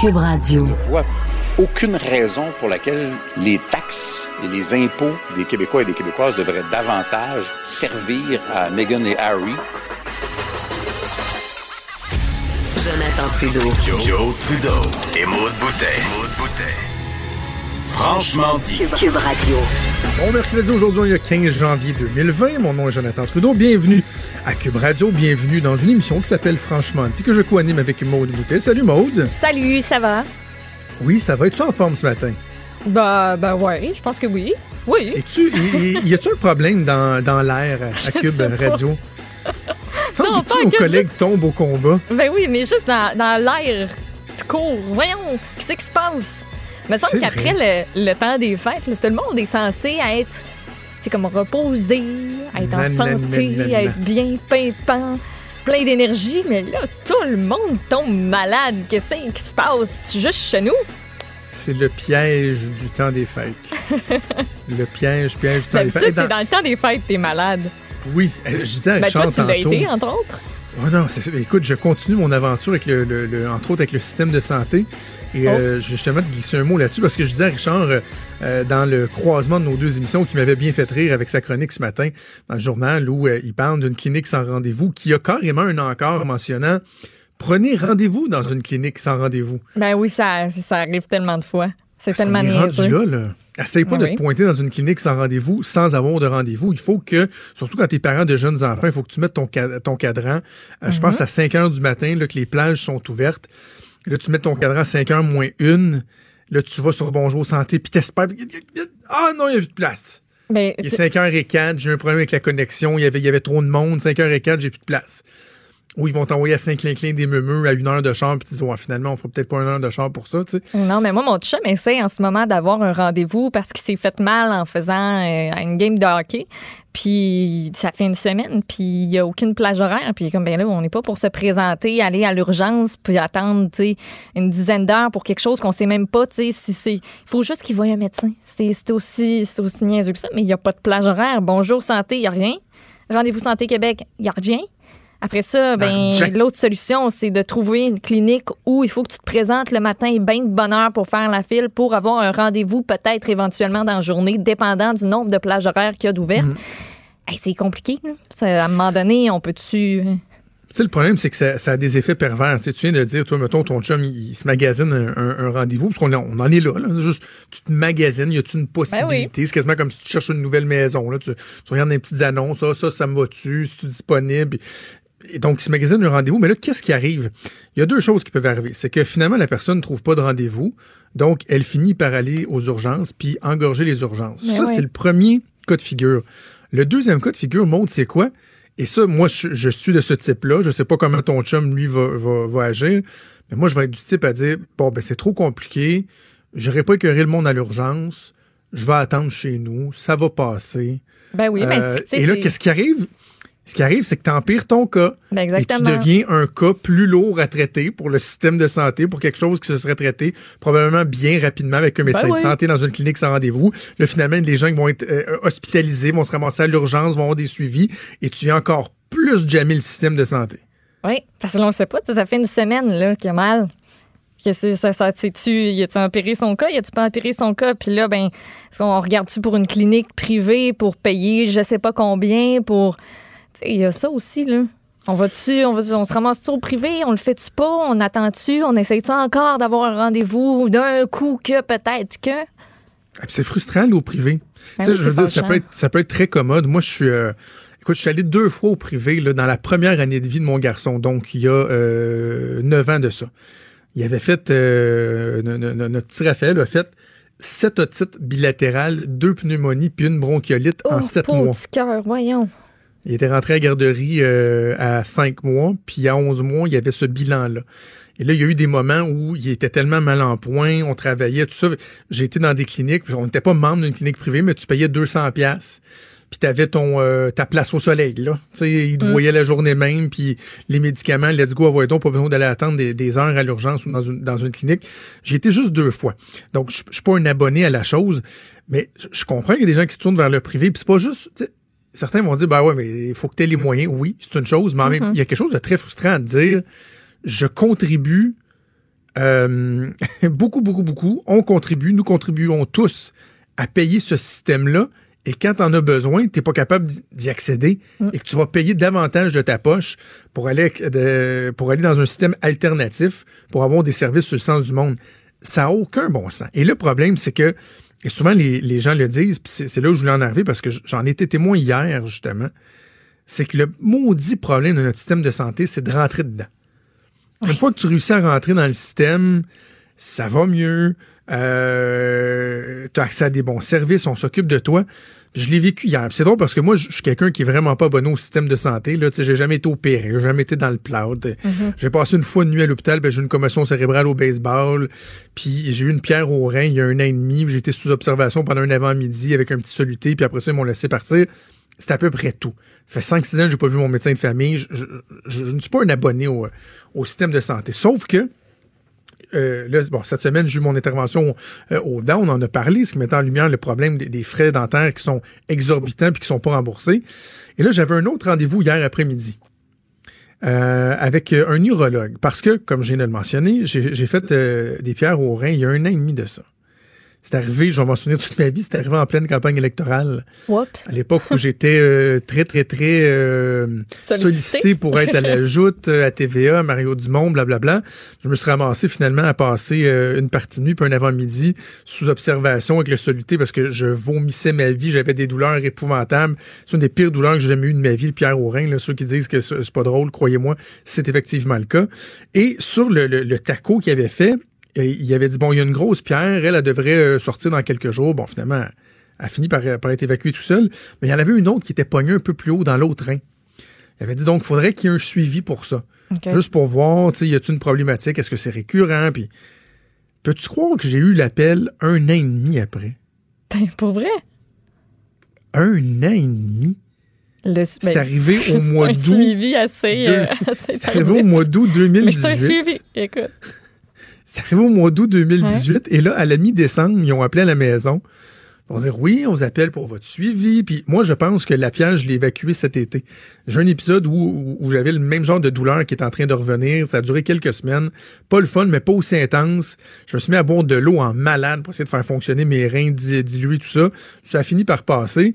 Cube Radio. Je vois aucune raison pour laquelle les taxes et les impôts des Québécois et des Québécoises devraient davantage servir à Meghan et Harry. Jonathan Trudeau. Joe, Joe Trudeau et Maude Boutet. Franchement dit. Cube, Cube Radio. Bon mercredi, aujourd'hui, a 15 janvier 2020. Mon nom est Jonathan Trudeau. Bienvenue à Cube Radio. Bienvenue dans une émission qui s'appelle Franchement dit, que je co-anime avec Maude Boutet. Salut Maude. Salut, ça va? Oui, ça va. Es-tu en forme ce matin? Bah, bah ouais, je pense que oui. Oui. Es-tu, y, y a-tu un problème dans, dans l'air à Cube. Radio? Non, que pas tous nos que collègues juste- tombent au combat. Ben oui, mais juste dans, dans l'air tout court. Voyons, qu'est-ce qui se passe? Il me semble qu'après le, le temps des fêtes, là, tout le monde est censé être c'est comme reposé, être en Nan, santé, nan, nan, être bien pimpant, plein d'énergie. Mais là, tout le monde tombe malade. Qu'est-ce qui se passe? Juste chez nous? C'est le piège du temps des fêtes. le piège, piège du temps des fêtes. Dans- dans le temps des fêtes, t'es malade. Oui, euh, je disais à Ben Richard toi, tu l'as été, entre autres. Oh non. Écoute, je continue mon aventure avec le, le- le- entre autres avec le système de santé. Et Oh. euh, je vais justement te glisser un mot là-dessus parce que je disais à Richard euh, euh, dans le croisement de nos deux émissions qui m'avait bien fait rire avec sa chronique ce matin dans le journal où euh, il parle d'une clinique sans rendez-vous qui a carrément un encart mentionnant Prenez rendez-vous dans une clinique sans rendez-vous. Ben oui, ça, ça arrive tellement de fois. C'est tellement est rendu niaiseux. là, là. Essaye pas Ah de te pointer dans une clinique sans rendez-vous, sans avoir de rendez-vous. Il faut que, surtout quand t'es parent de jeunes enfants, il faut que tu mettes ton, ca- ton cadran. Je Mhm. pense à 5 heures du matin, là, que les plages sont ouvertes. Là, tu mets ton cadran à 5 heures moins une. Là, tu vas sur Bonjour Santé, puis t'espères. Ah non, il n'y a plus de place. Ben, Il est 5 heures et 4, j'ai eu un problème avec la connexion, il y avait, il y avait trop de monde, 5 heures et 4, j'ai plus de place. Ou ils vont t'envoyer à Saint-Clinclin des meumeux à une heure de char, puis tu dis, finalement, on fera peut-être pas une heure de char pour ça, tu sais. Non, mais moi, mon chum essaie en ce moment d'avoir un rendez-vous parce qu'il s'est fait mal en faisant euh, une game de hockey. Puis ça fait une semaine, puis il n'y a aucune plage horaire. Puis comme, ben là, on n'est pas pour se présenter, aller à l'urgence, puis attendre, tu sais, une dizaine d'heures pour quelque chose qu'on sait même pas, tu sais, si c'est... Il faut juste qu'il voie un médecin. C'est aussi, aussi niaiseux que ça, mais il n'y a pas de plage horaire. Bonjour santé, il n'y a rien. Rendez-vous Santé Québec, il n'y a rien. Après ça, ben, l'autre solution, c'est de trouver une clinique où il faut que tu te présentes le matin et bien de bonne heure pour faire la file, pour avoir un rendez-vous peut-être éventuellement dans la journée, dépendant du nombre de plages horaires qu'il y a d'ouvertes. Hey, c'est compliqué. Là. À un moment donné, on peut-tu... Tu sais, le problème, c'est que ça, ça a des effets pervers. Tu sais, tu viens de dire, toi, mettons, ton chum, il, il se magasine un, un- un rendez-vous, parce qu'on on en est là. là. C'est juste, tu te magasines, y a-tu une possibilité? C'est quasiment comme si tu cherches une nouvelle maison. Là. Tu, tu regardes des petites annonces, ça, ça, ça me va-tu? C'est-tu disponible? Et donc, il se magasine un rendez-vous. Mais là, qu'est-ce qui arrive? Il y a deux choses qui peuvent arriver. C'est que finalement, la personne ne trouve pas de rendez-vous. Donc, elle finit par aller aux urgences puis engorger les urgences. Mais ça, ouais. c'est le premier cas de figure. Le deuxième cas de figure montre c'est quoi? Et ça, moi, je, je suis de ce type-là. Je sais pas comment ton chum, lui, va, va, va agir. Mais moi, je vais être du type à dire, bon, ben, c'est trop compliqué. J'aurais pas écœuré le monde à l'urgence. Je vais attendre chez nous. Ça va passer. Ben oui, Euh, et là, qu'est-ce qui arrive? Ce qui arrive, c'est que tu empires ton cas. Ben Et exactement. tu deviens un cas plus lourd à traiter pour le système de santé, pour quelque chose qui se serait traité probablement bien rapidement avec un médecin Ben de oui. santé dans une clinique sans rendez-vous. Là, finalement, les gens qui vont être euh, hospitalisés, vont se ramasser à l'urgence, vont avoir des suivis, et tu viens encore plus jammer le système de santé. Oui, parce que là, on sait pas. Ça fait une semaine là, qu'il a mal. Que c'est, ça, ça, tu y a-tu empiré son cas? Y a-tu pas empiré son cas? Puis là, ben, qu'on regarde-tu pour une clinique privée pour payer je sais pas combien pour. Il y a ça aussi, là. On va-tu, on, va on se ramasse-tu au privé? On le fait-tu pas? On attend-tu? On essaye-tu encore d'avoir un rendez-vous d'un coup que peut-être que? Ah, C'est frustrant, là, au privé. Ben oui, je veux dire, ça peut, être, ça peut être très commode. Moi, je suis. euh, écoute, je suis allé deux fois au privé là, dans la première année de vie de mon garçon, donc il y a euh, neuf ans de ça. Il avait fait. euh, no- no- no- notre petit Raphaël a fait sept otites bilatérales, deux pneumonies puis une bronchiolite en Oh, sept mois. petit cœur, voyons. Il était rentré à la garderie euh, à 5 mois, puis à 11 mois, il y avait ce bilan-là. Et là, il y a eu des moments où il était tellement mal en point, on travaillait, tout ça. J'ai été dans des cliniques, on n'était pas membre d'une clinique privée, mais tu payais 200 pièces puis tu avais ton, euh, ta place au soleil. Là. sais, ils te Mm. voyaient la journée même, puis les médicaments, let's go, donc, pas besoin d'aller attendre des, des heures à l'urgence ou dans une, dans une clinique. J'ai été juste deux fois. Donc, je suis pas un abonné à la chose, mais je- je comprends qu'il y a des gens qui se tournent vers le privé, puis c'est pas juste... Certains vont dire, ben ouais, mais il faut que tu aies les moyens. Oui, c'est une chose, mais en même il y a quelque chose de très frustrant à dire. Je contribue euh, beaucoup, beaucoup, beaucoup. On contribue, nous contribuons tous à payer ce système-là. Et quand tu en as besoin, tu n'es pas capable d'y- accéder et que tu vas payer davantage de ta poche pour aller, de- pour aller dans un système alternatif, pour avoir des services sur le sens du monde. Ça n'a aucun bon sens. Et le problème, c'est que, et souvent les, les gens le disent, puis c'est c'est là où je voulais en arriver parce que j'en étais témoin hier, justement, c'est que le maudit problème de notre système de santé, c'est de rentrer dedans. Une fois que tu réussis à rentrer dans le système, ça va mieux, euh, tu as accès à des bons services, on s'occupe de toi. Je l'ai vécu hier. C'est drôle parce que moi, je suis quelqu'un qui est vraiment pas abonné au système de santé. Là, j'ai jamais été opéré, j'ai jamais été dans le cloud. J'ai passé une fois une nuit à l'hôpital, ben, j'ai eu une commotion cérébrale au baseball. Puis j'ai eu une pierre au rein il y a un an et demi. J'ai été sous observation pendant un avant-midi avec un petit soluté. Puis après ça, ils m'ont laissé partir. C'est à peu près tout. Ça fait 5-6 ans que j'ai pas vu mon médecin de famille. Je, je- je- je ne suis pas un abonné au, au système de santé. Sauf que euh, cette semaine, j'ai eu mon intervention euh, au DA. On en a parlé, ce qui met en lumière le problème des, frais dentaires qui sont exorbitants puis qui sont pas remboursés. Et là, j'avais un autre rendez-vous hier après-midi euh, avec un urologue. Parce que, comme je viens de le mentionner, j'ai fait des pierres au rein il y a un an et demi de ça. C'est arrivé, je vais m'en souvenir toute ma vie, c'est arrivé en pleine campagne électorale Oups. à l'époque où j'étais euh, très, très, très euh, Sollicité. pour être à la joute, euh, à TVA, à Mario Dumont, blablabla. Je me suis ramassé finalement à passer euh, une partie de nuit puis un avant-midi sous observation avec le soluté parce que je vomissais ma vie, j'avais des douleurs épouvantables. C'est une des pires douleurs que j'ai jamais eues de ma vie, le pierre au rein. Là, ceux qui disent que c'est c'est pas drôle, croyez-moi, c'est effectivement le cas. Et sur le, le, le taco qu'il avait fait, et il avait dit, bon, il y a une grosse pierre, elle, elle devrait euh, sortir dans quelques jours. Bon, finalement, elle a fini par, par être évacuée tout seul. Mais il y en avait une autre qui était pognée un peu plus haut dans l'autre rein. Il avait dit, donc, il faudrait qu'il y ait un suivi pour ça. Juste pour voir, tu sais, y a-t-il une problématique? Est-ce que c'est récurrent? Puis, peux-tu croire que j'ai eu l'appel un an et demi après? Ben, pour vrai? Un an et demi? Le, C'est arrivé au mois d'août. assez, euh, assez C'est arrivé au mois d'août Mais c'est un 2018. suivi, écoute. C'est arrivé au mois d'août 2018. Et là, à la mi-décembre, ils ont appelé à la maison. On dit oui, on vous appelle pour votre suivi. Puis moi, je pense que la pierre, je l'ai évacuée cet été. J'ai un épisode où, où, où j'avais le même genre de douleur qui est en train de revenir. Ça a duré quelques semaines. Pas le fun, mais pas aussi intense. Je me suis mis à boire de l'eau en malade pour essayer de faire fonctionner mes reins, di- diluer tout ça. Ça a fini par passer.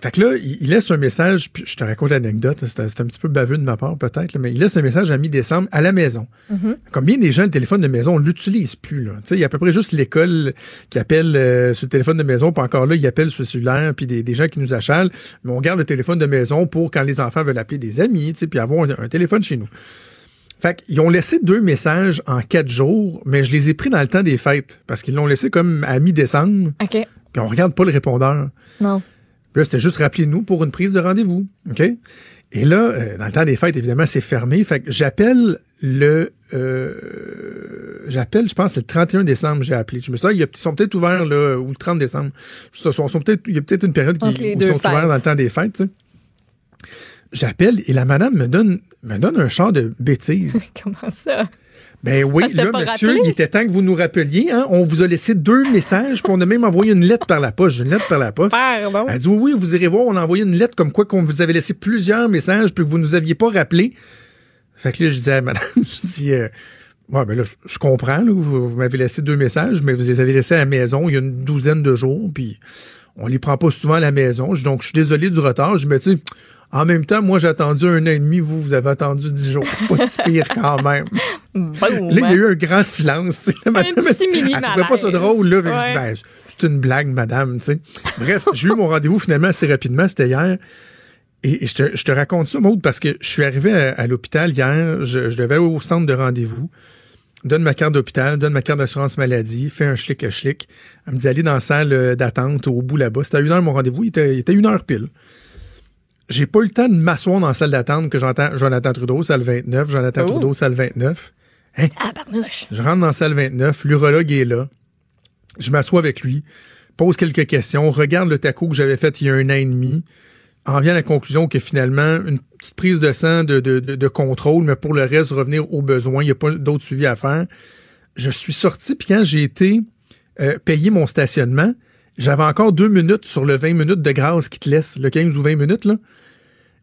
Fait que là, il, il laisse un message, puis je te raconte l'anecdote, c'est un petit peu baveux de ma part peut-être, mais il laisse un message à mi-décembre à la maison. Comme bien des gens, le téléphone de maison, on l'utilise plus. Là. Il y a à peu près juste l'école qui appelle euh, sur le téléphone de maison, puis encore là, ils appellent sur le cellulaire, puis des, des gens qui nous achalent, mais on garde le téléphone de maison pour quand les enfants veulent appeler des amis, puis avoir un, un téléphone chez nous. Fait qu'ils ont laissé deux messages en quatre jours, mais je les ai pris dans le temps des fêtes, parce qu'ils l'ont laissé comme à mi-décembre, OK. puis on regarde pas le répondeur. Non. Puis là, c'était juste rappelez-nous pour une prise de rendez-vous. OK? Et là, euh, dans le temps des fêtes, évidemment, c'est fermé. Fait que j'appelle le. euh, j'appelle, je pense, c'est le 31 décembre, j'ai appelé. Je me suis dit, ah, ils sont peut-être ouverts, là, ou le 30 décembre. Ils sont, sont peut-être, il y a peut-être une période qui, où ils sont ouverts dans le temps des fêtes, tu sais. J'appelle et la madame me donne, me donne un char de bêtises. Comment ça? Ben oui, Ah, là, monsieur, rappelé? il était temps que vous nous rappeliez. Hein? On vous a laissé deux messages, puis on a même envoyé une lettre par la poste. J'ai une lettre par la poste. Pardon. Elle dit oui, oui, vous irez voir, on a envoyé une lettre comme quoi qu'on vous avait laissé plusieurs messages puis que vous nous aviez pas rappelé. Fait que là, je disais à madame, je dis euh, ouais, ben là, je, je comprends, là, vous, vous m'avez laissé deux messages, mais vous les avez laissés à la maison il y a une douzaine de jours, puis on les prend pas souvent à la maison. Je- Donc, je suis désolé du retard. Je me dis, en même temps, moi, j'ai attendu un an et demi, vous, vous avez attendu dix jours. C'est pas si pire quand même. Là, il y a eu un grand silence. La madame, petit mini Elle trouvait pas ça drôle, là. Ouais. ben, c'est une blague, madame, tu sais. Bref, j'ai eu mon rendez-vous finalement assez rapidement, c'était hier. Et, et je, te, je te raconte ça, Maud, parce que je suis arrivé à, à l'hôpital hier, je, je devais aller au centre de rendez-vous. Donne ma carte d'hôpital, donne ma carte d'assurance maladie, fais un schlick à schlick. Elle me dit, allez dans la salle euh, d'attente au bout là-bas. C'était à une heure mon rendez-vous, il était, il était une heure pile. J'ai pas eu le temps de m'asseoir dans la salle d'attente que j'entends Jonathan Trudeau, salle 29, Jonathan Oh. Trudeau, salle 29. Hein? Ah, barnouche. Je rentre dans la salle 29, l'urologue est là. Je m'assois avec lui, pose quelques questions, regarde le taco que j'avais fait il y a un an et demi, en vient à la conclusion que finalement, une petite prise de sang de, de, de, de contrôle, mais pour le reste, revenir aux besoins, il n'y a pas d'autre suivi à faire. Je suis sorti, puis quand j'ai été euh, payer mon stationnement, j'avais encore deux minutes sur le 20 minutes de grâce qui te laisse, le 15 ou 20 minutes, là.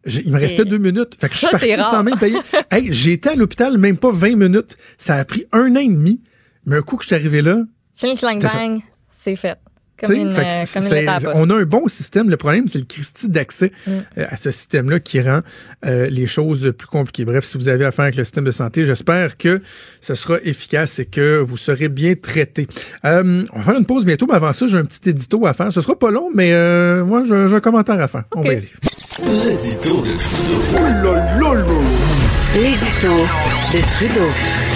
Il me restait deux minutes. Fait que je suis parti sans même payer. hey, j'ai été à l'hôpital même pas 20 minutes. Ça a pris un an et demi. Mais un coup que je suis arrivé là, Ching, clang, fait- bang, c'est fait. Comme une, comme une on a un bon système. Le problème, c'est le Christie d'accès Mm. euh, à ce système-là qui rend euh, les choses plus compliquées. Bref, si vous avez affaire avec le système de santé, j'espère que ce sera efficace et que vous serez bien traité. Euh, on va faire une pause bientôt, mais avant ça, j'ai un petit édito à faire. Ce sera pas long, mais euh, moi, j'ai un commentaire à faire. On va y aller. L'édito de Trudeau. L'édito de Trudeau.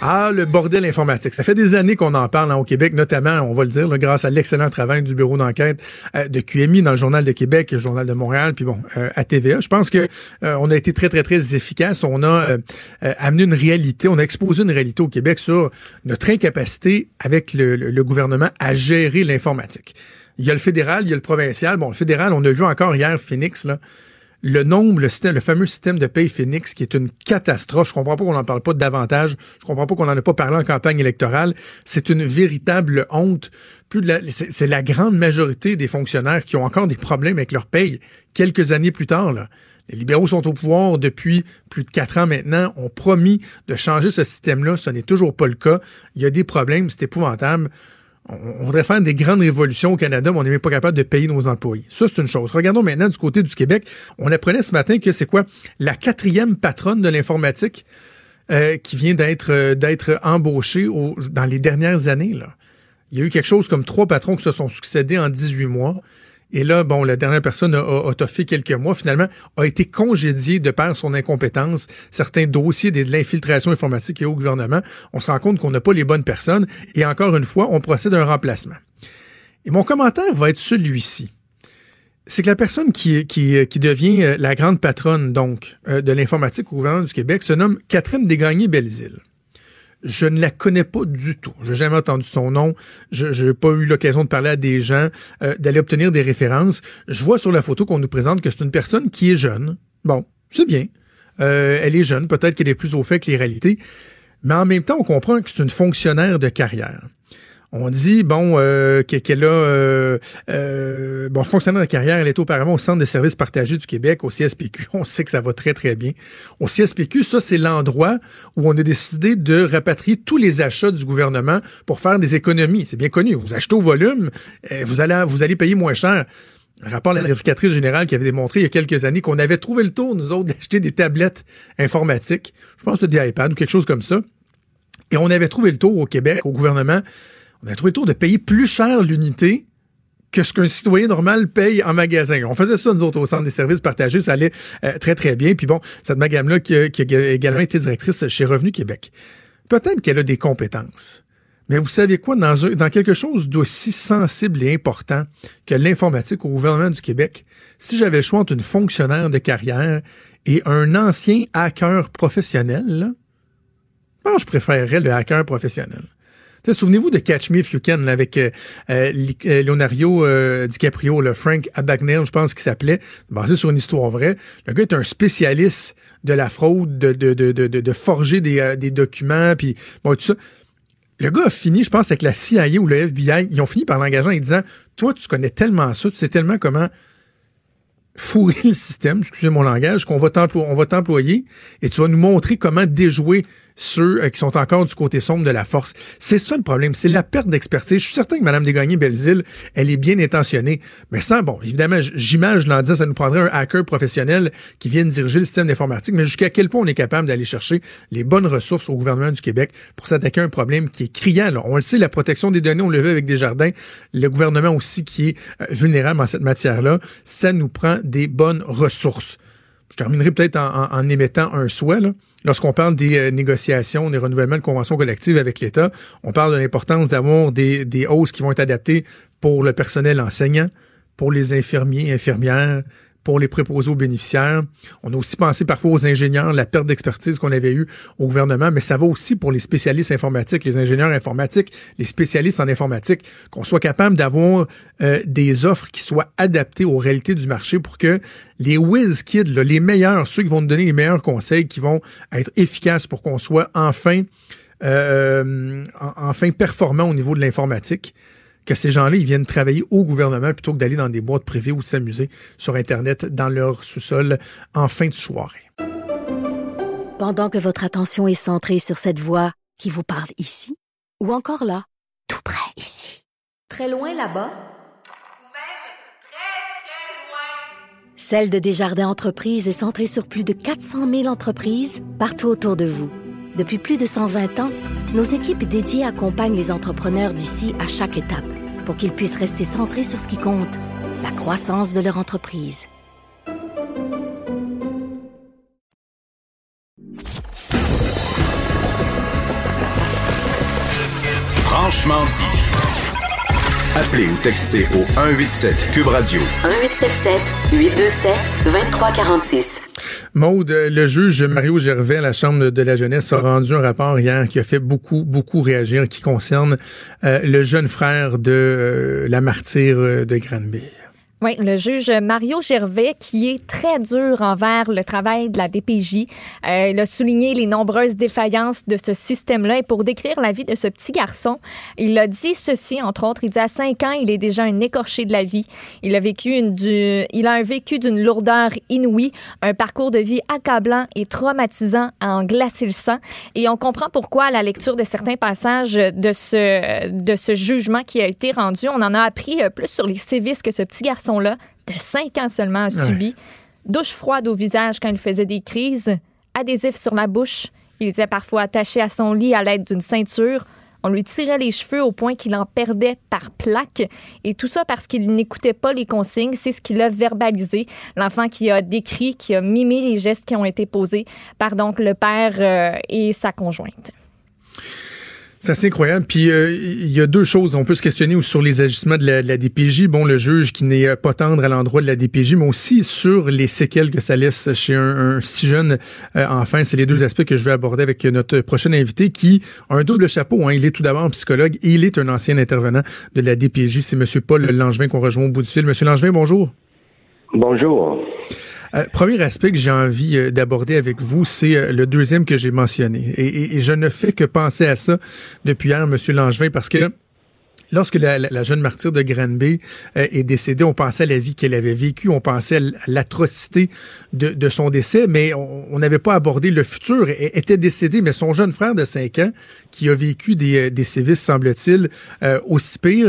Ah, le bordel informatique. Ça fait des années qu'on en parle hein, au Québec, notamment, on va le dire, grâce à l'excellent travail du bureau d'enquête euh, de QMI dans le Journal de Québec, le Journal de Montréal, puis bon, euh, à TVA. Je pense que euh, on a été très, très, très efficace. On a euh, amené une réalité, on a exposé une réalité au Québec sur notre incapacité avec le, le- le gouvernement à gérer l'informatique. Il y a le fédéral, il y a le provincial. Bon, le fédéral, on a vu encore hier Phoenix, là, le nombre, le, fameux système de paye Phoenix, qui est une catastrophe. Je comprends pas qu'on n'en parle pas davantage. Je comprends pas qu'on n'en a pas parlé en campagne électorale. C'est une véritable honte. C'est la grande majorité des fonctionnaires qui ont encore des problèmes avec leur paye quelques années plus tard. Là. Les libéraux sont au pouvoir depuis plus de quatre ans maintenant. ont promis de changer ce système-là. Ce n'est toujours pas le cas. Il y a des problèmes. C'est épouvantable. On, voudrait faire des grandes révolutions au Canada, mais on n'est même pas capable de payer nos employés. Ça, c'est une chose. Regardons maintenant du côté du Québec. On apprenait ce matin que c'est quoi? La quatrième patronne de l'informatique euh, qui vient d'être euh, d'être embauchée au- dans les dernières années. Il y a eu quelque chose comme trois patrons qui se sont succédés en 18 mois. Et là, bon, la dernière personne a, a, quelques mois, finalement, a été congédiée de par son incompétence. Certains dossiers de l'infiltration informatique a au gouvernement, on se rend compte qu'on n'a pas les bonnes personnes. Et encore une fois, on procède à un remplacement. Et mon commentaire va être celui-ci. C'est que la personne qui, qui, qui devient euh, la grande patronne, donc, euh, de l'informatique au gouvernement du Québec se nomme Catherine Desgagnés-Belzile. Je ne la connais pas du tout. J'ai jamais entendu son nom. Je n'ai pas eu l'occasion de parler à des gens, euh, d'aller obtenir des références. Je vois sur la photo qu'on nous présente que c'est une personne qui est jeune. Bon, c'est bien. Euh, elle est jeune. Peut-être qu'elle est plus au fait que les réalités. Mais en même temps, on comprend que c'est une fonctionnaire de carrière. On dit, bon, euh, que- qu'elle a, euh, euh, bon, fonctionnaire de carrière, elle est auparavant au Centre de services partagés du Québec, au CSPQ. On sait que ça va très, très bien. Au CSPQ, ça, c'est l'endroit où on a décidé de rapatrier tous les achats du gouvernement pour faire des économies. C'est bien connu. Vous achetez au volume, euh, vous allez, vous allez payer moins cher. Un rapport de la vérificatrice générale qui avait démontré il y a quelques années qu'on avait trouvé le tour, nous autres, d'acheter des tablettes informatiques. Je pense que des iPads ou quelque chose comme ça. Et on avait trouvé le tour au Québec, au gouvernement, on avait trouvé le tour de payer plus cher l'unité que ce qu'un citoyen normal paye en magasin. On faisait ça, nous autres, au Centre des services partagés. Ça allait euh, très, très bien. Puis bon, cette madame-là qui, a- qui a également été directrice chez Revenu Québec. Peut-être qu'elle a des compétences. Mais vous savez quoi, dans, quelque chose d'aussi sensible et important que l'informatique au gouvernement du Québec, si j'avais le choix entre une fonctionnaire de carrière et un ancien hacker professionnel, là, je préférerais le hacker professionnel. Souvenez-vous de Catch Me If You Can avec euh, euh, euh, Leonardo DiCaprio, le Frank Abagnale, je pense qu'il s'appelait, basé sur une histoire vraie. Le gars est un spécialiste de la fraude, de, de, de, de, de forger des, des documents, puis bon, tout ça. Le gars a fini, je pense, avec la CIA ou le FBI. Ils ont fini par l'engager en disant Toi, tu connais tellement ça, tu sais tellement comment fourrer le système, excusez mon langage, qu'on va t'employer et tu vas nous montrer comment déjouer ceux euh, qui sont encore du côté sombre de la force. C'est ça le problème, c'est la perte d'expertise. Je suis certain que Mme Desgagnés-Belzile, elle est bien intentionnée, mais sans, bon, évidemment, j- j'image, je l'en ça nous prendrait un hacker professionnel qui vienne diriger le système d'informatique, mais jusqu'à quel point on est capable d'aller chercher les bonnes ressources au gouvernement du Québec pour s'attaquer à un problème qui est criant. là? On le sait, la protection des données, on le vu avec Desjardins, le gouvernement aussi qui est euh, vulnérable en cette matière-là, ça nous prend des bonnes ressources. Je terminerai peut-être en, en- en émettant un souhait. là. Lorsqu'on parle des euh, négociations, des renouvellements de conventions collectives avec l'État, on parle de l'importance d'avoir des, des hausses qui vont être adaptées pour le personnel enseignant, pour les infirmiers, infirmières, pour les préposés aux bénéficiaires. On a aussi pensé parfois aux ingénieurs, la perte d'expertise qu'on avait eue au gouvernement, mais ça va aussi pour les spécialistes informatiques, les ingénieurs informatiques, les spécialistes en informatique, qu'on soit capable d'avoir euh, des offres qui soient adaptées aux réalités du marché pour que les whiz kids, les meilleurs, ceux qui vont nous donner les meilleurs conseils, qui vont être efficaces pour qu'on soit enfin, euh, enfin performant au niveau de l'informatique que ces gens-là, ils viennent travailler au gouvernement plutôt que d'aller dans des boîtes privées ou s'amuser sur Internet dans leur sous-sol en fin de soirée. Pendant que votre attention est centrée sur cette voix qui vous parle ici, ou encore là, tout près ici, très loin là-bas, Ou même très, très loin. Celle de Desjardins Entreprises est centrée sur plus de 400 000 entreprises partout autour de vous. Depuis plus de 120 ans, nos équipes dédiées accompagnent les entrepreneurs d'ici à chaque étape pour qu'ils puissent rester centrés sur ce qui compte, la croissance de leur entreprise. Franchement dit. Appelez ou textez au 187 Cube Radio. 1877 827 2346. Maude, le juge Mario Gervais à la Chambre de la jeunesse a rendu un rapport hier qui a fait beaucoup, beaucoup réagir, qui concerne euh, le jeune frère de euh, la martyre de Granby. Oui, le juge Mario Gervais, qui est très dur envers le travail de la DPJ, euh, il a souligné les nombreuses défaillances de ce système-là. Et pour décrire la vie de ce petit garçon, il a dit ceci, entre autres. Il dit à 5 ans, il est déjà un écorché de la vie. Il a vécu une, du, il a un vécu d'une lourdeur inouïe, un parcours de vie accablant et traumatisant à en glacer le sang. Et on comprend pourquoi à la lecture de certains passages de ce, de ce jugement qui a été rendu, on en a appris euh, plus sur les sévices que ce petit garçon là de 5 ans seulement, a subi. Douche froide au visage quand il faisait des crises, adhésif sur la bouche. Il était parfois attaché à son lit à l'aide d'une ceinture. On lui tirait les cheveux au point qu'il en perdait par plaque. Et tout ça parce qu'il n'écoutait pas les consignes. C'est ce qu'il a verbalisé. L'enfant qui a décrit, qui a mimé les gestes qui ont été posés par donc le père euh, et sa conjointe. C'est assez incroyable. Puis euh, il y a deux choses. On peut se questionner sur les ajustements de la, DPJ. Bon, le juge qui n'est pas tendre à l'endroit de la DPJ, mais aussi sur les séquelles que ça laisse chez un, si jeune euh, enfant. C'est les deux aspects que je vais aborder avec notre prochain invité qui a un double chapeau. Hein. Il est tout d'abord psychologue et il est un ancien intervenant de la DPJ. C'est M. Paul Langevin qu'on rejoint au bout du fil. Monsieur Langevin, bonjour. Bonjour. Euh, premier aspect que j'ai envie euh, d'aborder avec vous, c'est euh, le deuxième que j'ai mentionné. Et, je ne fais que penser à ça depuis hier, Monsieur Langevin, parce que Lorsque la, jeune martyre de Granby est décédée, on pensait à la vie qu'elle avait vécue, on pensait à l'atrocité de, son décès, mais on n'avait pas abordé le futur. Elle était décédée, mais son jeune frère de 5 ans, qui a vécu des, sévices, semble-t-il, euh, aussi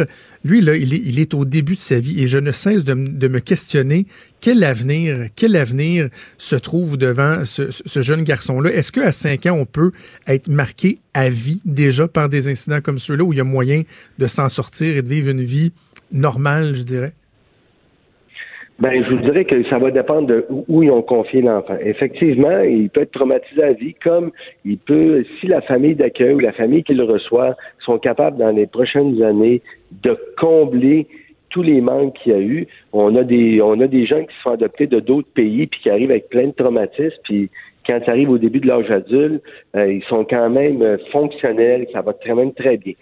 lui, là, il est, il est au début de sa vie et je ne cesse de, me questionner quel avenir, quel avenir se trouve devant ce, jeune garçon-là. Est-ce qu'à 5 ans, on peut être marqué à vie déjà par des incidents comme ceux-là où il y a moyen de s'en sortir et de vivre une vie normale, je dirais? Ben, je vous dirais que ça va dépendre de où, ils ont confié l'enfant. Effectivement, il peut être traumatisé à vie, comme il peut, si la famille d'accueil ou la famille qui le reçoit sont capables dans les prochaines années de combler tous les manques qu'il y a eu. On a des, on a des gens qui se font adopter de d'autres pays puis qui arrivent avec plein de traumatismes puis quand ça arrive au début de l'âge adulte, euh, ils sont quand même euh, fonctionnels, ça va très même très bien.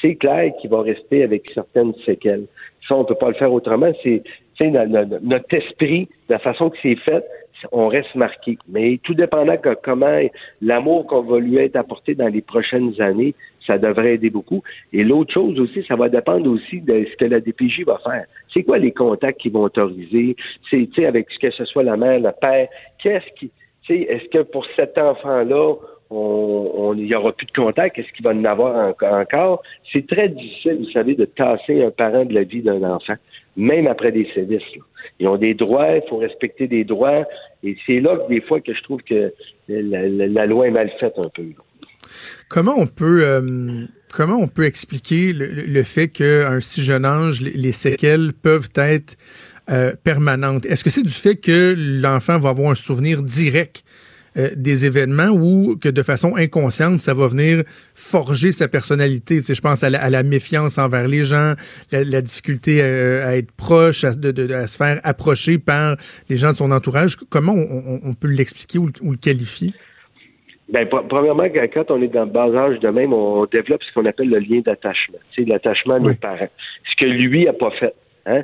C'est clair qu'il va rester avec certaines séquelles. Ça, on peut pas le faire autrement. C'est, notre esprit, la façon que c'est fait, on reste marqué. Mais tout dépendant de comment l'amour qu'on va lui être apporté dans les prochaines années, ça devrait aider beaucoup. Et l'autre chose aussi, ça va dépendre aussi de ce que la DPJ va faire. C'est quoi les contacts qu'ils vont autoriser? C'est, avec que ce soit la mère, le père, qu'est-ce qui, est-ce que pour cet enfant-là, on, n'y aura plus de contact? Est-ce qu'il va en avoir en- encore? C'est très difficile, vous savez, de tasser un parent de la vie d'un enfant, même après des sévices. Ils ont des droits, il faut respecter des droits. Et c'est là que des fois que je trouve que la, loi est mal faite un peu. Comment on peut euh, comment on peut expliquer le, fait qu'à un si jeune âge, les, les séquelles peuvent être euh, permanentes? Est-ce que c'est du fait que l'enfant va avoir un souvenir direct euh, des événements ou que de façon inconsciente, ça va venir forger sa personnalité. Tu sais, je pense à la, méfiance envers les gens, la, difficulté euh, à, être proche, à, de, à, se faire approcher par les gens de son entourage. Comment on, peut l'expliquer ou, le qualifier? Ben, premièrement, quand on est dans le bas âge de même, on développe ce qu'on appelle le lien d'attachement. C'est l'attachement à nos parents. Ce que lui a pas fait. Hein?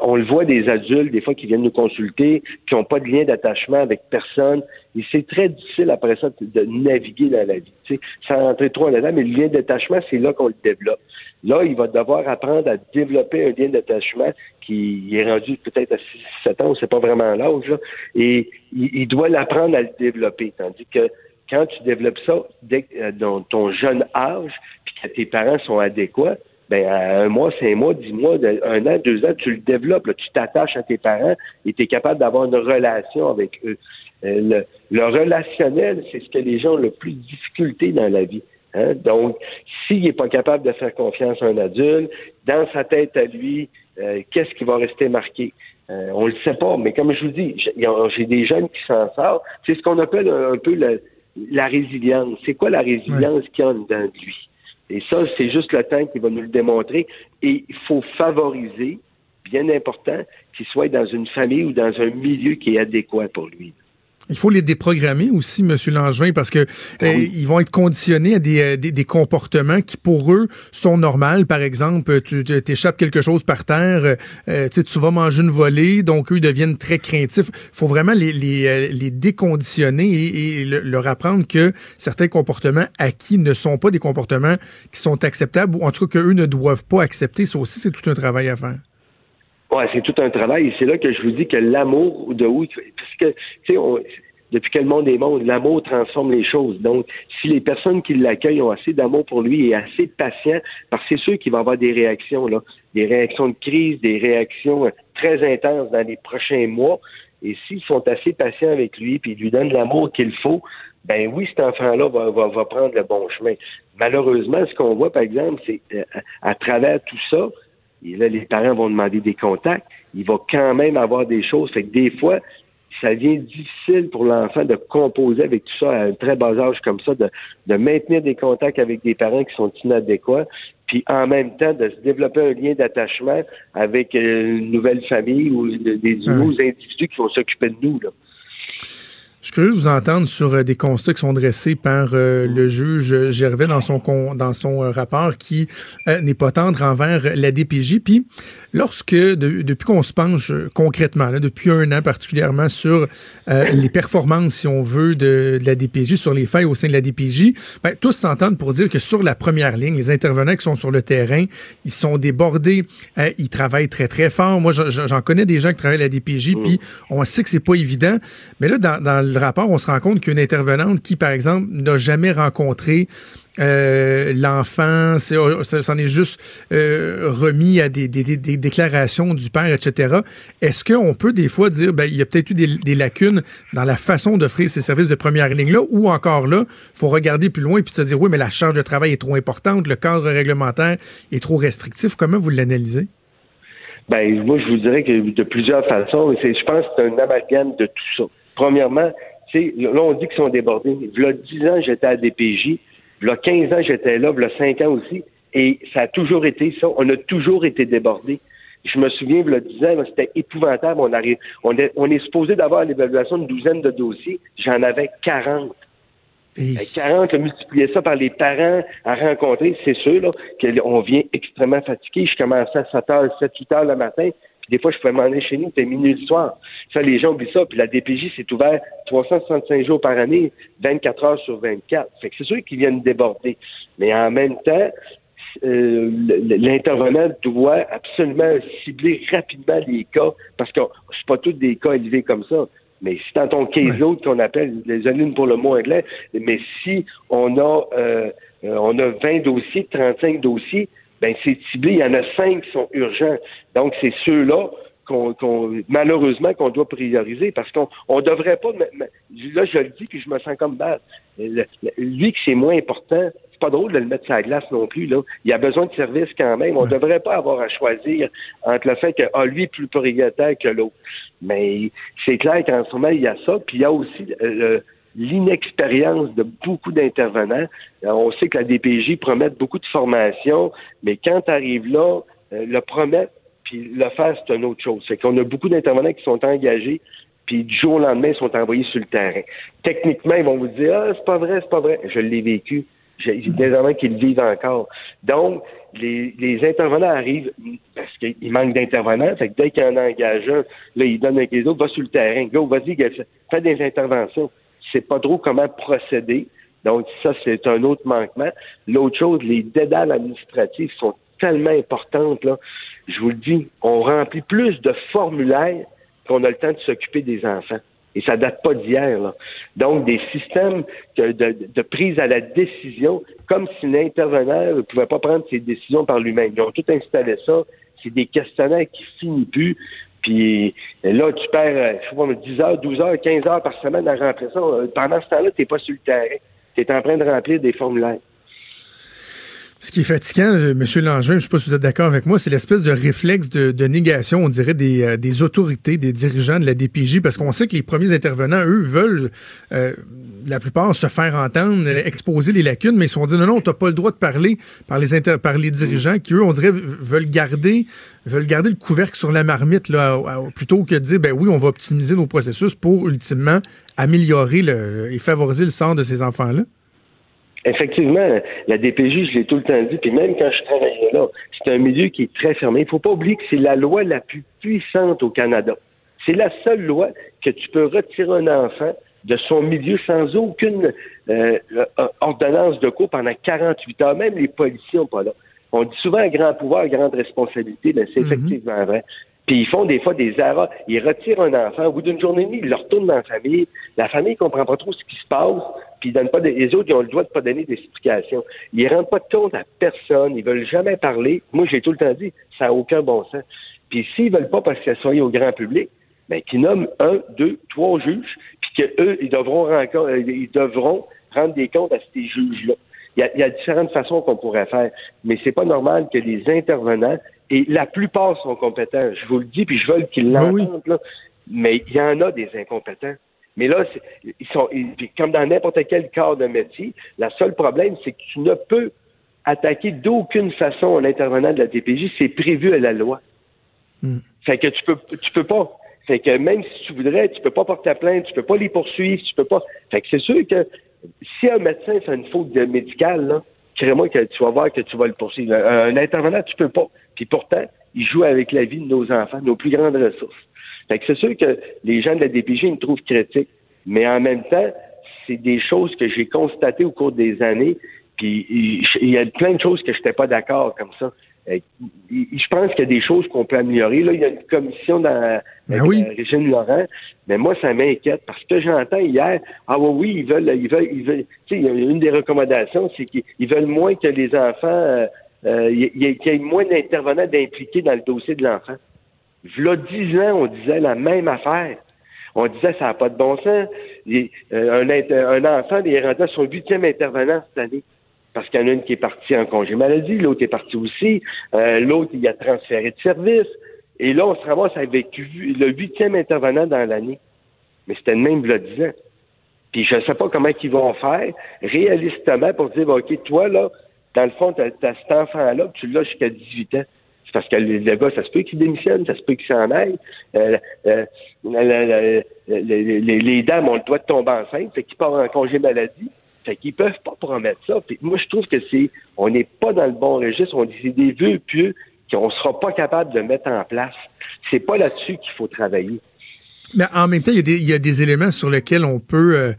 On le voit des adultes, des fois, qui viennent nous consulter, qui n'ont pas de lien d'attachement avec personne. Et c'est très difficile après ça de naviguer dans la vie. sais, sans rentrer trop là-dedans, mais le lien d'attachement, c'est là qu'on le développe. Là, il va devoir apprendre à développer un lien d'attachement qui est rendu peut-être à 6-7 ans, sait pas vraiment l'âge, et il, doit l'apprendre à le développer. Tandis que quand tu développes ça dès, euh, dans ton jeune âge, puis que tes parents sont adéquats, ben, un mois, cinq mois, dix mois, un an, deux ans, tu le développes, tu t'attaches à tes parents et tu es capable d'avoir une relation avec eux. Euh, le, relationnel, c'est ce que les gens ont le plus de difficulté dans la vie. Hein. Donc, s'il n'est pas capable de faire confiance à un adulte, dans sa tête à lui, euh, qu'est-ce qui va rester marqué? Euh, on le sait pas, mais comme je vous dis, j'ai des jeunes qui s'en sortent. C'est ce qu'on appelle un, peu la, la résilience. C'est quoi la résilience qu'il y a dedans de lui? Et ça, c'est juste le temps qui va nous le démontrer. Et il faut favoriser, bien important, qu'il soit dans une famille ou dans un milieu qui est adéquat pour lui. Il faut les déprogrammer aussi, M. Langevin, parce que ah euh, ils vont être conditionnés à euh, des, des, comportements qui, pour eux, sont normaux. Par exemple, tu t'échappes quelque chose par terre, euh, tu vas manger une volée, donc eux deviennent très craintifs. Il faut vraiment les, les, les déconditionner et, leur apprendre que certains comportements acquis ne sont pas des comportements qui sont acceptables ou en tout cas qu'eux ne doivent pas accepter. Ça aussi, c'est tout un travail à faire. Ouais, c'est tout un travail et c'est là que je vous dis que l'amour de où parce que tu sais depuis que le monde est monde, l'amour transforme les choses. Donc, si les personnes qui l'accueillent ont assez d'amour pour lui et assez de patience, parce que c'est sûr qu'il va avoir des réactions, là, des réactions de crise, des réactions euh, très intenses dans les prochains mois. Et s'ils sont assez patients avec lui, puis lui donnent l'amour qu'il faut, ben oui, cet enfant-là va, prendre le bon chemin. Malheureusement, ce qu'on voit, par exemple, c'est euh, à travers tout ça, et là, les parents vont demander des contacts. Il va quand même avoir des choses. Fait que des fois, ça devient difficile pour l'enfant de composer avec tout ça à un très bas âge comme ça, de, de maintenir des contacts avec des parents qui sont inadéquats, puis en même temps de se développer un lien d'attachement avec euh, une nouvelle famille ou des nouveaux individus qui vont s'occuper de nous. Là. Je suis curieux de vous entendre sur euh, des constats qui sont dressés par euh, le juge Gervais dans son dans son euh, rapport qui n'est pas tendre envers la DPJ. Puis, lorsque, depuis qu'on se penche concrètement, là, depuis un an particulièrement, sur les performances, si on veut, de, la DPJ, sur les failles au sein de la DPJ, ben, tous s'entendent pour dire que sur la première ligne, les intervenants qui sont sur le terrain, ils sont débordés, ils travaillent très, très fort. Moi, j'en connais des gens qui travaillent à la DPJ, puis on sait que c'est pas évident. Mais là, dans, dans le rapport, on se rend compte qu'une intervenante qui, par exemple, n'a jamais rencontré euh, l'enfant, oh, s'en est juste euh, remis à des, déclarations du père, etc. Est-ce qu'on peut des fois dire, ben, il y a peut-être eu des, lacunes dans la façon d'offrir ces services de première ligne-là, ou encore là, faut regarder plus loin et puis se dire, oui, mais la charge de travail est trop importante, le cadre réglementaire est trop restrictif. Comment vous l'analysez? Ben, moi, je vous dirais que de plusieurs façons, je pense que c'est un amalgame de tout ça. Premièrement, là, on dit qu'ils sont débordés. Il y a 10 ans, j'étais à DPJ. Il y a 15 ans, j'étais là. Il y a 5 ans aussi. Et ça a toujours été ça. On a toujours été débordés. Je me souviens, il y a 10 ans, c'était épouvantable. On, arrive, on, est, on est supposé d'avoir l'évaluation d'une douzaine de dossiers. J'en avais 40. 40, multiplier ça par les parents à rencontrer, c'est sûr là, qu'on vient extrêmement fatigué. Je commençais à 7 h, 7, 8 heures le matin. Des fois, je pouvais m'en aller chez nous, c'était minuit le soir. Ça, les gens oublient ça. Puis la DPJ, c'est ouvert 365 jours par année, 24 heures sur 24. Fait que c'est sûr qu'ils viennent déborder. Mais en même temps, euh, l'intervenant doit absolument cibler rapidement les cas, parce que c'est pas tous des cas élevés comme ça. Mais si dans ton caseload qu'on appelle, les années pour le mot anglais, mais si on a euh, euh, on a 20 dossiers, 35 dossiers, ben c'est ciblé. Il y en a cinq qui sont urgents. Donc, c'est ceux-là qu'on, malheureusement qu'on doit prioriser parce qu'on on devrait pas là je le dis que je me sens comme base lui que c'est moins important c'est pas drôle de le mettre sur la glace non plus là. Il a besoin de service quand même. On devrait pas avoir à choisir entre le fait que ah, lui est plus prioritaire que l'autre. Mais c'est clair qu'en ce moment il y a ça. Puis il y a aussi euh, l'inexpérience de beaucoup d'intervenants. Euh, on sait que la DPJ promet beaucoup de formation, mais quand tu arrives là, euh, le promettre puis le faire, c'est une autre chose. C'est qu'on a beaucoup d'intervenants qui sont engagés, puis du jour au lendemain, ils sont envoyés sur le terrain. Techniquement, ils vont vous dire Ah, c'est pas vrai, c'est pas vrai. Je l'ai vécu. J'ai des intervenants qui le vivent encore. Donc, les, intervenants arrivent parce qu'il manque d'intervenants. Que dès qu'il y en engage un, là, ils donnent avec les autres, va sur le terrain. Go, vas-y, fais des interventions. C'est pas trop comment procéder. Donc, ça, c'est un autre manquement. L'autre chose, les dédales administratifs sont tellement importantes, là. Je vous le dis, on remplit plus de formulaires qu'on a le temps de s'occuper des enfants. Et ça date pas d'hier. Donc, des systèmes de, prise à la décision, comme si l'intervenant ne pouvait pas prendre ses décisions par lui-même. Ils ont tout installé ça. C'est des questionnaires qui finissent plus. Puis là, tu perds, je sais pas, 10 heures, 12 heures, 15 heures par semaine à remplir ça. Pendant ce temps-là, tu n'es pas sur le terrain. Tu es en train de remplir des formulaires. Ce qui est fatigant, euh, M. Langin, je ne sais pas si vous êtes d'accord avec moi, c'est l'espèce de réflexe de, négation, on dirait, des, euh, des, autorités, des dirigeants de la DPJ, parce qu'on sait que les premiers intervenants, eux, veulent, euh, la plupart, se faire entendre, exposer les lacunes, mais ils se sont dit, non, non, t'as pas le droit de parler par les, inter par les dirigeants qui, eux, on dirait, veulent garder, veulent garder le couvercle sur la marmite, là, plutôt que de dire, ben oui, on va optimiser nos processus pour, ultimement, améliorer le, et favoriser le sort de ces enfants-là. Effectivement, la DPJ, je l'ai tout le temps dit, puis même quand je travaillais là, c'est un milieu qui est très fermé. Il ne faut pas oublier que c'est la loi la plus puissante au Canada. C'est la seule loi que tu peux retirer un enfant de son milieu sans aucune euh, ordonnance de cours pendant 48 heures. Même les policiers n'ont pas là. On dit souvent grand pouvoir, grande responsabilité, mais c'est mhm. effectivement vrai. Puis ils font des fois des erreurs. Ils retirent un enfant. Au bout d'une journée et demie, ils le retournent dans la famille. La famille ne comprend pas trop ce qui se passe. Puis ils donnent pas les autres, ils ont le droit de pas donner d'explications. Ils rendent pas de compte à personne. Ils veulent jamais parler. Moi, j'ai tout le temps dit, ça n'a aucun bon sens. Puis s'ils veulent pas parce que ça soit au grand public, ben, qu'ils nomment un, deux, trois juges, puis qu'eux, ils devront, euh, ils devront rendre des comptes à ces juges-là. Il y, a, différentes façons qu'on pourrait faire, mais c'est pas normal que les intervenants et la plupart sont compétents. Je vous le dis, puis je veux qu'ils ben l'entendent, mais il y en a des incompétents. Mais là, ils sont comme dans n'importe quel corps de métier, le seul problème, c'est que tu ne peux attaquer d'aucune façon un intervenant de la DPJ, c'est prévu à la loi. Hmm. Fait que tu peux tu peux pas. Fait que même si tu voudrais, tu peux pas porter ta plainte, tu peux pas les poursuivre, tu peux pas. Fait que c'est sûr que si un médecin fait une faute médicale, là, crée-moi que tu vas voir que tu vas le poursuivre. Un, intervenant, tu peux pas. Puis pourtant, il joue avec la vie de nos enfants, nos plus grandes ressources. Fait que c'est sûr que les gens de la DPJ me trouvent critique, mais en même temps, c'est des choses que j'ai constatées au cours des années, puis il y a plein de choses que je n'étais pas d'accord comme ça. Je pense qu'il y a des choses qu'on peut améliorer. Là, il y a une commission dans ben oui. Régine Laurent, mais moi, ça m'inquiète parce que j'entends hier, ah oui, oui, ils veulent, ils veulent, ils veulent, tu sais, une des recommandations, c'est qu'ils veulent moins que les enfants, euh, euh il y, ait moins d'intervenants d'impliqués dans le dossier de l'enfant. V'là dix ans, on disait la même affaire. On disait ça n'a pas de bon sens. Euh, un, enfant il est rentré à son huitième intervenant cette année parce qu'il y en a une qui est partie en congé maladie, l'autre est partie aussi, euh, l'autre il a transféré de service. Et là, on se ramasse avec le huitième intervenant dans l'année. Mais c'était le même le 10 ans. Puis je ne sais pas comment ils vont faire réalistement pour dire, OK, toi, là, dans le fond, tu as, cet enfant-là, tu l'as jusqu'à 18 ans. Parce que le, gars, ça se peut qu'il démissionne, ça se peut qu'il s'en aille. Euh, euh, les, dames ont le droit de tomber enceinte, fait qu'ils partent en congé maladie. Fait qu'ils peuvent pas promettre ça. Moi, je trouve que c'est, on n'est pas dans le bon registre. On dit des vœux pieux qu'on sera pas capable de mettre en place. C'est pas là-dessus qu'il faut travailler. Mais en même temps, il y, a des, il y a des éléments sur lesquels on peut euh,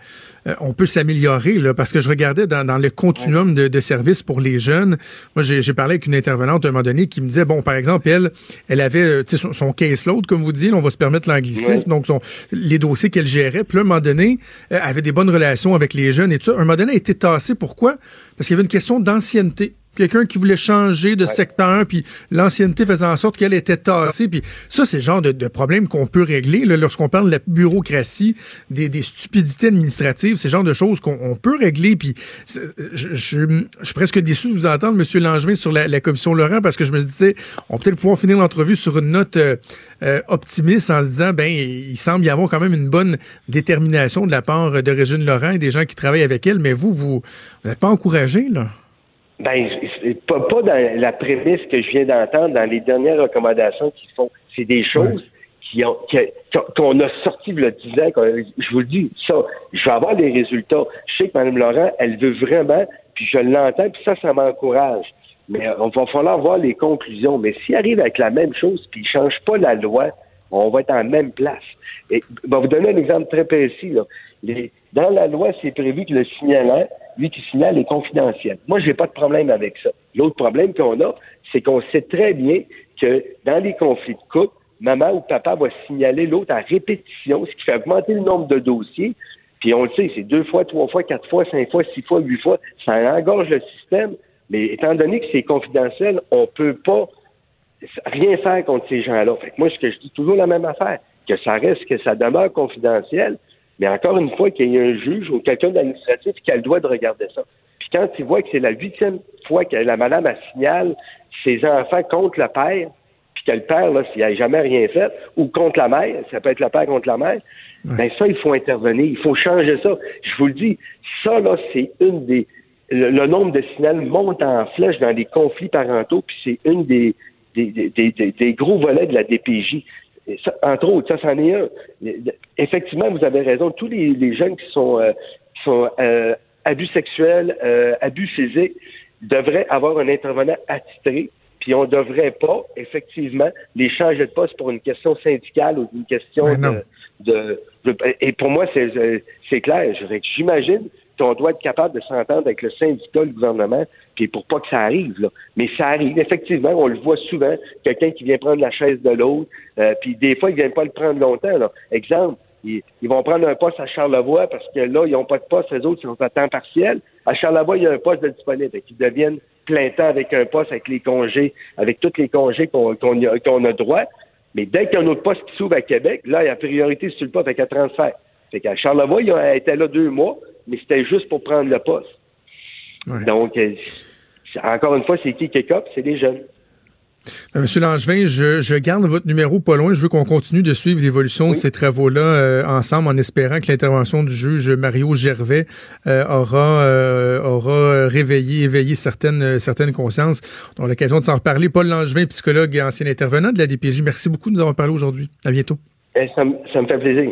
euh, on peut s'améliorer là, parce que je regardais dans, dans le continuum de, de, services pour les jeunes. Moi, j'ai parlé avec une intervenante à un moment donné qui me disait bon, par exemple, elle, elle avait euh, son, son caseload, comme vous dites, on va se permettre l'anglicisme, donc son, les dossiers qu'elle gérait. Puis là, à un moment donné, elle avait des bonnes relations avec les jeunes et tout ça. À un moment donné, elle était tassée. Pourquoi? Parce qu'il y avait une question d'ancienneté. Quelqu'un qui voulait changer de secteur, puis l'ancienneté faisait en sorte qu'elle était tassée. Puis ça, c'est le genre de, de problème qu'on peut régler lorsqu'on parle de la bureaucratie, des, des stupidités administratives, c'est le genre de choses qu'on peut régler. Puis je, je, suis presque déçu de vous entendre, M. Langevin, sur la, la commission Laurent, parce que je me disais, on peut peut-être pouvoir finir l'entrevue sur une note euh, euh, optimiste en se disant, ben, il semble y avoir quand même une bonne détermination de la part de Régine Laurent et des gens qui travaillent avec elle, mais vous, vous n'êtes pas encouragé, là? Ben, pas, pas dans la prémisse que je viens d'entendre dans les dernières recommandations qu'ils font. C'est des choses qui ont qu'on a sorti le 10 ans. Je vous le dis, ça, je vais avoir des résultats. Je sais que Mme Laurent, elle veut vraiment, puis je l'entends, puis ça, ça m'encourage. Mais on va falloir voir les conclusions. Mais s'il arrive avec la même chose, puis il ne change pas la loi, on va être en même place. Et je vais vous donner un exemple très précis. Là. Dans la loi, c'est prévu que le signalant, lui qui signale, est confidentiel. Moi, je n'ai pas de problème avec ça. L'autre problème qu'on a, c'est qu'on sait très bien que dans les conflits de couple, maman ou papa va signaler l'autre à répétition, ce qui fait augmenter le nombre de dossiers. Puis on le sait, c'est deux fois, trois fois, quatre fois, cinq fois, six fois, huit fois. Ça engorge le système. Mais étant donné que c'est confidentiel, on peut pas rien faire contre ces gens-là. Fait moi, ce que je dis toujours la même affaire, que ça reste, que ça demeure confidentiel, mais encore une fois, qu'il y ait un juge ou quelqu'un d'administratif qui a le droit de regarder ça. Puis quand il voit que c'est la huitième fois que la madame a signale ses enfants contre le père, puis que le père, là, s'il n'a jamais rien fait, ou contre la mère, ça peut être le père contre la mère, ben ça, il faut intervenir, il faut changer ça. Je vous le dis, ça, là, c'est une des le, nombre de signaux monte en flèche dans les conflits parentaux, puis c'est une des, des, gros volets de la DPJ. Entre autres, ça, c'en est un. Effectivement, vous avez raison. Tous les, jeunes qui sont, euh, sont euh, abus sexuels, euh, abus physiques, devraient avoir un intervenant attitré. Puis on ne devrait pas, effectivement, les changer de poste pour une question syndicale ou une question de, de, Et pour moi, c'est clair. J'imagine on doit être capable de s'entendre avec le syndicat, le gouvernement, puis pour pas que ça arrive. Là. Mais ça arrive, effectivement, on le voit souvent, quelqu'un qui vient prendre la chaise de l'autre, euh, puis des fois, ils viennent pas le prendre longtemps. Là. Exemple, ils, vont prendre un poste à Charlevoix parce que là, ils n'ont pas de poste, les autres, ils sont à temps partiel. À Charlevoix, il y a un poste de disponible. Ils deviennent plein temps avec un poste, avec les congés, avec tous les congés qu'on a, droit. Mais dès qu'il y a un autre poste qui s'ouvre à Québec, là, il y a priorité sur le poste avec un transfert. Fait qu'à Charlevoix, il a été là deux mois mais c'était juste pour prendre le poste. Donc, euh, encore une fois, c'est qui qui C'est des jeunes. Euh, Monsieur Langevin, je, garde votre numéro pas loin. Je veux qu'on continue de suivre l'évolution de ces travaux-là euh, ensemble en espérant que l'intervention du juge Mario Gervais aura, aura réveillé, éveillé certaines, certaines consciences. On a l'occasion de s'en reparler. Paul Langevin, psychologue et ancien intervenant de la DPJ, merci beaucoup de nous avoir parlé aujourd'hui. À bientôt. Eh, ça me fait plaisir.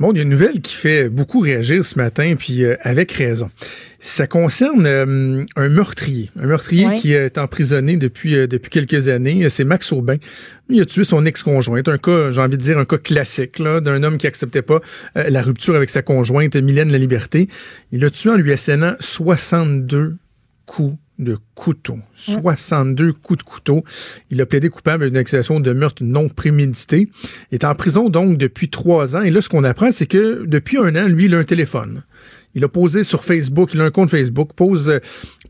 Bon, il y a une nouvelle qui fait beaucoup réagir ce matin, puis euh, avec raison. Ça concerne euh, un meurtrier, un meurtrier qui est emprisonné depuis euh, depuis quelques années. C'est Max Aubin. Il a tué son ex-conjointe. Un cas, j'ai envie de dire, un cas classique là, d'un homme qui acceptait pas la rupture avec sa conjointe, Mylène La Liberté. Il a tué en lui assénant 62 coups de couteau. 62 coups de couteau. Il a plaidé coupable d'une accusation de meurtre non prémédité. Il est en prison donc depuis trois ans. Et là, ce qu'on apprend, c'est que depuis un an, lui, il a un téléphone. Il a posé sur Facebook, il a un compte Facebook, pose, euh,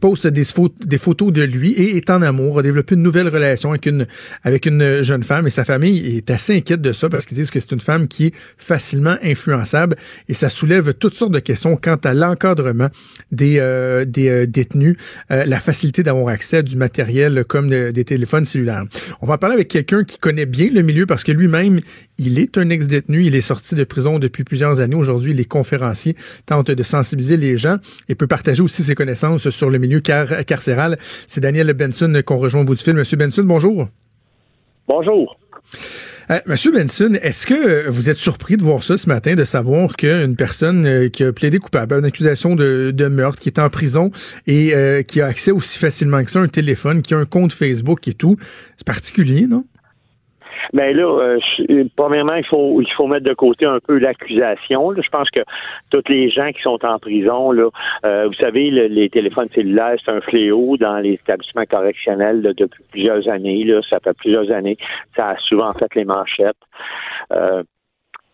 poste des, photos de lui et est en amour, a développé une nouvelle relation avec une, avec une jeune femme et sa famille est assez inquiète de ça parce qu'ils disent que c'est une femme qui est facilement influençable et ça soulève toutes sortes de questions quant à l'encadrement des, euh, des euh, détenus, la facilité d'avoir accès à du matériel comme des téléphones cellulaires. On va en parler avec quelqu'un qui connaît bien le milieu parce que lui-même, il est un ex-détenu, il est sorti de prison depuis plusieurs années. Aujourd'hui, il est conférencier, tente de sensibiliser les gens et peut partager aussi ses connaissances sur le milieu carcéral. C'est Daniel Benson qu'on rejoint au bout du fil. Monsieur Benson, bonjour. Bonjour. Euh, Monsieur Benson, est-ce que vous êtes surpris de voir ça ce matin, de savoir qu'une personne euh, qui a plaidé coupable à une accusation de, meurtre, qui est en prison et euh, qui a accès aussi facilement que ça à un téléphone, qui a un compte Facebook et tout, c'est particulier, non? Mais là, euh, euh, premièrement, il faut il faut mettre de côté un peu l'accusation. Je pense que tous les gens qui sont en prison, là, euh, vous savez, les téléphones cellulaires, c'est un fléau dans les établissements correctionnels depuis plusieurs années. Là, ça fait plusieurs années. Ça a souvent fait les manchettes. Euh,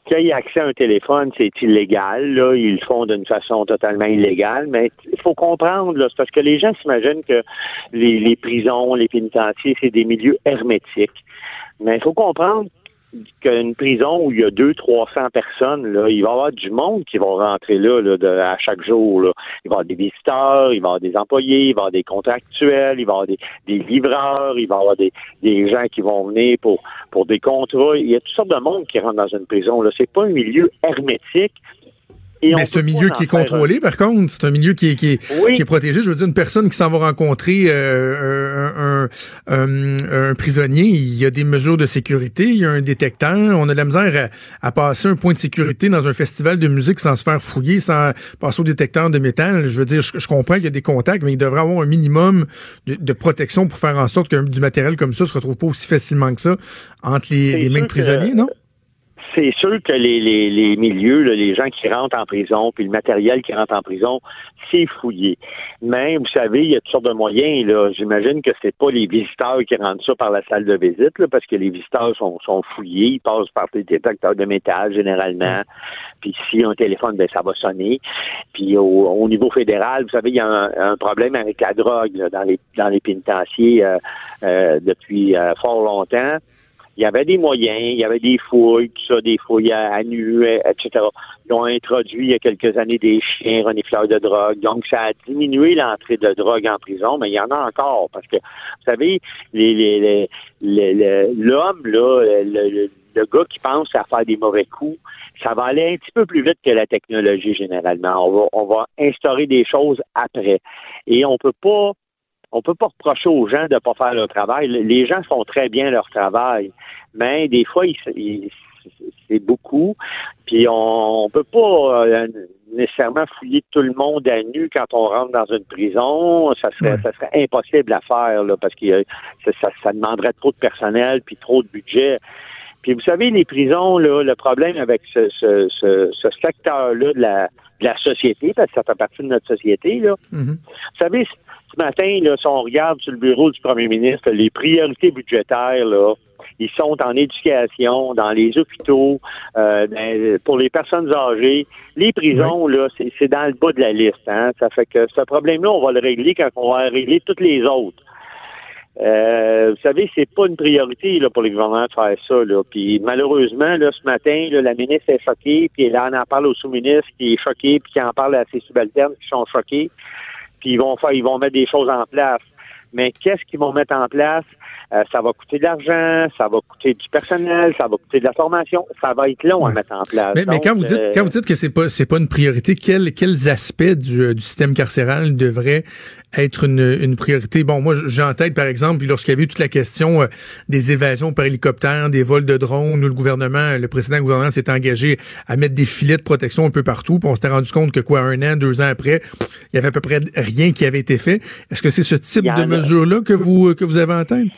qu'il y ait accès à un téléphone, c'est illégal. Là. Ils le font d'une façon totalement illégale, mais il faut comprendre, là, c'est parce que les gens s'imaginent que les, les prisons, les pénitenciers, c'est des milieux hermétiques. Mais il faut comprendre qu'une prison où il y a deux, trois cents personnes, là, il va y avoir du monde qui va rentrer là, là à chaque jour. Il va y avoir des visiteurs, il va y avoir des employés, il va y avoir des contractuels, il va y avoir des, livreurs, il va y avoir des, des, gens qui vont venir pour, pour des contrats. Il y a toutes sortes de monde qui rentre dans une prison. Là. C'est pas un milieu hermétique. Mais c'est un milieu qui est contrôlé, par contre. C'est un milieu qui est, qui, est, protégé. Je veux dire, une personne qui s'en va rencontrer euh, un, prisonnier, il y a des mesures de sécurité, il y a un détecteur. On a de la misère à, passer un point de sécurité dans un festival de musique sans se faire fouiller, sans passer au détecteur de métal. Je veux dire, je, comprends qu'il y a des contacts, mais il devrait avoir un minimum de, protection pour faire en sorte que du matériel comme ça se retrouve pas aussi facilement que ça entre les, les mains de prisonniers, non? C'est sûr que les, les, les milieux, les gens qui rentrent en prison, puis le matériel qui rentre en prison, c'est fouillé. Mais vous savez, il y a toutes sortes de moyens. Là. J'imagine que c'est pas les visiteurs qui rentrent ça par la salle de visite, là, parce que les visiteurs sont, sont fouillés, ils passent par des détecteurs de métal généralement. Puis a un téléphone, ben ça va sonner. Puis au, niveau fédéral, vous savez, il y a un, problème avec la drogue dans les dans les pénitenciers euh, euh, depuis euh, fort longtemps il y avait des moyens, il y avait des fouilles, tout ça, des fouilles à, nu, etc. Ils ont introduit il y a quelques années des chiens renifleurs de drogue. Donc, ça a diminué l'entrée de drogue en prison, mais il y en a encore parce que, vous savez, les, les, les, l'homme, là, le, le, gars qui pense à faire des mauvais coups, ça va aller un petit peu plus vite que la technologie généralement. On va, on va instaurer des choses après. Et on peut pas on peut pas reprocher aux gens de pas faire leur travail. Les gens font très bien leur travail, mais des fois, c'est beaucoup. Puis on, on peut pas euh, nécessairement fouiller tout le monde à nu quand on rentre dans une prison. Ça serait, ça serait impossible à faire là, parce que ça, ça, demanderait trop de personnel puis trop de budget. Puis vous savez, les prisons, là, le problème avec ce, ce, ce, secteur-là de la, de la société, parce que ça fait partie de notre société, là. Mm-hmm. Vous savez, ce matin, là, si on regarde sur le bureau du premier ministre, les priorités budgétaires, là, ils sont en éducation, dans les hôpitaux, euh, ben, pour les personnes âgées. Les prisons, là, c'est dans le bas de la liste. Hein? Ça fait que ce problème-là, on va le régler quand on va régler toutes les autres. Euh, vous savez, c'est pas une priorité là, pour les gouvernements de faire ça. Là. Puis malheureusement, là, ce matin, là, la ministre est choquée, puis là, on en parle au sous-ministre qui est choqué, puis qui en parle à ses subalternes qui sont choqués puis ils vont faire, ils vont mettre des choses en place. Mais qu'est-ce qu'ils vont mettre en place? Euh, ça va coûter de l'argent, ça va coûter du personnel, ça va coûter de la formation, ça va être long à mettre en place. Mais, quand vous dites euh, quand vous dites que c'est pas c'est pas une priorité, quels quels aspects du, euh, du système carcéral devraient être une, une priorité? Bon, moi j'ai en tête par exemple, lorsqu'il y avait eu toute la question des évasions par hélicoptère, des vols de drones, où le gouvernement, le précédent gouvernement s'est engagé à mettre des filets de protection un peu partout, puis on s'était rendu compte que quoi, un an, deux ans après, il y avait à peu près rien qui avait été fait. Est-ce que c'est ce type de mesure-là que vous que vous avez en tête?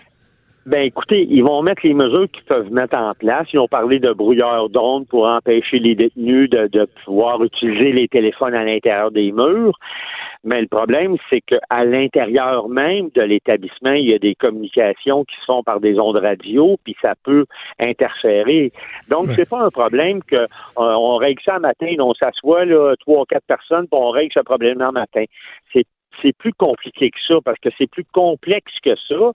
Ben écoutez, ils vont mettre les mesures qu'ils peuvent mettre en place. Ils ont parlé de brouilleurs d'ondes pour empêcher les détenus de, de, pouvoir utiliser les téléphones à l'intérieur des murs. Mais le problème, c'est qu'à l'intérieur même de l'établissement, il y a des communications qui se font par des ondes radio, puis ça peut interférer. Donc, c'est pas un problème que euh, on règle ça un matin, on s'assoit là trois ou quatre personnes, puis on règle ce problème un matin. C'est c'est plus compliqué que ça parce que c'est plus complexe que ça.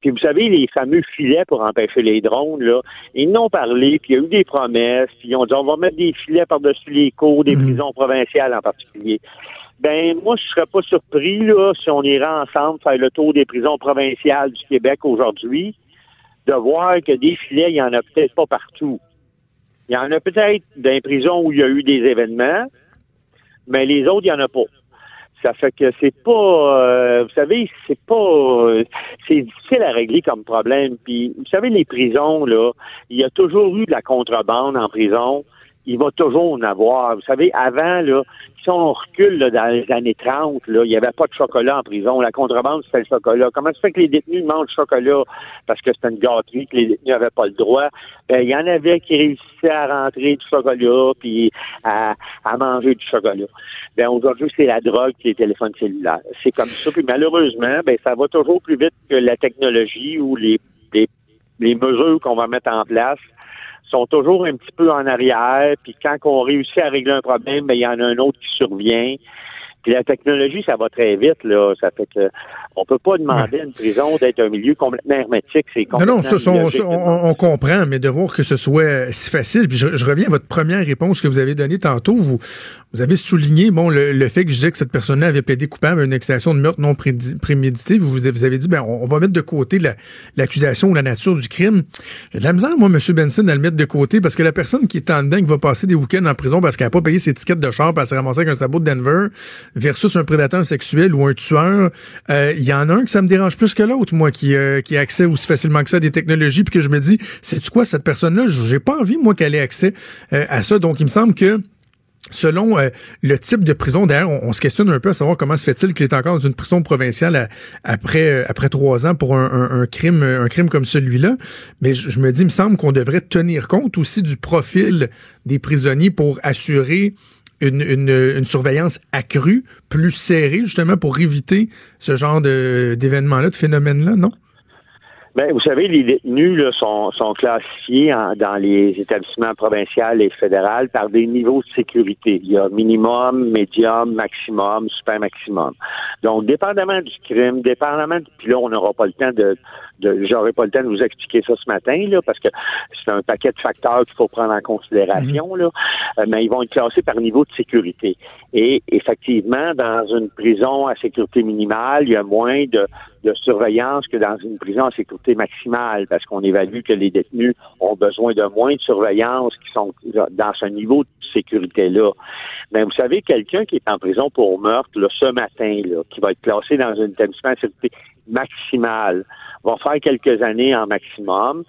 Puis vous savez, les fameux filets pour empêcher les drones, là, ils n'ont parlé, puis il y a eu des promesses, puis ils ont dit on va mettre des filets par-dessus les cours des mhm. prisons provinciales en particulier. Ben moi, je serais pas surpris là si on irait ensemble faire le tour des prisons provinciales du Québec aujourd'hui, de voir que des filets, il y en a peut-être pas partout. Il y en a peut-être dans les prisons où il y a eu des événements, mais les autres, il n'y en a pas. Ça fait que c'est pas, euh, vous savez, c'est pas, c'est difficile à régler comme problème. Puis, vous savez, les prisons là, il y a toujours eu de la contrebande en prison. Il va toujours en avoir. Vous savez, avant là, si on recule là, dans les années 30, là, il n'y avait pas de chocolat en prison. La contrebande, c'était le chocolat. Comment ça fait que les détenus mangent du chocolat? Parce que c'était une gâterie que les détenus n'avaient pas le droit? Ben, il y en avait qui réussissaient à rentrer du chocolat puis à, à manger du chocolat. Ben, aujourd'hui, c'est la drogue et les téléphones cellulaires. C'est comme ça. Puis malheureusement, ben, ça va toujours plus vite que la technologie ou les, les, les mesures qu'on va mettre en place sont toujours un petit peu en arrière, puis quand on réussit à régler un problème, ben, il y en a un autre qui survient. Puis la technologie, ça va très vite, là. Ça fait que on peut pas demander à une prison d'être un milieu complètement hermétique. C'est non, non, ça, on, comprend, mais de voir que ce soit si facile. Puis je, reviens à votre première réponse que vous avez donnée tantôt. Vous, vous avez souligné, bon, le, fait que je disais que cette personne-là avait plaidé coupable à une accusation de meurtre non prémédité. Vous, vous avez dit, ben, on, va mettre de côté l'accusation ou la nature du crime. J'ai de la misère, moi, M. Benson, à le mettre de côté parce que la personne qui est en dedans, qui va passer des week-ends en prison parce qu'elle n'a pas payé ses tickets de char parce qu'elle s'est ramassée avec un sabot de Denver, versus un prédateur sexuel ou un tueur, euh, il y en a un que ça me dérange plus que l'autre, moi, qui, euh, qui a accès aussi facilement que ça à des technologies, puis que je me dis, c'est quoi cette personne-là? J'ai pas envie, moi, qu'elle ait accès euh, à ça. Donc, il me semble que Selon le type de prison, d'ailleurs, on, se questionne un peu à savoir comment se fait-il qu'il est encore dans une prison provinciale après après trois ans pour un, crime un crime comme celui-là. Mais je, me dis, il me semble qu'on devrait tenir compte aussi du profil des prisonniers pour assurer une, surveillance accrue, plus serrée, justement, pour éviter ce genre d'événements-là, de, phénomènes-là, non? Ben, vous savez, les détenus sont classifiés dans les établissements provinciaux et fédéraux par des niveaux de sécurité. Il y a minimum, médium, maximum, super maximum. Donc, dépendamment du crime, dépendamment, puis là, on n'aura pas le temps de, de j'aurai pas le temps de vous expliquer ça ce matin, là, parce que c'est un paquet de facteurs qu'il faut prendre en considération, mhm. là, euh, mais ils vont être classés par niveau de sécurité. Et effectivement, dans une prison à sécurité minimale, il y a moins de, de surveillance que dans une prison à sécurité maximale, parce qu'on évalue que les détenus ont besoin de moins de surveillance qui sont dans ce niveau de sécurité-là. Mais vous savez, quelqu'un qui est en prison pour meurtre, là, ce matin, là, qui va être classé dans un établissement à sécurité maximale, va faire quelques années en maximum.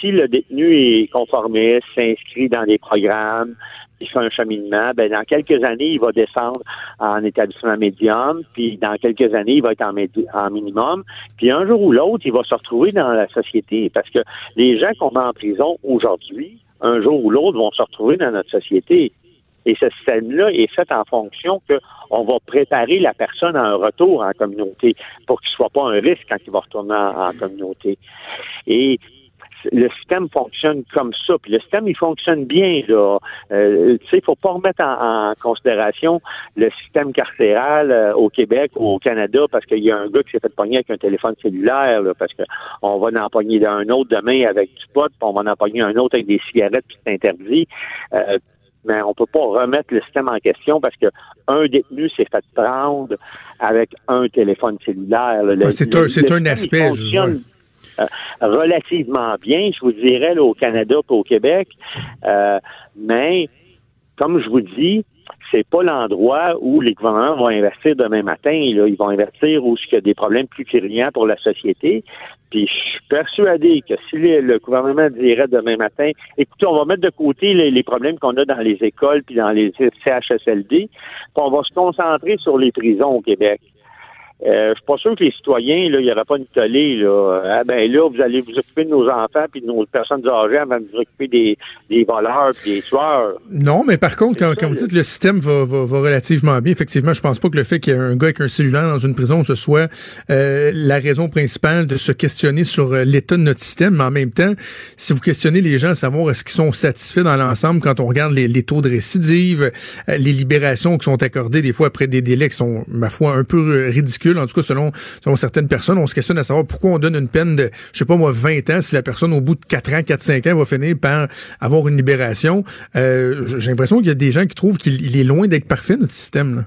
Si le détenu est conformiste, s'inscrit dans des programmes, il fait un cheminement, ben dans quelques années, il va descendre en établissement médium, puis dans quelques années, il va être en, en minimum, puis un jour ou l'autre, il va se retrouver dans la société, parce que les gens qu'on met en prison aujourd'hui, un jour ou l'autre, vont se retrouver dans notre société. Et ce système-là est fait en fonction qu'on va préparer la personne à un retour en communauté pour qu'il ne soit pas un risque quand il va retourner en, communauté. Et le système fonctionne comme ça. Puis le système, il fonctionne bien. Là. Euh, tu sais, il faut pas remettre en, considération le système carcéral euh, au Québec ou au Canada parce qu'il y a un gars qui s'est fait pogner avec un téléphone cellulaire, parce qu'on va en pogner un autre demain avec du pot, puis on va en pogner un autre avec des cigarettes, puis c'est interdit. Euh, mais on peut pas remettre le système en question parce que un détenu s'est fait prendre avec un téléphone cellulaire. c'est un, un aspect. Euh, relativement bien, je vous dirais, au Canada et au Québec. Euh, mais, comme je vous dis, c'est pas l'endroit où les gouvernements vont investir demain matin. Ils vont investir où il y a des problèmes plus criants pour la société. Puis je suis persuadé que si le gouvernement dirait demain matin, écoutez, on va mettre de côté les, problèmes qu'on a dans les écoles puis dans les CHSLD, puis on va se concentrer sur les prisons au Québec. Euh, je suis pas sûr que les citoyens, là, il n'y aura pas une tollée, là. Ah ben là, vous allez vous occuper de nos enfants puis de nos personnes âgées avant de vous occuper des, des voleurs puis des tueurs. Non, mais par contre, quand, quand vous dites le système va, va, va, relativement bien, effectivement, je pense pas que le fait qu'il y ait un gars avec un cellulaire dans une prison, ce soit euh, la raison principale de se questionner sur euh, l'état de notre système. Mais en même temps, si vous questionnez les gens à savoir est-ce qu'ils sont satisfaits dans l'ensemble quand on regarde les, les taux de récidive, les libérations qui sont accordées des fois après des délais qui sont, ma foi, un peu ridicules en tout cas selon, certaines personnes. On se questionne à savoir pourquoi on donne une peine de, je sais pas moi, 20 ans si la personne au bout de 4 ans, 4-5 ans va finir par avoir une libération. Euh, j'ai l'impression qu'il y a des gens qui trouvent qu'il est loin d'être parfait, notre système. Là.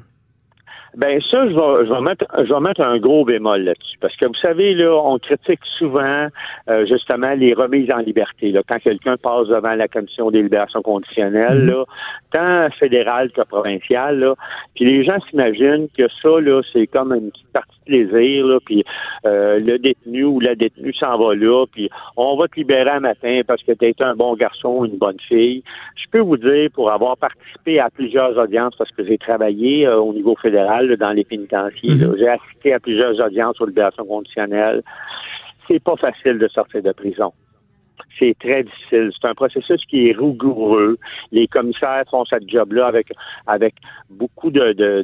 Ben ça, je vais, je vais mettre, je vais mettre un gros bémol là-dessus, parce que vous savez là, on critique souvent euh, justement les remises en liberté. Là, quand quelqu'un passe devant la commission des libérations conditionnelles, là, tant fédérale que provinciale, là, puis les gens s'imaginent que ça là, c'est comme une petite partie de plaisir, là, puis euh, le détenu ou la détenue s'en va là, puis on va te libérer un matin parce que tu es un bon garçon, une bonne fille. Je peux vous dire, pour avoir participé à plusieurs audiences, parce que j'ai travaillé euh, au niveau fédéral dans les pénitenciers. Mhm. J'ai assisté à plusieurs audiences sur libération conditionnelle. C'est pas facile de sortir de prison. C'est très difficile. C'est un processus qui est rigoureux. Les commissaires font cette job-là avec avec beaucoup de de,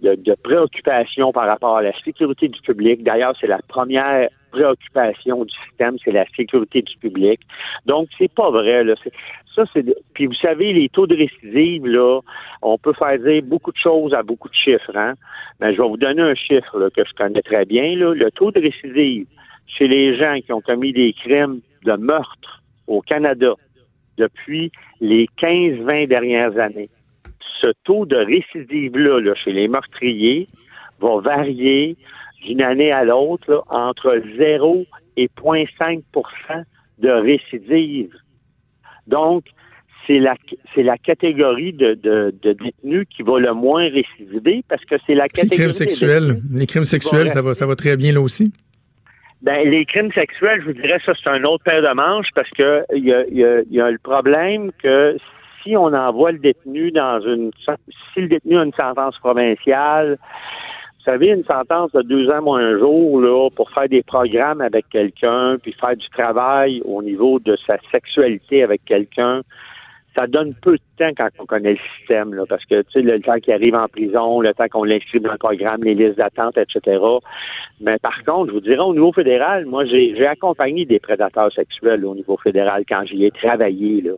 de, préoccupations par rapport à la sécurité du public. D'ailleurs, c'est la première préoccupation du système, c'est la sécurité du public. Donc, c'est pas vrai. Ça. Puis vous savez, les taux de récidive, là, on peut faire dire beaucoup de choses à beaucoup de chiffres. Hein? Mais je vais vous donner un chiffre que je connais très bien. Le taux de récidive chez les gens qui ont commis des crimes de meurtre au Canada depuis les 15-20 dernières années, ce taux de récidive-là là, chez les meurtriers va varier d'une année à l'autre entre 0 et 0,5% de récidive. Donc, c'est la, c'est la catégorie de, de, de, détenus qui va le moins récidiver parce que c'est la catégorie. Les crimes sexuels, les crimes sexuels, ça va, ça va très bien là aussi? Ben, les crimes sexuels, je vous dirais, ça, c'est un autre paire de manches parce que il y a, le problème que si on envoie le détenu dans une, si le détenu a une sentence provinciale, vous savez, une sentence de deux ans moins un jour là, pour faire des programmes avec quelqu'un, puis faire du travail au niveau de sa sexualité avec quelqu'un, ça donne peu de temps quand on connaît le système, là, parce que tu sais, le temps qu'il arrive en prison, le temps qu'on l'inscrit dans le programme, les listes d'attente, etc. Mais par contre, je vous dirais au niveau fédéral, moi j'ai accompagné des prédateurs sexuels au niveau fédéral quand j'y ai travaillé. Là.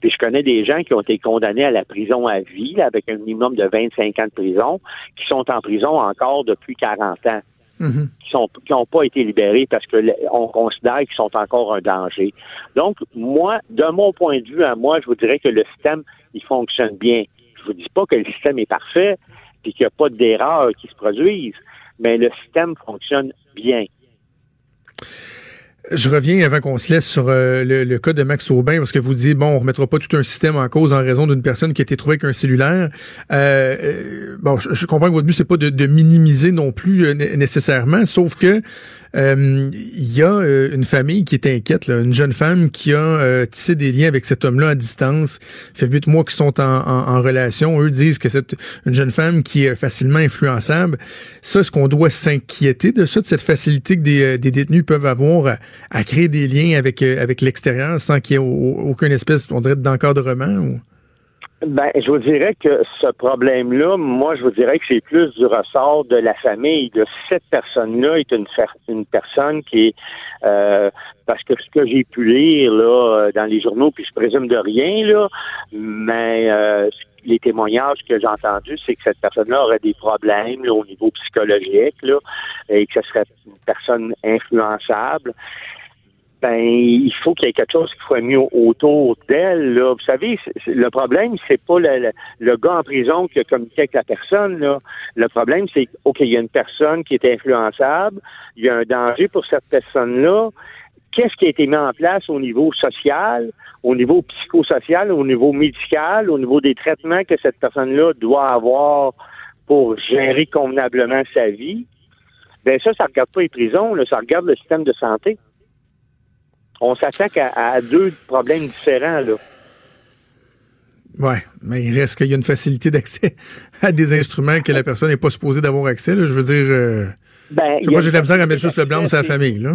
Puis je connais des gens qui ont été condamnés à la prison à vie, avec un minimum de 25 ans de prison, qui sont en prison encore depuis 40 ans. Mhm. qui sont qui n'ont pas été libérés parce que on considère qu'ils sont encore un danger. Donc moi, de mon point de vue à moi, je vous dirais que le système il fonctionne bien. Je vous dis pas que le système est parfait puis qu'il n'y a pas d'erreurs qui se produisent, mais le système fonctionne bien. Je reviens avant qu'on se laisse sur euh, le, cas de Max Aubin, parce que vous dites, bon, on remettra pas tout un système en cause en raison d'une personne qui a été trouvée avec un cellulaire. Euh, euh bon, je, comprends que votre but, c'est pas de, minimiser non plus euh, nécessairement, sauf que il y a une famille qui est inquiète, là, une jeune femme qui a tissé des liens avec cet homme-là à distance. fait huit mois qu'ils sont en, relation. Eux disent que c'est une jeune femme qui est facilement influençable. Ça, est-ce qu'on doit s'inquiéter de ça, de cette facilité que des, des détenus peuvent avoir à créer des liens avec, euh, avec l'extérieur sans qu'il y ait aucune espèce, on dirait, d'encadrement? Ben, je vous dirais que ce problème-là, moi, je vous dirais que c'est plus du ressort de la famille. De cette personne-là est une, une personne qui euh, parce que ce que j'ai pu lire là dans les journaux, puis je présume de rien là, mais euh, les témoignages que j'ai entendus, c'est que cette personne-là aurait des problèmes au niveau psychologique là, et que ce serait une personne influençable ben il faut qu'il y ait quelque chose qui soit mis autour d'elle. Là. Vous savez, le problème, c'est pas le, le, gars en prison qui a communiqué avec la personne. Là. Le problème, c'est OK, il y a une personne qui est influençable, il y a un danger pour cette personne-là. Qu'est-ce qui a été mis en place au niveau social, au niveau psychosocial, au niveau médical, au niveau des traitements que cette personne-là doit avoir pour gérer convenablement sa vie? Ben ça, ça regarde pas les prisons, là, ça regarde le système de santé on s'attaque à, deux problèmes différents, là. Oui, mais il reste qu'il y a une facilité d'accès à des instruments que la personne n'est pas supposée d'avoir accès. Je veux dire, euh, ben, moi j'ai de la misère à mettre juste le blâme sur la famille. Là.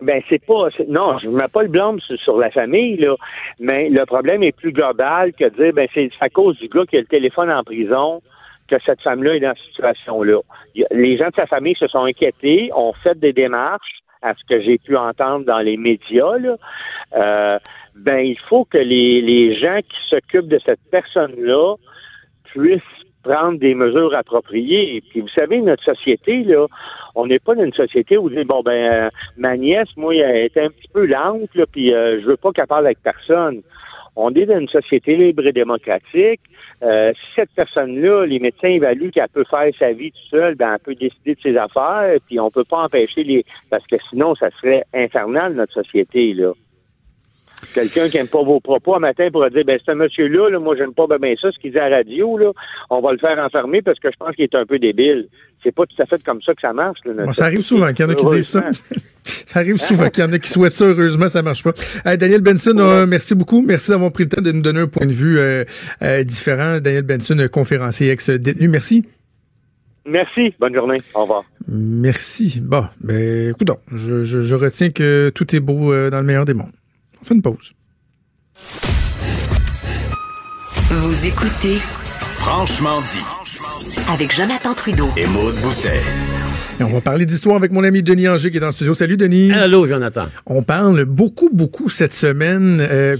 Ben c'est pas non, je ne mets pas le blâme sur, la famille là, mais le problème est plus global que de dire ben c'est à cause du gars qui a le téléphone en prison que cette femme-là est dans cette situation-là. Les gens de sa famille se sont inquiétés, ont fait des démarches, à ce que j'ai pu entendre dans les médias, euh, ben il faut que les, les gens qui s'occupent de cette personne-là puissent prendre des mesures appropriées. Puis vous savez, notre société, là, on n'est pas dans une société où dit bon ben euh, ma nièce, moi, elle est un petit peu lente, là, puis euh, je veux pas qu'elle parle avec personne. On est dans une société libre et démocratique. Euh, cette personne-là, les médecins évaluent qu'elle peut faire sa vie toute seule, ben elle peut décider de ses affaires, puis on peut pas empêcher les parce que sinon ça serait infernal notre société là. Quelqu'un qui aime pas vos propos un matin pourrait dire ben ce monsieur-là, là, moi j'aime pas bien ça, ce qu'il dit à la radio, là, on va le faire enfermer parce que je pense qu'il est un peu débile. C'est pas tout à fait comme ça que ça marche. Là, Bon, ça arrive souvent qu'il y en a qui disent ça. ça arrive souvent qu'il y en a qui souhaitent ça. Heureusement, ça marche pas. Euh, Daniel Benson, euh, merci beaucoup. Merci d'avoir pris le temps de nous donner un point de vue euh, différent. Daniel Benson, conférencier ex-détenu. Merci. Merci. Bonne journée. Au revoir. Merci. Bon, ben, écoute, je, je, je retiens que tout est beau dans le meilleur des mondes. On fait une pause. Vous écoutez Franchement dit. avec Jonathan Trudeau. Et Maude Boutet. Et on va parler d'histoire avec mon ami Denis Anger qui est dans le studio. Salut Denis. Allô, Jonathan. On parle beaucoup, beaucoup cette semaine. Euh,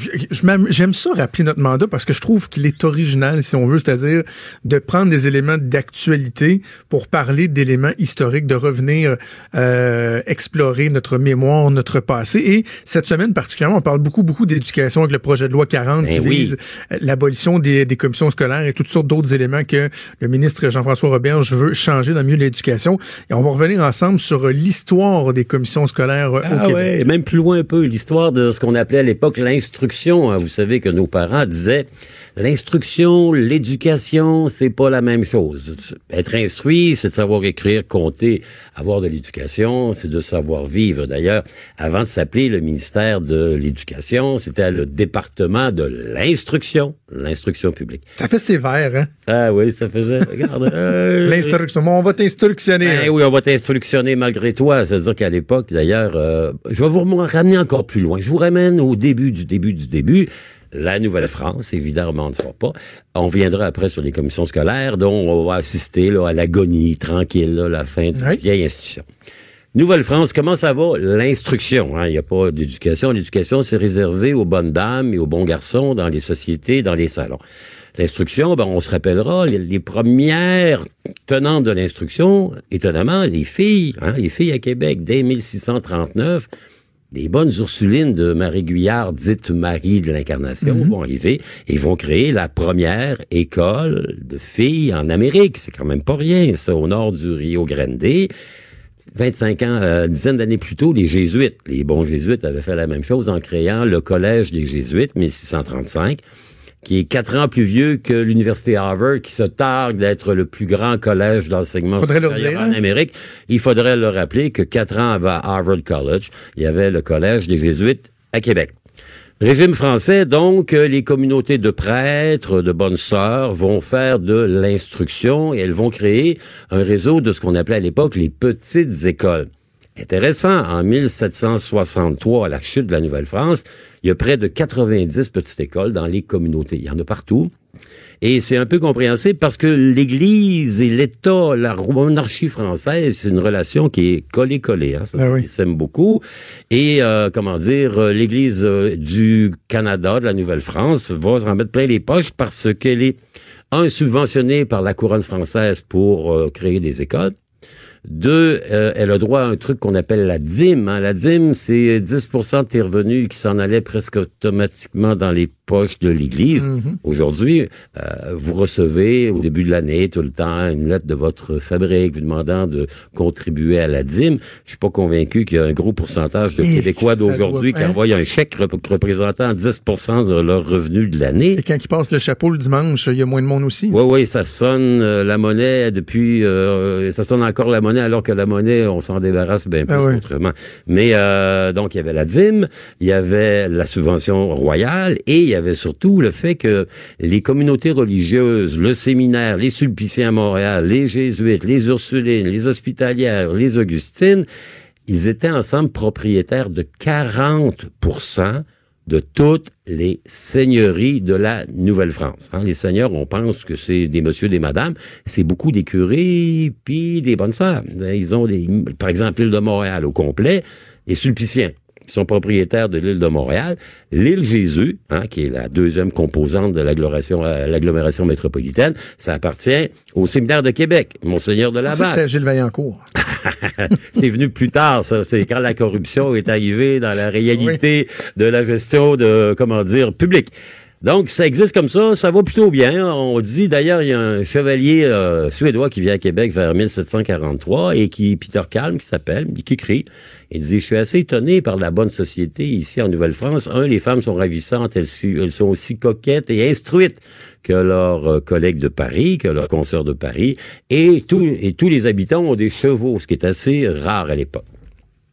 J'aime ça rappeler notre mandat parce que je trouve qu'il est original, si on veut, c'est-à-dire de prendre des éléments d'actualité pour parler d'éléments historiques, de revenir euh, explorer notre mémoire, notre passé. Et cette semaine particulièrement, on parle beaucoup, beaucoup d'éducation avec le projet de loi 40 Ben qui oui. vise l'abolition des, des commissions scolaires et toutes sortes d'autres éléments que le ministre Jean-François Roberge veut changer dans le milieu de l'éducation. Et on va revenir ensemble sur euh, l'histoire des commissions scolaires euh, au Ah Québec. ouais, même plus loin un peu, l'histoire de ce qu'on appelait à l'époque l'instruction. hein. Vous savez que nos parents disaient l'instruction, l'éducation, c'est pas la même chose. Être instruit, c'est de savoir écrire, compter, avoir de l'éducation, c'est de savoir vivre. D'ailleurs, avant de s'appeler le ministère de l'Éducation, c'était le département de l'instruction, l'instruction publique. Ça fait sévère, hein? Ah oui, ça faisait, regarde. euh, L'instruction. Bon, on va t'instructionner. Hein. oui, on va t'instructionner malgré toi. C'est-à-dire qu'à l'époque, d'ailleurs, euh, je vais vous ramener encore plus loin. Je vous ramène au début du début du début. La Nouvelle-France, évidemment, on ne fera pas. On viendra après sur les commissions scolaires, dont on va assister là, à l'agonie tranquille, là, la fin d'une Oui. vieille institution. Nouvelle-France, comment ça va? L'instruction. hein. Il n'y a pas d'éducation. L'éducation, c'est réservé aux bonnes dames et aux bons garçons dans les sociétés, dans les salons. L'instruction, ben, on se rappellera, les, les premières tenantes de l'instruction, étonnamment, les filles, hein, les filles à Québec, dès 1639, les bonnes Ursulines de Marie Guyard, dite Marie de l'Incarnation, vont arriver et vont créer la première école de filles en Amérique. C'est quand même pas rien, ça, au nord du Rio Grande. 25 ans, euh, une dizaine d'années plus tôt, les Jésuites, les bons Jésuites avaient fait la même chose en créant le Collège des Jésuites, 1635, qui est quatre ans plus vieux que l'Université Harvard, qui se targue d'être le plus grand collège d'enseignement supérieur dire, en hein? Amérique. Il faudrait leur rappeler que quatre ans avant Harvard College, il y avait le Collège des Jésuites à Québec. Régime français, donc, euh, les communautés de prêtres, de bonnes sœurs vont faire de l'instruction et elles vont créer un réseau de ce qu'on appelait à l'époque les petites écoles. Intéressant, en 1763, à la chute de la Nouvelle-France, il y a près de 90 petites écoles dans les communautés. Il y en a partout. Et c'est un peu compréhensible parce que l'Église et l'État, la monarchie française, c'est une relation qui est collée-collée. Hein, ça, Ah oui. Ils s'aiment beaucoup. Et, euh, comment dire, euh, l'Église euh, du Canada, de la Nouvelle-France, va s'en mettre plein les poches parce qu'elle est, un, subventionnée par la couronne française pour euh, créer des écoles. Deux, euh, elle a droit à un truc qu'on appelle la dîme. hein. La dîme, c'est 10 de tes revenus qui s'en allaient presque automatiquement dans les de l'Église. Aujourd'hui, euh, vous recevez au début de l'année tout le temps une lettre de votre fabrique vous demandant de contribuer à la dîme. Je suis pas convaincu qu'il y a un gros pourcentage de Québécois d'aujourd'hui qui hein? envoient un chèque rep- représentant 10% de leur revenu de l'année. Et quand ils passent le chapeau le dimanche, il y a moins de monde aussi. Oui, oui, ça sonne euh, la monnaie depuis, euh, ça sonne encore la monnaie alors que la monnaie, on s'en débarrasse bien plus Ah oui. autrement. Mais euh, donc il y avait la dîme, il y avait la subvention royale et il y avait surtout le fait que les communautés religieuses, le séminaire, les Sulpiciens à Montréal, les Jésuites, les Ursulines, les Hospitalières, les Augustines, ils étaient ensemble propriétaires de 40% de toutes les seigneuries de la Nouvelle-France. Hein, les seigneurs, on pense que c'est des messieurs, des madames. C'est beaucoup des curés, puis des bonnes sœurs. Ils ont des, par exemple, l'île de Montréal au complet, les Sulpiciens qui sont propriétaires de l'île de Montréal, l'île Jésus, hein, qui est la deuxième composante de l'agglomération, euh, métropolitaine, ça appartient au séminaire de Québec, Monseigneur de Laval. C'était Gilles Vaillancourt. c'est venu plus tard, ça. C'est quand la corruption est arrivée dans la réalité de la gestion de, comment dire, publique. Donc, ça existe comme ça, ça va plutôt bien. On dit, d'ailleurs, il y a un chevalier euh, suédois qui vient à Québec vers 1743 et qui, Peter Kalm, qui s'appelle, qui écrit, il dit, je suis assez étonné par la bonne société ici en Nouvelle-France. Un, les femmes sont ravissantes, elles, sont aussi coquettes et instruites que leurs euh, collègues de Paris, que leurs consoeurs de Paris, et tous les habitants ont des chevaux, ce qui est assez rare à l'époque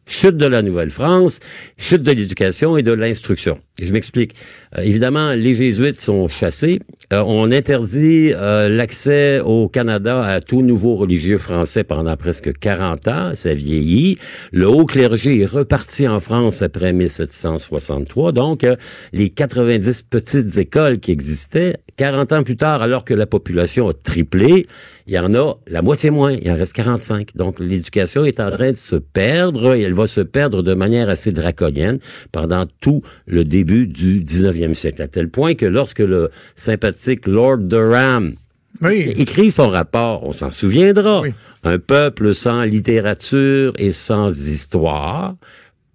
chute de la Nouvelle-France, chute de l'éducation et de l'instruction. Je m'explique. Euh, évidemment, les jésuites sont chassés. Euh, on interdit euh, l'accès au Canada à tout nouveau religieux français pendant presque 40 ans. Ça vieillit. Le haut clergé est reparti en France après 1763. Donc, les 90 petites écoles qui existaient, 40 ans plus tard, alors que la population a triplé, il y en a la moitié moins, il en reste 45. Donc l'éducation est en train de se perdre et elle va se perdre de manière assez draconienne pendant tout le début du 19e siècle, à tel point que lorsque le sympathique Lord Durham Oui. écrit son rapport, on s'en souviendra, un peuple sans littérature et sans histoire,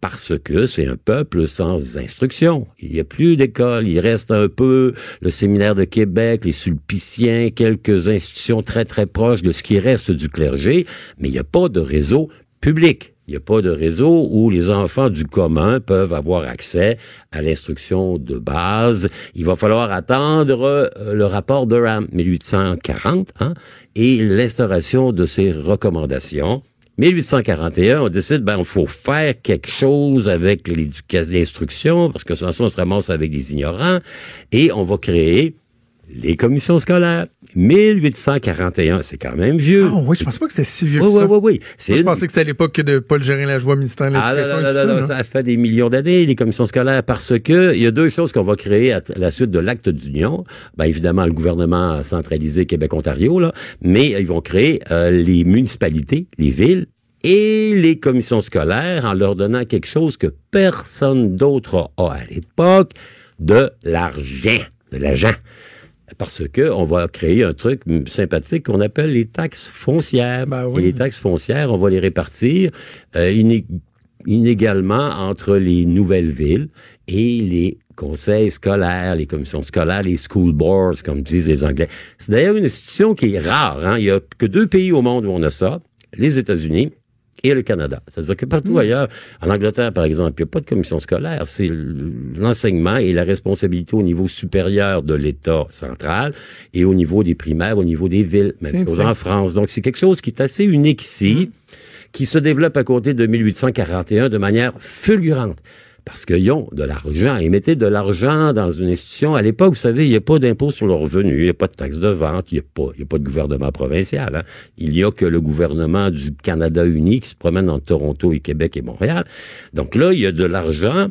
parce que c'est un peuple sans instruction. Il n'y a plus d'école, il reste un peu le séminaire de Québec, les sulpiciens, quelques institutions très très proches de ce qui reste du clergé, mais il n'y a pas de réseau public. Il n'y a pas de réseau où les enfants du commun peuvent avoir accès à l'instruction de base. Il va falloir attendre euh, le rapport de RAM 1840 hein, et l'instauration de ses recommandations. 1841, on décide, ben, il faut faire quelque chose avec l'instruction, parce que ça, on se ramasse avec des ignorants, et on va créer les commissions scolaires. 1841, c'est quand même vieux. Ah oui, je pensais pas que c'était si vieux Oui, que oui, ça. oui, oui. Moi, je pensais que c'était à l'époque de Paul Gérin-Lajoie, ministère de ah, l'Éducation. non, tout non, ça, non, là. ça fait des millions d'années, les commissions scolaires, parce que il y a deux choses qu'on va créer à la suite de l'acte d'union. Ben, évidemment, le gouvernement centralisé Québec-Ontario, là, mais ils vont créer euh, les municipalités, les villes, et les commissions scolaires en leur donnant quelque chose que personne d'autre a à l'époque, de l'argent, de l'argent. Parce que on va créer un truc sympathique qu'on appelle les taxes foncières. Ben Et les taxes foncières, on va les répartir euh, iné- inégalement entre les nouvelles villes et les conseils scolaires, les commissions scolaires, les school boards, comme disent les Anglais. C'est d'ailleurs une institution qui est rare. Hein? Il y a que deux pays au monde où on a ça, les États-Unis et le Canada. C'est-à-dire que partout ailleurs, en Angleterre, par exemple, il n'y a pas de commission scolaire. C'est l'enseignement et la responsabilité au niveau supérieur de l'État central et au niveau des primaires, au niveau des villes, même chose en France. Donc, c'est quelque chose qui est assez unique ici, qui se développe à côté de 1841 de manière fulgurante. Parce qu'ils ont de l'argent. Ils mettaient de l'argent dans une institution. À l'époque, vous savez, il n'y a pas d'impôt sur le revenu, il n'y a pas de taxe de vente, il n'y a, pas- de gouvernement provincial. hein. Il n'y a que le gouvernement du Canada uni qui se promène entre Toronto et Québec et Montréal. Donc là, il y a de l'argent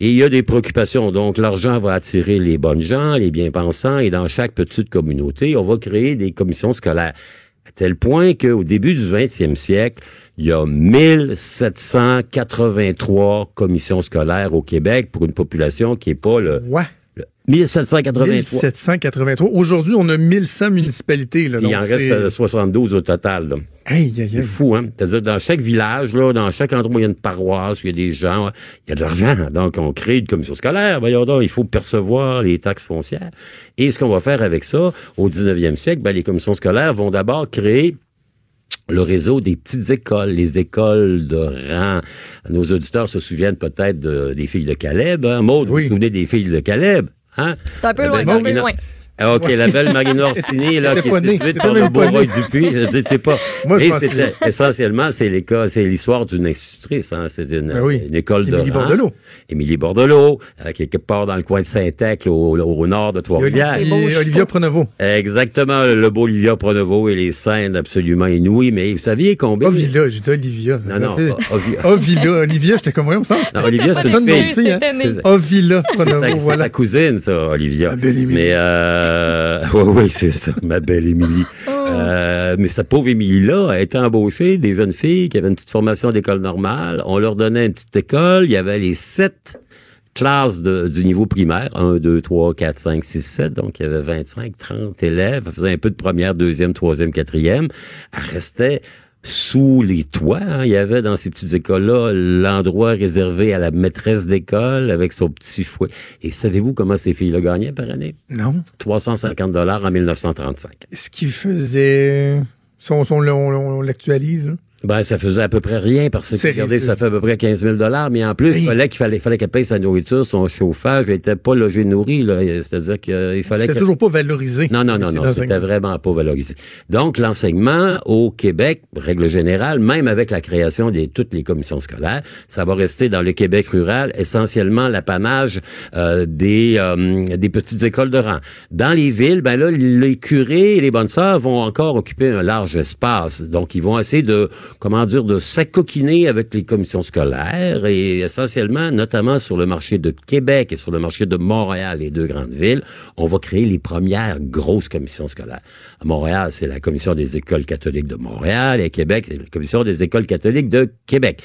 et il y a des préoccupations. Donc l'argent va attirer les bonnes gens, les bien-pensants, et dans chaque petite communauté, on va créer des commissions scolaires. À tel point qu'au début du 20e siècle, il y a 1783 commissions scolaires au Québec pour une population qui est pas le, Ouais. le 1783. 1783. Aujourd'hui, on a 1100 municipalités. Là, Puis il donc en reste c'est- euh, 72 au total. là. C'est fou, hein? C'est-à-dire, dans chaque village, là, dans chaque endroit où il y a une paroisse, où il y a des gens, il y a de l'argent. Donc, on crée une commission scolaire. Voyons donc, il faut percevoir les taxes foncières. Et ce qu'on va faire avec ça, au 19e siècle, ben, les commissions scolaires vont d'abord créer le réseau des petites écoles, les écoles de rang. Nos auditeurs se souviennent peut-être de- des filles de Caleb. Hein? Maud, vous vous souvenez des filles de Caleb? Hein? T'es un peu La loin, t'es un peu loin. Ah, OK, la belle Marina Orsini, là, qui est T'étais par le pas Beau-Roy né. Dupuis. Je sais pas. Moi, je Mais souviens. essentiellement, c'est l'école, c'est l'histoire d'une institutrice, hein. C'est une, Ben oui. une école de Émilie. Bordelot. Émilie Bordelot, euh, quelque part dans le coin de Saint-Ecle, au, au nord de Trois-Rivières. Olivia, Pronovo. Exactement, le beau Olivia Pronovo et les scènes absolument inouïes. Mais vous saviez combien... Ovila, j'ai dit Olivia. ça Non, non, Ovila. Ovila. Olivia, j'étais comme, on me semble. Non, Olivia, c'est une fille. Ovila Pronovo, sa- c'est voilà. sa cousine, ça, Olivia. Belle Émilie. Mais euh, oui, oui, c'est ça, ma belle Émilie. Oh. Euh, mais cette pauvre Émilie-là a été embauchée des jeunes filles qui avaient une petite formation d'école normale. On leur donnait une petite école. Il y avait les sept classes de- du niveau primaire. 1, 2, 3, 4, 5, 6, 7. Donc, il y avait 25, 30 élèves. Elle faisait un peu de première, deuxième, troisième, quatrième. Elle restait sous les toits. hein. Il y avait dans ces petites écoles-là l'endroit réservé à la maîtresse d'école avec son petit fouet. Et savez-vous comment ces filles-là gagnaient par année? Non. 350 dollars en 1935. Ce qui faisait. Si on, on, on- on l'actualise. Ben, ça faisait à peu près rien parce que, regardez, ça fait à peu près 15 000 mais en plus, il Hey. fallait qu'il fallait, fallait qu'elle paye sa nourriture, son chauffage, elle était pas logée nourrie, là. C'est-à-dire qu'il fallait C'était toujours pas valorisé. Non, non, non, non, c'était vraiment pas valorisé. Donc, l'enseignement au Québec, règle générale, même avec la création de toutes les commissions scolaires, ça va rester dans le Québec rural essentiellement l'apanage euh, des euh, des petites écoles de rang. Dans les villes, ben là, les curés et les bonnes sœurs vont encore occuper un large espace. Donc, ils vont essayer de, comment dire, de s'acoquiner avec les commissions scolaires et essentiellement, notamment sur le marché de Québec et sur le marché de Montréal, les deux grandes villes, on va créer les premières grosses commissions scolaires. À Montréal, c'est la commission des écoles catholiques de Montréal et à Québec, c'est la commission des écoles catholiques de Québec.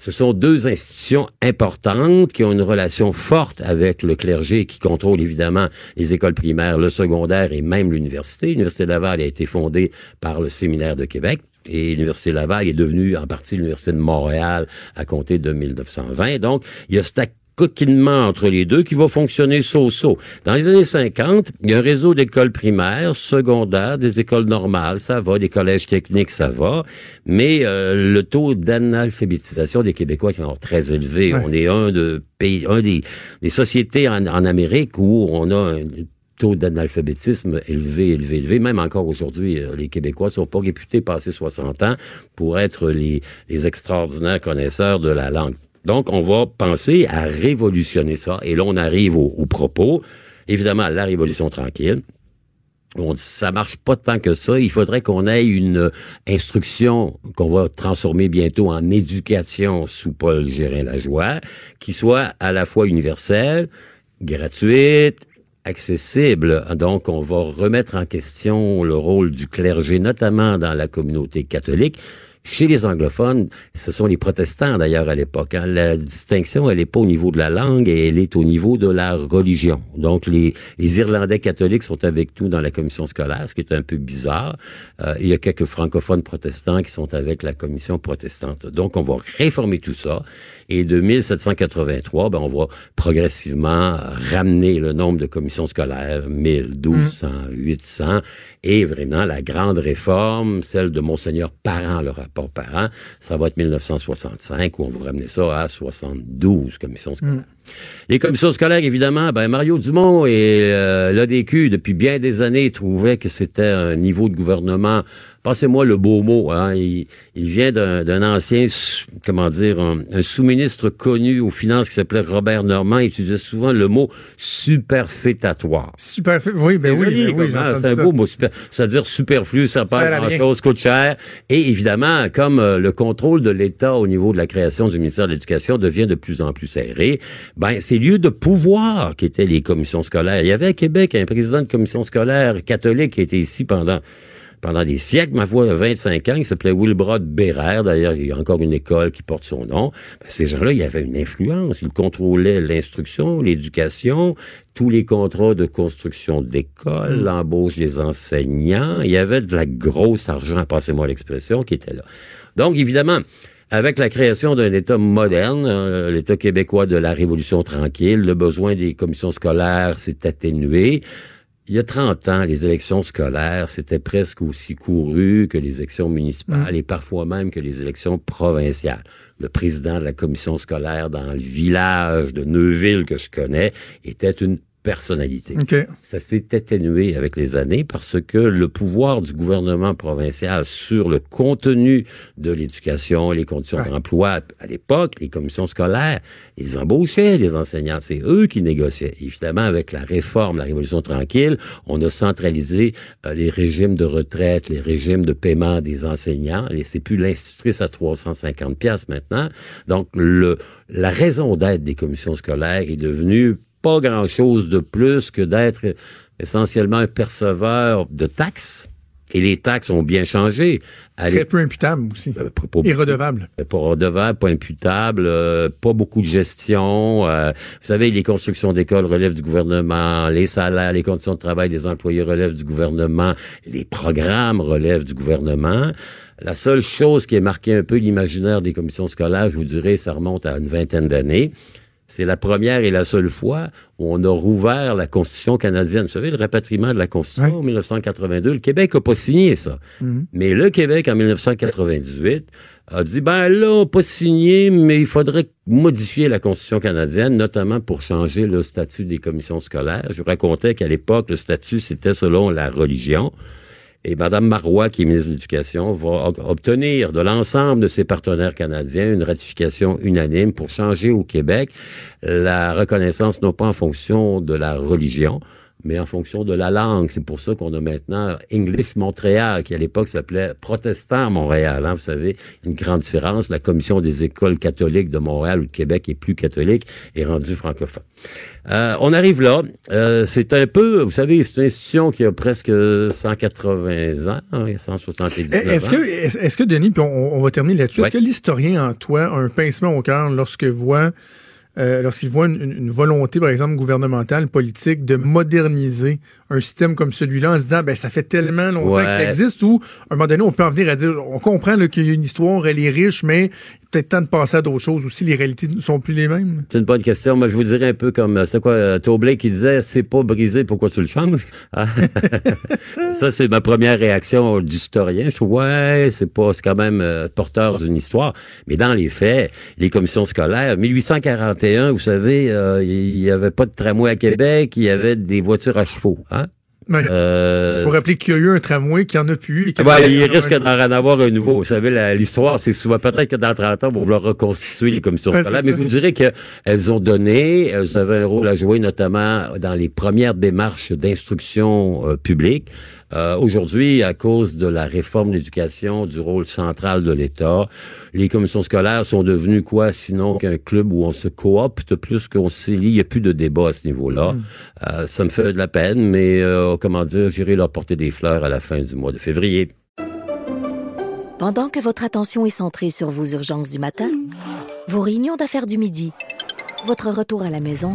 Ce sont deux institutions importantes qui ont une relation forte avec le clergé qui contrôle évidemment les écoles primaires, le secondaire et même l'université. L'Université Laval a été fondée par le Séminaire de Québec. Et l'Université Laval est devenue en partie l'Université de Montréal à compter de 1920. Donc, il y a cet coquinement entre les deux qui va fonctionner so-so. Dans les années 50, il y a un réseau d'écoles primaires, secondaires, des écoles normales, ça va, des collèges techniques, ça va, mais euh, le taux d'analphabétisation des Québécois est encore très élevé. Ouais. On est un de pays, un des, des sociétés en, en Amérique où on a un taux d'analphabétisme élevé, élevé, élevé. Même encore aujourd'hui, euh, les Québécois sont pas réputés passer 60 ans pour être les, les extraordinaires connaisseurs de la langue. Donc, on va penser à révolutionner ça. Et là, on arrive au, au propos. Évidemment, la révolution tranquille. On dit, ça marche pas tant que ça. Il faudrait qu'on ait une instruction qu'on va transformer bientôt en éducation sous Paul Gérin-Lajoie, qui soit à la fois universelle, gratuite, accessible. Donc, on va remettre en question le rôle du clergé, notamment dans la communauté catholique. Chez les anglophones, ce sont les protestants d'ailleurs à l'époque. hein. La distinction, elle n'est pas au niveau de la langue, elle est au niveau de la religion. Donc les, les Irlandais catholiques sont avec nous dans la commission scolaire, ce qui est un peu bizarre. Euh, il y a quelques francophones protestants qui sont avec la commission protestante. Donc on va réformer tout ça. Et de 1783, ben, on va progressivement ramener le nombre de commissions scolaires, 1000, 1200, 800, et vraiment la grande réforme, celle de Monseigneur Parent, le rapport Parent, ça va être 1965, où on va ramener ça à 72 commissions scolaires. Les commissions scolaires, évidemment, ben Mario Dumont et euh, l'ADQ, depuis bien des années, trouvaient que c'était un niveau de gouvernement Passez-moi le beau mot. Hein, il, il vient d'un ancien, comment dire, un, un sous-ministre connu aux finances qui s'appelait Robert Normand. Il utilisait souvent le mot superfétatoire. Super. Oui, ben oui, ben oui, hein, c'est un beau mot, c'est-à-dire superflu, ça pas rien. grand-chose, coûte cher. Et évidemment, comme euh, le contrôle de l'État au niveau de la création du ministère de l'Éducation devient de plus en plus serré, ben ces lieux de pouvoir qui étaient les commissions scolaires. Il y avait à Québec un président de commission scolaire catholique qui était ici pendant pendant des siècles, ma foi, 25 ans, il s'appelait Wilbrod Bérère. D'ailleurs, il y a encore une école qui porte son nom. Ben, ces gens-là, il y avait une influence. Ils contrôlaient l'instruction, l'éducation, tous les contrats de construction d'école, l'embauche des enseignants. Il y avait de la grosse argent, passez-moi l'expression, qui était là. Donc, évidemment, avec la création d'un État moderne, euh, l'État québécois de la Révolution tranquille, le besoin des commissions scolaires s'est atténué. Il y a 30 ans, les élections scolaires, c'était presque aussi couru que les élections municipales et parfois même que les élections provinciales. Le président de la commission scolaire dans le village de Neuville que je connais était une personnalité. OK. Ça s'est atténué avec les années parce que le pouvoir du gouvernement provincial sur le contenu de l'éducation, les conditions d'emploi, à l'époque, les commissions scolaires, ils embauchaient les enseignants. C'est eux qui négociaient. Évidemment, avec la réforme, la Révolution tranquille, on a centralisé euh, les régimes de retraite, les régimes de paiement des enseignants. Et c'est plus l'institutrice à 350 pièces maintenant. Donc, le, la raison d'être des commissions scolaires est devenue pas grand-chose de plus que d'être essentiellement un perceveur de taxes. Et les taxes ont bien changé. À Très peu imputable aussi. Euh, pas- Et redevable. pas redevable, pas imputable, euh, pas beaucoup de gestion. euh, vous savez, les constructions d'écoles relèvent du gouvernement, les salaires, les conditions de travail des employés relèvent du gouvernement, les programmes relèvent du gouvernement. La seule chose qui a marqué un peu l'imaginaire des commissions scolaires, je vous dirais, ça remonte à une vingtaine d'années. C'est la première et la seule fois où on a rouvert la Constitution canadienne. Vous savez, le rapatriement de la Constitution en 1982, le Québec n'a pas signé ça. Mhm. Mais le Québec, en 1998, a dit, ben là, on n'a pas signé, mais il faudrait modifier la Constitution canadienne, notamment pour changer le statut des commissions scolaires. Je vous racontais qu'à l'époque, le statut, c'était selon la religion. Et Mme Marois, qui est ministre de l'Éducation, va obtenir de l'ensemble de ses partenaires canadiens une ratification unanime pour changer au Québec la reconnaissance non pas en fonction de la religion, mais en fonction de la langue. C'est pour ça qu'on a maintenant English Montréal, qui à l'époque s'appelait Protestant Montréal. Hein, vous savez, une grande différence. La commission des écoles catholiques de Montréal ou de Québec est plus catholique et rendue francophone. Euh, on arrive là. Euh, c'est un peu, vous savez, c'est une institution qui a presque 180 ans, hein, 170 ans. Est-ce que, est-ce que, Denis, puis on, on va terminer là-dessus, Ouais. est-ce que l'historien en toi a un pincement au cœur lorsque voit euh, lorsqu'il voit une, une volonté, par exemple, gouvernementale, politique, de moderniser un système comme celui-là en se disant, ben, ça fait tellement longtemps Ouais. que ça existe, ou, à un moment donné, on peut en venir à dire, on comprend qu'il y a une histoire, elle est riche, mais peut-être temps de passer à d'autres choses aussi. Les réalités ne sont plus les mêmes. C'est une bonne question. Moi, je vous dirais un peu comme, euh, c'est quoi, euh, Tobley qui disait, c'est pas brisé, pourquoi tu le changes? Ah. ça, c'est ma première réaction d'historien. Je trouve, ouais, c'est pas, c'est quand même euh, porteur d'une histoire. Mais dans les faits, les commissions scolaires, 1841, vous savez, euh, il y avait pas de tramway à Québec, il y avait des voitures à chevaux, hein? Ouais. Euh, Faut rappeler qu'il y a eu un tramway qui en a plus eu. et qui a- Ouais, il risque d'en avoir un nouveau. Vous savez, l'histoire, c'est souvent peut-être que dans 30 ans, on va vouloir reconstituer les commissions Ouais, scolaires. Mais vous dirais qu'elles ont donné, elles avaient un rôle à jouer, notamment dans les premières démarches d'instruction euh, publique. Euh, Aujourd'hui, à cause de la réforme de l'éducation, du rôle central de l'État, les commissions scolaires sont devenues quoi, sinon qu'un club où on se coopte plus qu'on se lie? Il n'y a plus de débat à ce niveau-là. Euh, ça me fait de la peine, mais euh, comment dire, j'irai leur porter des fleurs à la fin du mois de février. Pendant que votre attention est centrée sur vos urgences du matin, vos réunions d'affaires du midi, votre retour à la maison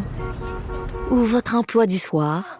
ou votre emploi du soir,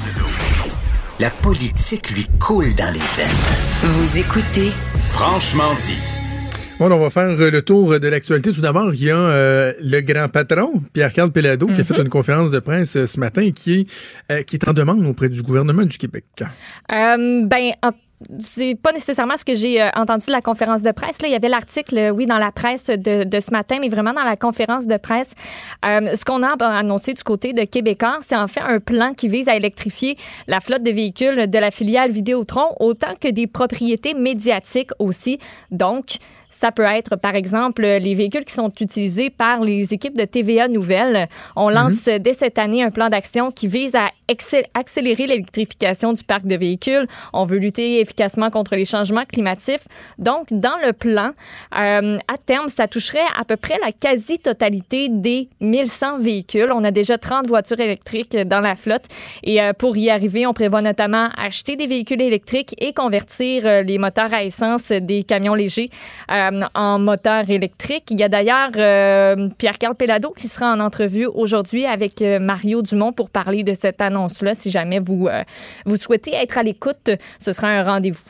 La politique lui coule dans les veines. Vous écoutez Franchement dit. Bon, on va faire euh, le tour de l'actualité. Tout d'abord, il y a euh, le grand patron, Pierre-Carl Pelado, qui a fait une conférence de presse euh, ce matin et qui est, euh, qui est en demande auprès du gouvernement du Québec. Euh, ben, en- c'est pas nécessairement ce que j'ai euh, entendu de la conférence de presse. Là. Il y avait l'article, euh, oui, dans la presse de, ce matin, mais vraiment dans la conférence de presse, euh, ce qu'on a annoncé du côté de Québécois, c'est en fait un plan qui vise à électrifier la flotte de véhicules de la filiale Vidéotron, autant que des propriétés médiatiques aussi. Donc, ça peut être, par exemple, les véhicules qui sont utilisés par les équipes de TVA Nouvelles. On lance euh, dès cette année un plan d'action qui vise à accélérer l'électrification du parc de véhicules. On veut lutter efficacement contre les changements climatiques. Donc, dans le plan, euh, à terme, ça toucherait à peu près la quasi-totalité des 1100 véhicules. On a déjà 30 voitures électriques dans la flotte. Et euh, pour y arriver, on prévoit notamment acheter des véhicules électriques et convertir euh, les moteurs à essence des camions légers euh, en moteurs électriques. Il y a d'ailleurs euh, Pierre-Carl Pelado qui sera en entrevue aujourd'hui avec euh, Mario Dumont pour parler de cette annonce-là. Si jamais vous, vous souhaitez être à l'écoute, ce sera un rendez-vous.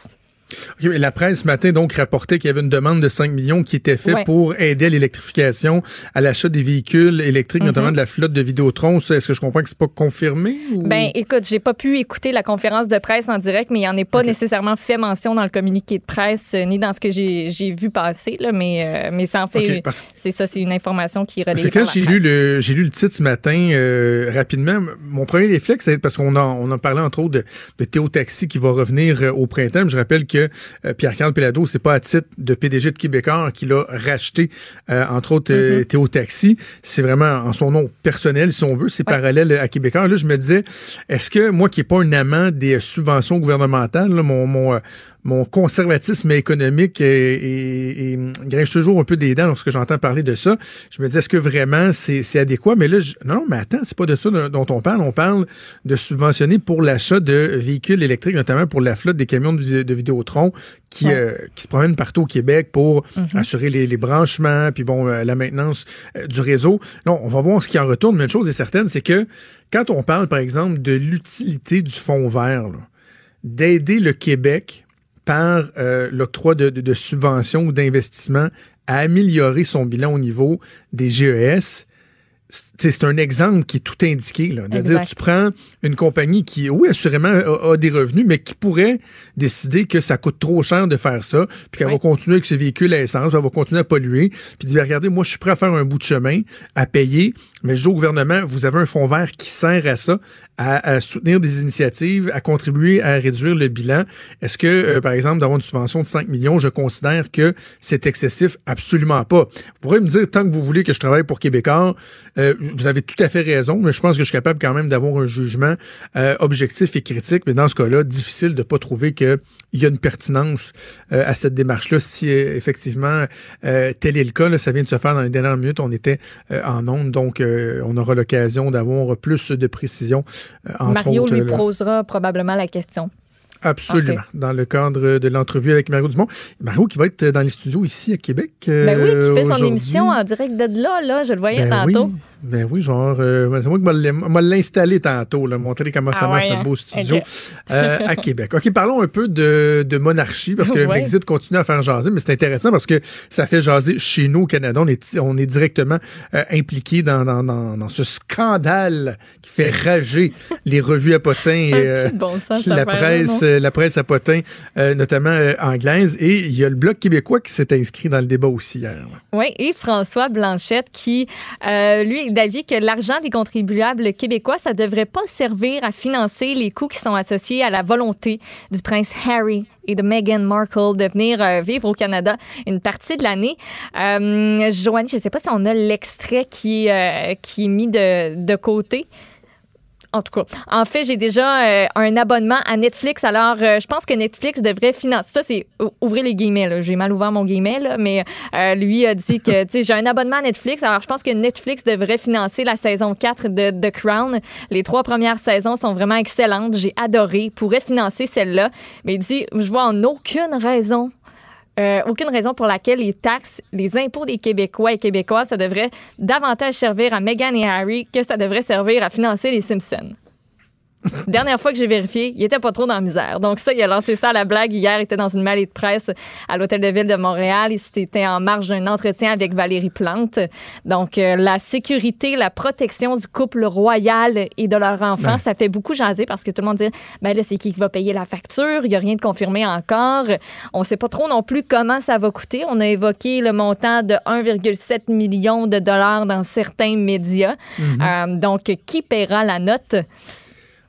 La presse ce matin donc rapportait qu'il y avait une demande de 5 millions qui était faite Ouais. pour aider à l'électrification, à l'achat des véhicules électriques, notamment Mhm. de la flotte de Vidéotron. Est-ce que je comprends que c'est pas confirmé? ou- Ben, écoute, j'ai pas pu écouter la conférence de presse en direct, mais il en est pas nécessairement fait mention dans le communiqué de presse euh, ni dans ce que j'ai vu passer, là, mais, euh, mais ça en fait. Parce- C'est ça, c'est une information qui relayée. C'est quand j'ai lu le lu le titre ce matin euh, rapidement, mon premier réflexe c'est parce qu'on a on a parlé entre autres de, de Théo Taxi qui va revenir au printemps. Je rappelle que euh, Pierre-Carl Pelado, c'est pas à titre de PDG de Québécois qu'il a racheté euh, entre autres euh, Théo Taxi, c'est vraiment en son nom personnel si on veut, c'est Ouais. parallèle à Québécois. Là, je me disais est-ce que moi qui n'ai pas un amant des subventions gouvernementales, là, mon mon mon conservatisme économique et, grinche toujours un peu des dents lorsque j'entends parler de ça. Je me dis, est-ce que vraiment c'est adéquat? Mais là, je, non, mais attends, c'est pas de ça dont on parle. On parle de subventionner pour l'achat de véhicules électriques, notamment pour la flotte des camions de, de Vidéotron qui, euh, qui se promènent partout au Québec pour mhm. assurer les, branchements, puis bon, euh, la maintenance euh, du réseau. Là, on va voir ce qui en retourne, mais une chose est certaine, c'est que quand on parle, par exemple, de l'utilité du fonds vert, d'aider le Québec par l'octroi de, de, de subventions ou d'investissements à améliorer son bilan au niveau des GES, c'est un exemple qui est tout indiqué. C'est-à-dire, tu prends une compagnie qui, oui, assurément, a, des revenus, mais qui pourrait décider que ça coûte trop cher de faire ça, puis qu'elle va continuer avec ses véhicules à essence, elle va continuer à polluer, puis dire, regardez, moi, je suis prêt à faire un bout de chemin, à payer, mais je dis au gouvernement, vous avez un fonds vert qui sert à ça, à, soutenir des initiatives, à contribuer à réduire le bilan. Est-ce que, euh, par exemple, d'avoir une subvention de 5 millions, je considère que c'est excessif? Absolument pas. Vous pourrez me dire, tant que vous voulez que je travaille pour Québécois, euh, vous avez tout à fait raison, mais je pense que je suis capable quand même d'avoir un jugement euh, objectif et critique. Mais dans ce cas-là, difficile de pas trouver qu'il y a une pertinence à cette démarche-là. Si effectivement tel est le cas, ça vient de se faire dans les dernières minutes, on était en onde, donc on aura l'occasion d'avoir plus de précisions euh, Mario lui posera probablement la question. Absolument. Dans le cadre de l'entrevue avec Mario Dumont. Mario qui va être dans les studios ici à Québec. ben oui, qui fait son émission en direct de là, là. Je le voyais ben tantôt. Ben oui, genre, euh, c'est moi qui m'a l'installé tantôt, là, montrer comment ça ah marche, notre beau hein? studio euh, à Québec. OK, parlons un peu de, de monarchie, parce que le Brexit continue à faire jaser, mais c'est intéressant parce que ça fait jaser chez nous au Canada. On est, on est directement euh, impliqué dans, dans, dans, dans, ce scandale qui fait rager les revues à potins et la, presse, la presse à potins, notamment anglaise. Et il y a le Bloc québécois qui s'est inscrit dans le débat aussi hier. Oui, et François Blanchette qui, lui, d'avis que l'argent des contribuables québécois, ça devrait pas servir à financer les coûts qui sont associés à la volonté du prince Harry et de Meghan Markle de venir euh, vivre au Canada une partie de l'année. Euh, Joanne, je ne sais pas si on a l'extrait qui, euh, qui est mis de, de côté en tout cas. En fait, j'ai déjà euh, un abonnement à Netflix. Alors, euh, je pense que Netflix devrait financer. Ça, c'est ouvrez les guillemets. J'ai mal ouvert mon guillemet, là, mais euh, lui a dit que j'ai un abonnement à Netflix. Alors, je pense que Netflix devrait financer la saison 4 de The Crown. Les trois premières saisons sont vraiment excellentes. J'ai adoré. Pourrait financer celle-là. Mais il dit, je vois en aucune raison euh, aucune raison pour laquelle les taxes, les impôts des Québécois et Québécoises, ça devrait davantage servir à Meghan et Harry que ça devrait servir à financer les Simpsons. Dernière fois que j'ai vérifié, il était pas trop dans la misère. Donc ça, il a lancé ça à la blague. Hier, il était dans une mallette de presse à l'Hôtel de Ville de Montréal. Il était en marge d'un entretien avec Valérie Plante. Donc euh, la sécurité, la protection du couple royal et de leur enfant, ça fait beaucoup jaser parce que tout le monde dit, ben là, c'est qui qui va payer la facture? Il n'y a rien de confirmé encore. On sait pas trop non plus comment ça va coûter. On a évoqué le montant de 1,7 million de dollars dans certains médias. Mm-hmm. Euh, donc, qui paiera la note?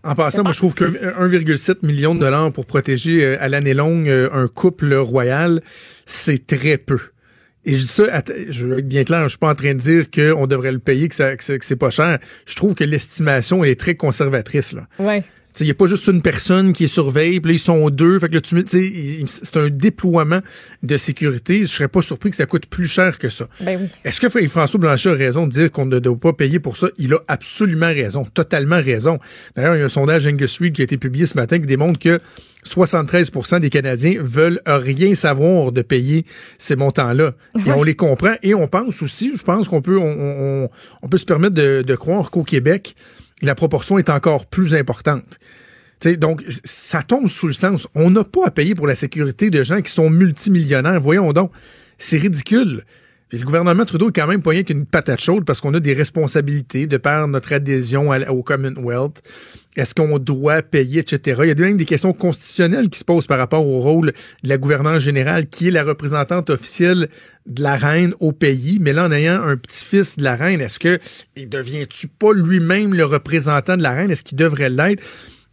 En passant, moi, je trouve que 1,7 million de dollars pour protéger euh, à l'année longue euh, un couple royal, c'est très peu. Et je dis ça, je veux être bien clair, je suis pas en train de dire qu'on devrait le payer, que, ça, que c'est pas cher. Je trouve que l'estimation, elle est très conservatrice. Là. Ouais. Il n'y a pas juste une personne qui est surveille, puis là, ils sont deux. Fait que c'est un déploiement de sécurité. Je serais pas surpris que ça coûte plus cher que ça. Ben oui. Est-ce que François Blanchet a raison de dire qu'on ne doit pas payer pour ça? Il a absolument raison, totalement raison. D'ailleurs, il y a un sondage Angus Reid qui a été publié ce matin qui démontre que 73% des Canadiens veulent rien savoir de payer ces montants-là. Et on les comprend. Et on pense aussi, je pense qu'on peut, on, peut se permettre de, de croire qu'au Québec, la proportion est encore plus importante. donc, ça tombe sous le sens. On n'a pas à payer pour la sécurité de gens qui sont multimillionnaires. Voyons donc. C'est ridicule le gouvernement Trudeau est quand même pas rien qu'une patate chaude parce qu'on a des responsabilités de par notre adhésion au Commonwealth. Est-ce qu'on doit payer, etc. Il y a même des questions constitutionnelles qui se posent par rapport au rôle de la gouvernance générale, qui est la représentante officielle de la reine au pays. Mais là, en ayant un petit-fils de la reine, est-ce que il devient-tu pas lui-même le représentant de la reine? Est-ce qu'il devrait l'être?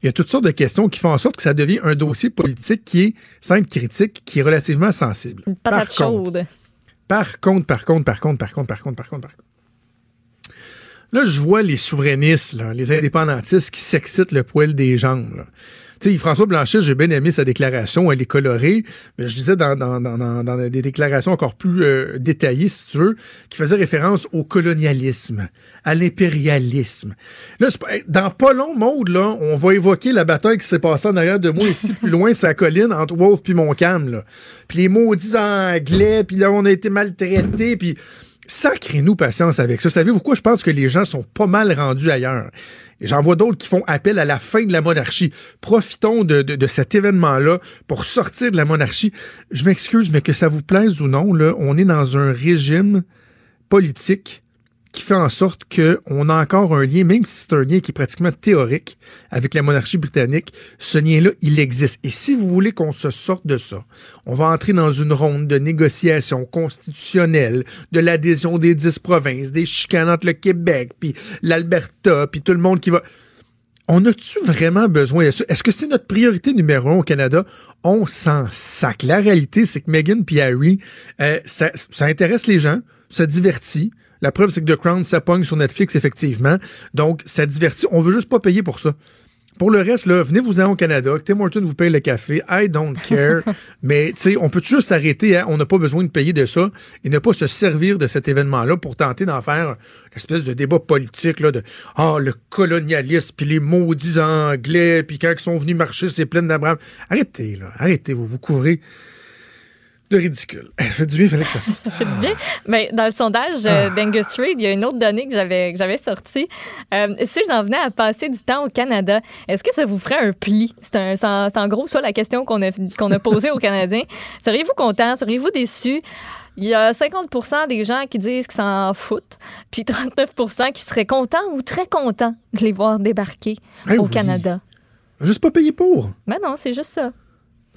Il y a toutes sortes de questions qui font en sorte que ça devient un dossier politique qui est, sans être critique, qui est relativement sensible. Une patate chaude. Par contre, par contre, par contre, par contre, par contre, par contre, par contre. Là, je vois les souverainistes, les indépendantistes qui s'excitent le poil des jambes. Sais, François Blanchet, j'ai bien aimé sa déclaration, elle est colorée, mais je disais dans, des déclarations encore plus euh, détaillées, si tu veux, qui faisaient référence au colonialisme, à l'impérialisme. Là, dans pas long, mode, là, on va évoquer la bataille qui s'est passée en arrière de moi, ici, plus loin, sa colline, entre Wolf puis Montcalm. Puis les maudits anglais, puis là, on a été maltraités, puis Sacrez-nous patience avec ça. Savez-vous quoi? Je pense que les gens sont pas mal rendus ailleurs. J'en vois d'autres qui font appel à la fin de la monarchie. Profitons de, de, cet événement-là pour sortir de la monarchie. Je m'excuse, mais que ça vous plaise ou non, là, on est dans un régime politique qui fait en sorte qu'on a encore un lien, même si c'est un lien qui est pratiquement théorique avec la monarchie britannique, ce lien-là, il existe. Et si vous voulez qu'on se sorte de ça, on va entrer dans une ronde de négociations constitutionnelles, de l'adhésion des dix provinces, des chicanes entre le Québec, puis l'Alberta, puis tout le monde qui va... On a-tu vraiment besoin de ça? Est-ce que c'est notre priorité numéro un au Canada? On s'en sac. La réalité, c'est que Meghan et Harry, euh, ça, ça intéresse les gens, ça divertit, la preuve, c'est que The Crown, ça pogne sur Netflix, effectivement. Donc, ça divertit. On veut juste pas payer pour ça. Pour le reste, là, venez-vous-en au Canada. Tim Horton vous paye le café. I don't care. Mais, tu sais, on peut juste s'arrêter. Hein? On n'a pas besoin de payer de ça et ne pas se servir de cet événement-là pour tenter d'en faire une espèce de débat politique, là, de Ah, le colonialisme, puis les maudits Anglais, puis quand ils sont venus marcher, c'est plein d'Abraham. Arrêtez, là. Arrêtez, vous vous couvrez de ridicule. Ça fait du bien, il fallait que ça sorte. ça fait du bien. Mais dans le sondage euh, ah. d'Angus Street, il y a une autre donnée que j'avais, que j'avais sortie. Euh, si j'en venais à passer du temps au Canada, est-ce que ça vous ferait un pli? C'est, un, c'est en gros ça la question qu'on a, qu'on a posée aux Canadiens. Seriez-vous content? Seriez-vous déçu? Il y a 50% des gens qui disent qu'ils s'en foutent, puis 39% qui seraient contents ou très contents de les voir débarquer ben au Canada. Juste pas payer pour. Ben non, c'est juste ça.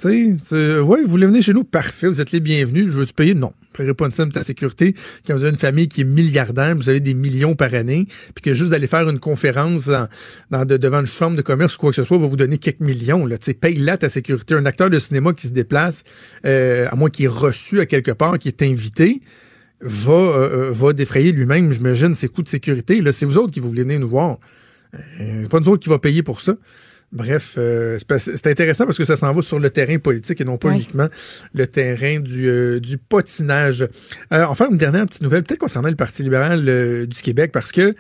Tu sais, ouais, vous voulez venir chez nous, parfait, vous êtes les bienvenus. Je veux te payer? Non. paierai pas une somme de ta sécurité. Quand vous avez une famille qui est milliardaire, vous avez des millions par année, puis que juste d'aller faire une conférence devant une chambre de commerce ou quoi que ce soit va vous donner quelques millions. Là. sais, paye là ta sécurité. Un acteur de cinéma qui se déplace, euh, à moins qu'il ait reçu à quelque part, qui est invité, va, euh, euh, va défrayer lui-même, j'imagine, ses coûts de sécurité. Là, c'est vous autres qui vous venir nous voir. c'est pas nous autres qui va payer pour ça. Bref, euh, c'est intéressant parce que ça s'en va sur le terrain politique et non pas uniquement le terrain du, euh, du potinage. Euh, enfin, une dernière petite nouvelle, peut-être concernant le Parti libéral du Québec, parce que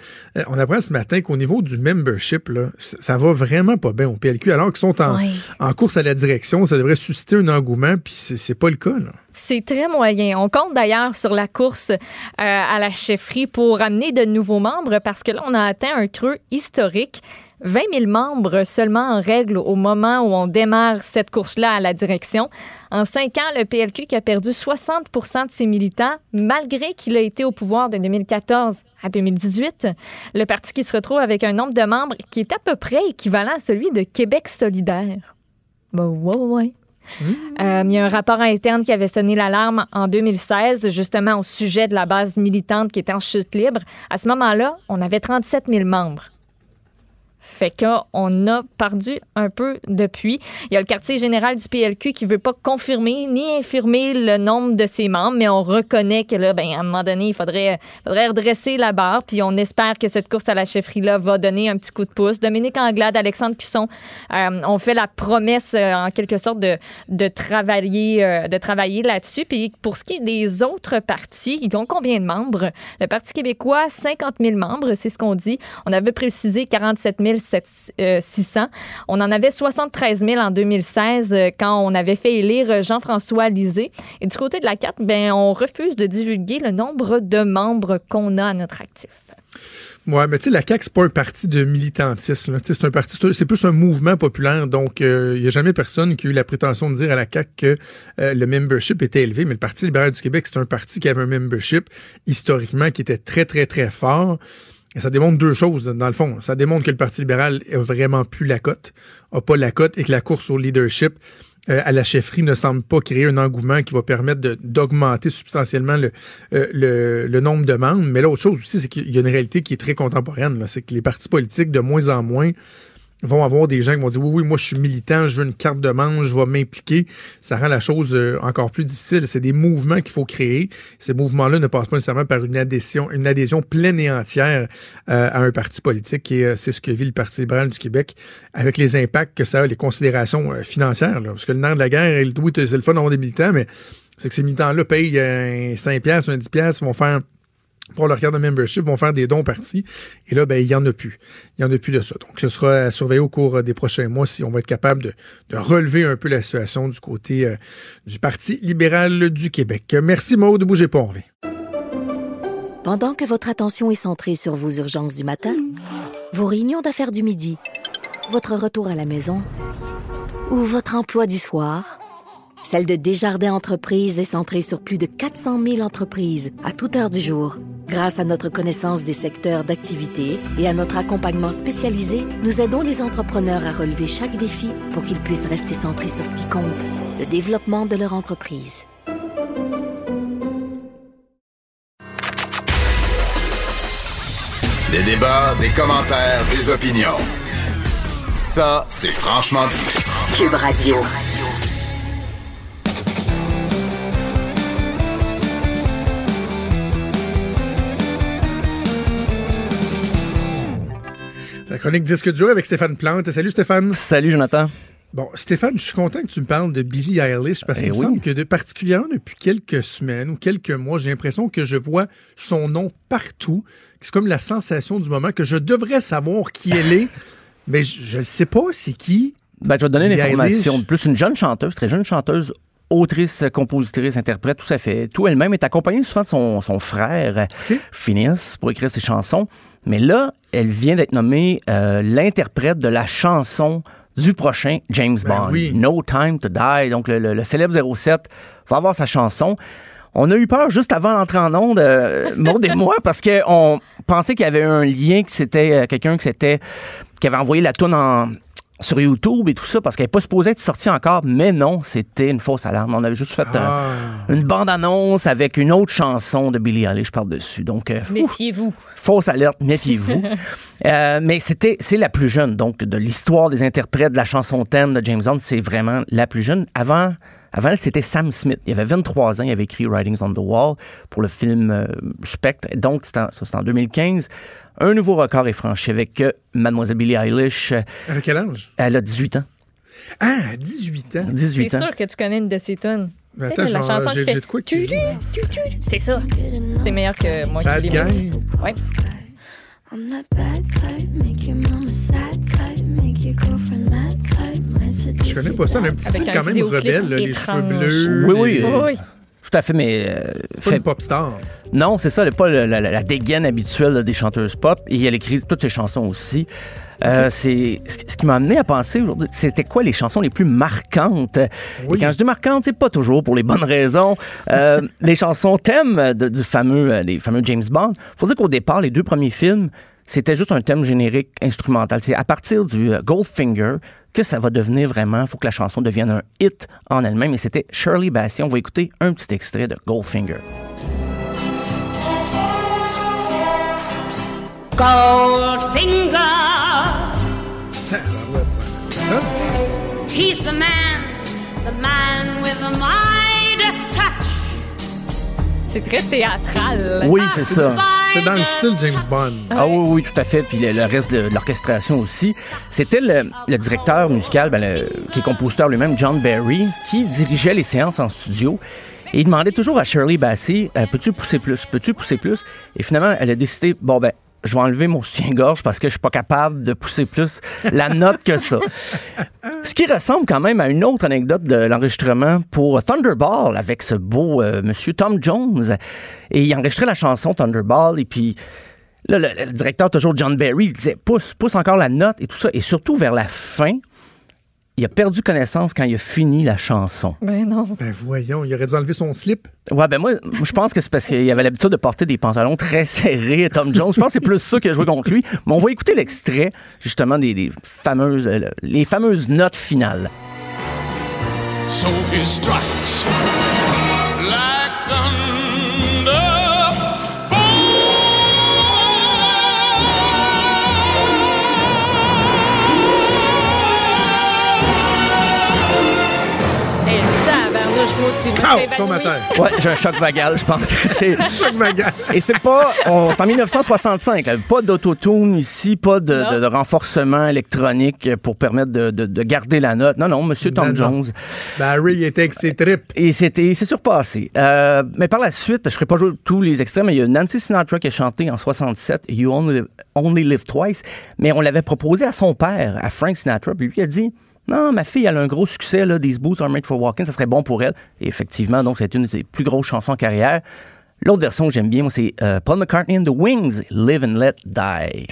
on apprend ce matin qu'au niveau du membership, là, ça va vraiment pas bien au PLQ, alors qu'ils sont en, en course à la direction. Ça devrait susciter un engouement, puis c'est pas le cas. Là. C'est très moyen. On compte d'ailleurs sur la course à la chefferie pour amener de nouveaux membres parce que là, on a atteint un creux historique. 20 000 membres seulement en règle au moment où on démarre cette course-là à la direction. En cinq ans, le PLQ qui a perdu 60% de ses militants, malgré qu'il a été au pouvoir de 2014 à 2018. Le parti qui se retrouve avec un nombre de membres qui est à peu près équivalent à celui de Québec solidaire. Ben ouais, ouais. Mmh. Euh, il y a un rapport interne qui avait sonné l'alarme en 2016, justement au sujet de la base militante qui était en chute libre. À ce moment-là, on avait 37 000 membres. Fait qu'on a perdu un peu depuis. Il y a le quartier général du PLQ qui veut pas confirmer ni infirmer le nombre de ses membres, mais on reconnaît que là, ben, à un moment donné, il faudrait, redresser la barre. Puis on espère que cette course à la chefferie-là va donner un petit coup de pouce. Dominique Anglade, Alexandre Cusson euh, ont fait la promesse, euh, en quelque sorte, de, travailler, euh, travailler là-dessus. Puis pour ce qui est des autres partis, ils ont combien de membres? Le Parti québécois, 50 000 membres, c'est ce qu'on dit. On avait précisé 47 000 600. Euh, on en avait 73 000 en 2016 euh, quand on avait fait élire Jean-François Lisée. Et du côté de la carte, ben, on refuse de divulguer le nombre de membres qu'on a à notre actif. Oui, mais tu sais, la CAQ, c'est pas un parti de militantisme. C'est un parti, c'est plus un mouvement populaire. Donc, il euh, n'y a jamais personne qui a eu la prétention de dire à la CAQ que le membership était élevé. Mais le Parti libéral du Québec, c'est un parti qui avait un membership historiquement qui était très, très, très fort. Ça démontre deux choses, dans le fond. Ça démontre que le Parti libéral a vraiment plus la cote, a pas la cote, et que la course au leadership euh, à la chefferie ne semble pas créer un engouement qui va permettre d'augmenter substantiellement le, euh, le, le, nombre de membres. Mais l'autre chose aussi, c'est qu'il y a une réalité qui est très contemporaine. C'est que les partis politiques, de moins en moins, vont avoir des gens qui vont dire oui, oui, moi je suis militant, je veux une carte de manche, je vais m'impliquer. Ça rend la chose euh, encore plus difficile. C'est des mouvements qu'il faut créer. Ces mouvements-là ne passent pas nécessairement par une adhésion, une adhésion pleine et entière euh, à un parti politique. Et euh, c'est ce que vit le Parti libéral du Québec avec les impacts que ça a, les considérations financières. Parce que le nerf de la guerre, oui, c'est le fun d'avoir des militants, mais c'est que ces militants-là payent 5 pièces, 10 pièces, vont faire pour leur carte de membership, vont faire des dons partis. Et là, ben, il n'y en a plus. Il n'y en a plus de ça. Donc, ce sera à surveiller au cours des prochains mois si on va être capable de, relever un peu la situation du côté euh, du Parti libéral du Québec. Merci, Maude. Bougez pas, on revient. Pendant que votre attention est centrée sur vos urgences du matin, vos réunions d'affaires du midi, votre retour à la maison ou votre emploi du soir, celle de Desjardins Entreprises est centrée sur plus de 400 000 entreprises à toute heure du jour. Grâce à notre connaissance des secteurs d'activité et à notre accompagnement spécialisé, nous aidons les entrepreneurs à relever chaque défi pour qu'ils puissent rester centrés sur ce qui compte, le développement de leur entreprise. Des débats, des commentaires, des opinions. Ça, c'est franchement dit. Cube Radio. La chronique Disque dur avec Stéphane Plante. Salut Stéphane. Salut Jonathan. Bon, Stéphane, je suis content que tu me parles de Billie Eilish parce eh qu'il me semble que de, particulièrement depuis quelques semaines ou quelques mois, j'ai l'impression que je vois son nom partout. C'est comme la sensation du moment que je devrais savoir qui elle est, mais je ne sais pas c'est qui. Ben, je vais te donner une information. Plus une jeune chanteuse, très jeune chanteuse, autrice, compositrice, interprète, tout ça fait. Tout elle-même est accompagnée souvent de son, son frère, Phineas, pour écrire ses chansons. Mais là, elle vient d'être nommée euh, l'interprète de la chanson du prochain James Ben Bond, oui. No Time to Die. Donc, le, le- le célèbre 07 va avoir sa chanson. On a eu peur juste avant d'entrer en onde, euh, Maud et moi, parce qu'on pensait qu'il y avait un lien, que c'était euh, quelqu'un qui s'était qui avait envoyé la toune en sur YouTube et tout ça parce qu'elle n'est pas supposée être sortie encore, mais non, c'était une fausse alarme. On avait juste fait Ah. une bande-annonce avec une autre chanson de Billie Eilish par-dessus. Donc, euh, Méfiez-vous. Fausse alerte, méfiez-vous. Euh, mais c'était, c'est la plus jeune, donc, de l'histoire des interprètes de la chanson thème de James Bond, c'est vraiment la plus jeune. Avant, avant c'était Sam Smith. Il avait 23 ans, il avait écrit Writings on the Wall pour le film euh, Spectre. Donc, c'était en, ça, c'était en 2015. Un nouveau record est franchi avec euh, Mademoiselle Billie Eilish. Euh, Avec quel âge? Elle a 18 ans. Ah, 18 ans. 18 C'est ans. sûr que tu connais une de ces tunes. Mais Tu sais, attends, la chanson j'ai- de quoi tu- tu- tu- tu- C'est ça. C'est meilleur que moi Bad qui l'ai Ouais. I'm that bad type, make your mama sad type, make your girlfriend mad Je connais pas ça, mais un quand même rebelle, là, les cheveux bleus. Oui, oui. les- Oui. Tout à fait, mais. euh, C'est pas fait- une pop star. Non, c'est ça, elle n'est pas le- la, la- la dégaine habituelle là, des chanteuses pop. Et elle écrit toutes ses chansons aussi. Euh, c'est ce qui m'a amené à penser aujourd'hui, c'était quoi les chansons les plus marquantes? Oui. Et quand je dis marquantes, c'est pas toujours pour les bonnes raisons. Euh, les chansons thèmes de- du fameux, euh, les fameux James Bond. Faut dire qu'au départ, les deux premiers films, c'était juste un thème générique instrumental. C'est à partir du Goldfinger que ça va devenir vraiment. Il faut que la chanson devienne un hit en elle-même. Et c'était Shirley Bassey. On va écouter un petit extrait de Goldfinger. Goldfinger. Ça? he's the man, C'est très théâtral. Oui, c'est ça. C'est dans le style James Bond. Ah oui, oui, tout à fait. Puis le, le reste de, l'orchestration aussi. C'était le, le directeur musical, ben, le- qui est compositeur lui-même, John Barry, qui dirigeait les séances en studio. Et il demandait toujours à Shirley Bassey, euh, peux-tu pousser plus, peux-tu pousser plus? Et finalement, elle a décidé, bon ben, je vais enlever mon soutien-gorge parce que je suis pas capable de pousser plus la note que ça. Ce qui ressemble quand même à une autre anecdote de l'enregistrement pour Thunderball avec ce beau euh, monsieur Tom Jones. Et il enregistrait la chanson Thunderball et puis là, le, le directeur, toujours John Barry, il disait pousse, pousse encore la note et tout ça. Et surtout vers la fin, il a perdu connaissance quand il a fini la chanson. Ben non. Ben voyons, il aurait dû enlever son slip. Ouais, ben moi, moi, je pense que c'est parce qu'il avait l'habitude de porter des pantalons très serrés, Tom Jones. Je pense que c'est plus ça qui a joué contre lui. Mais on va écouter l'extrait, justement, des, des fameuses, euh, les fameuses notes finales. So he strikes aussi. Moi. Ouais, j'ai un choc vagal, je pense. c'est- Choc vagal. Et c'est pas. on- C'est en 1965. là. Pas d'autotune ici, pas de, Non. de- de renforcement électronique pour permettre de, de- de garder la note. Non, non, Monsieur Tom non. Jones. Barry il était avec ses tripes. Et c'était, il s'est surpassé. Euh, mais par la suite, je ne ferai pas jouer tous les extraits, mais il y a Nancy Sinatra qui a chanté en 67 You Only Live, Only Live Twice. Mais on l'avait proposé à son père, à Frank Sinatra, puis lui a dit Non, ma fille, elle a un gros succès, là, These Boots Are Made for Walking, ça serait bon pour elle. Et effectivement, donc, c'est une de ses plus grosses chansons en carrière. L'autre version que j'aime bien, c'est euh, Paul McCartney and the Wings, Live and Let Die.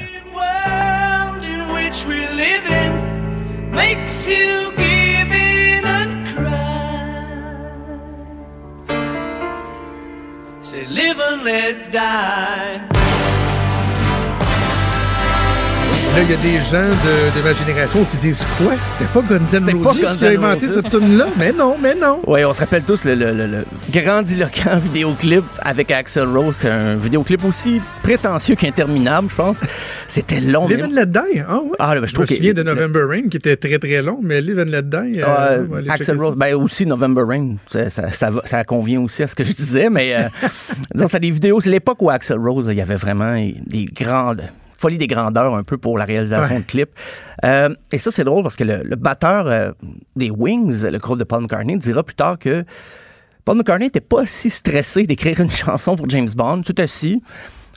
Say, live and let die. Là, il y a des gens de, de ma génération qui disent quoi? C'était pas Guns C'est N' pas Roses qui a inventé cette tune-là? Mais non, mais non. Oui, on se rappelle tous le, le- le- le grandiloquent vidéoclip avec Axel Rose. C'est un vidéoclip aussi prétentieux qu'interminable, je pense. C'était long. Live and Let Die, ah ouais. Ah, là, ben, je je trouve me souviens de November Rain qui était très très long, mais Live and Let Die. euh, Euh, aller Axel Rose, ben aussi November Rain, ça, ça, ça convient aussi à ce que je disais, mais euh, disons, c'est des vidéos, c'est l'époque où Axel Rose, il y avait vraiment des grandes folie des grandeurs un peu pour la réalisation Ouais. de clips. Euh, et ça, c'est drôle parce que le, le batteur euh, des Wings, le groupe de Paul McCartney, dira plus tard que Paul McCartney n'était pas si stressé d'écrire une chanson pour James Bond, tout assis.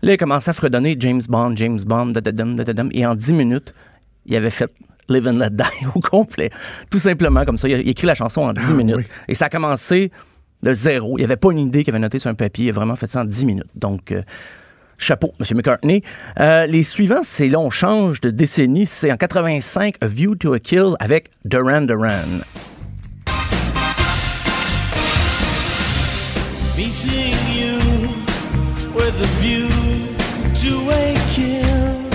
Là, il commençait à fredonner James Bond, James Bond, da-da-dum, da-da-dum, et en 10 minutes, il avait fait Live and Let Die au complet. Tout simplement comme ça. Il a, écrit la chanson en 10 Ah, minutes. oui. Et ça a commencé de zéro. Il n'y avait pas une idée qu'il avait noté sur un papier. Il a vraiment fait ça en 10 minutes. Donc, euh, chapeau, M. McCartney. Euh, les suivants, c'est là, on change de décennie. C'est en 85, A View to a Kill avec Duran Duran. Meeting you with a view to a kill.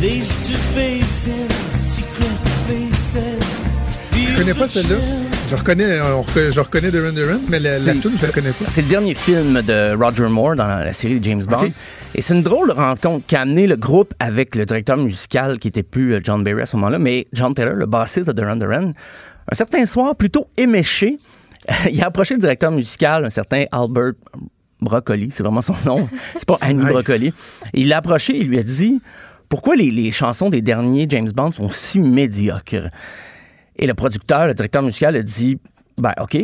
Face to face in secret places. Je connais pas celle-là? Je reconnais, euh, on je reconnais Duran Duran, mais la, la C'est- tune, je la connais pas. C'est le dernier film de Roger Moore dans la série de James Bond. Et c'est une drôle de rencontre qui a amené le groupe avec le directeur musical qui était plus euh, John Barry à ce moment-là, mais John Taylor, le bassiste de Duran Duran. Un certain soir, plutôt éméché, il a approché le directeur musical, un certain Albert Broccoli, c'est vraiment son nom. C'est pas Annie Nice. Broccoli. Il l'a approché, il lui a dit Pourquoi les, les chansons des derniers James Bond sont si médiocres Et le producteur, le directeur musical, a dit Ben, OK,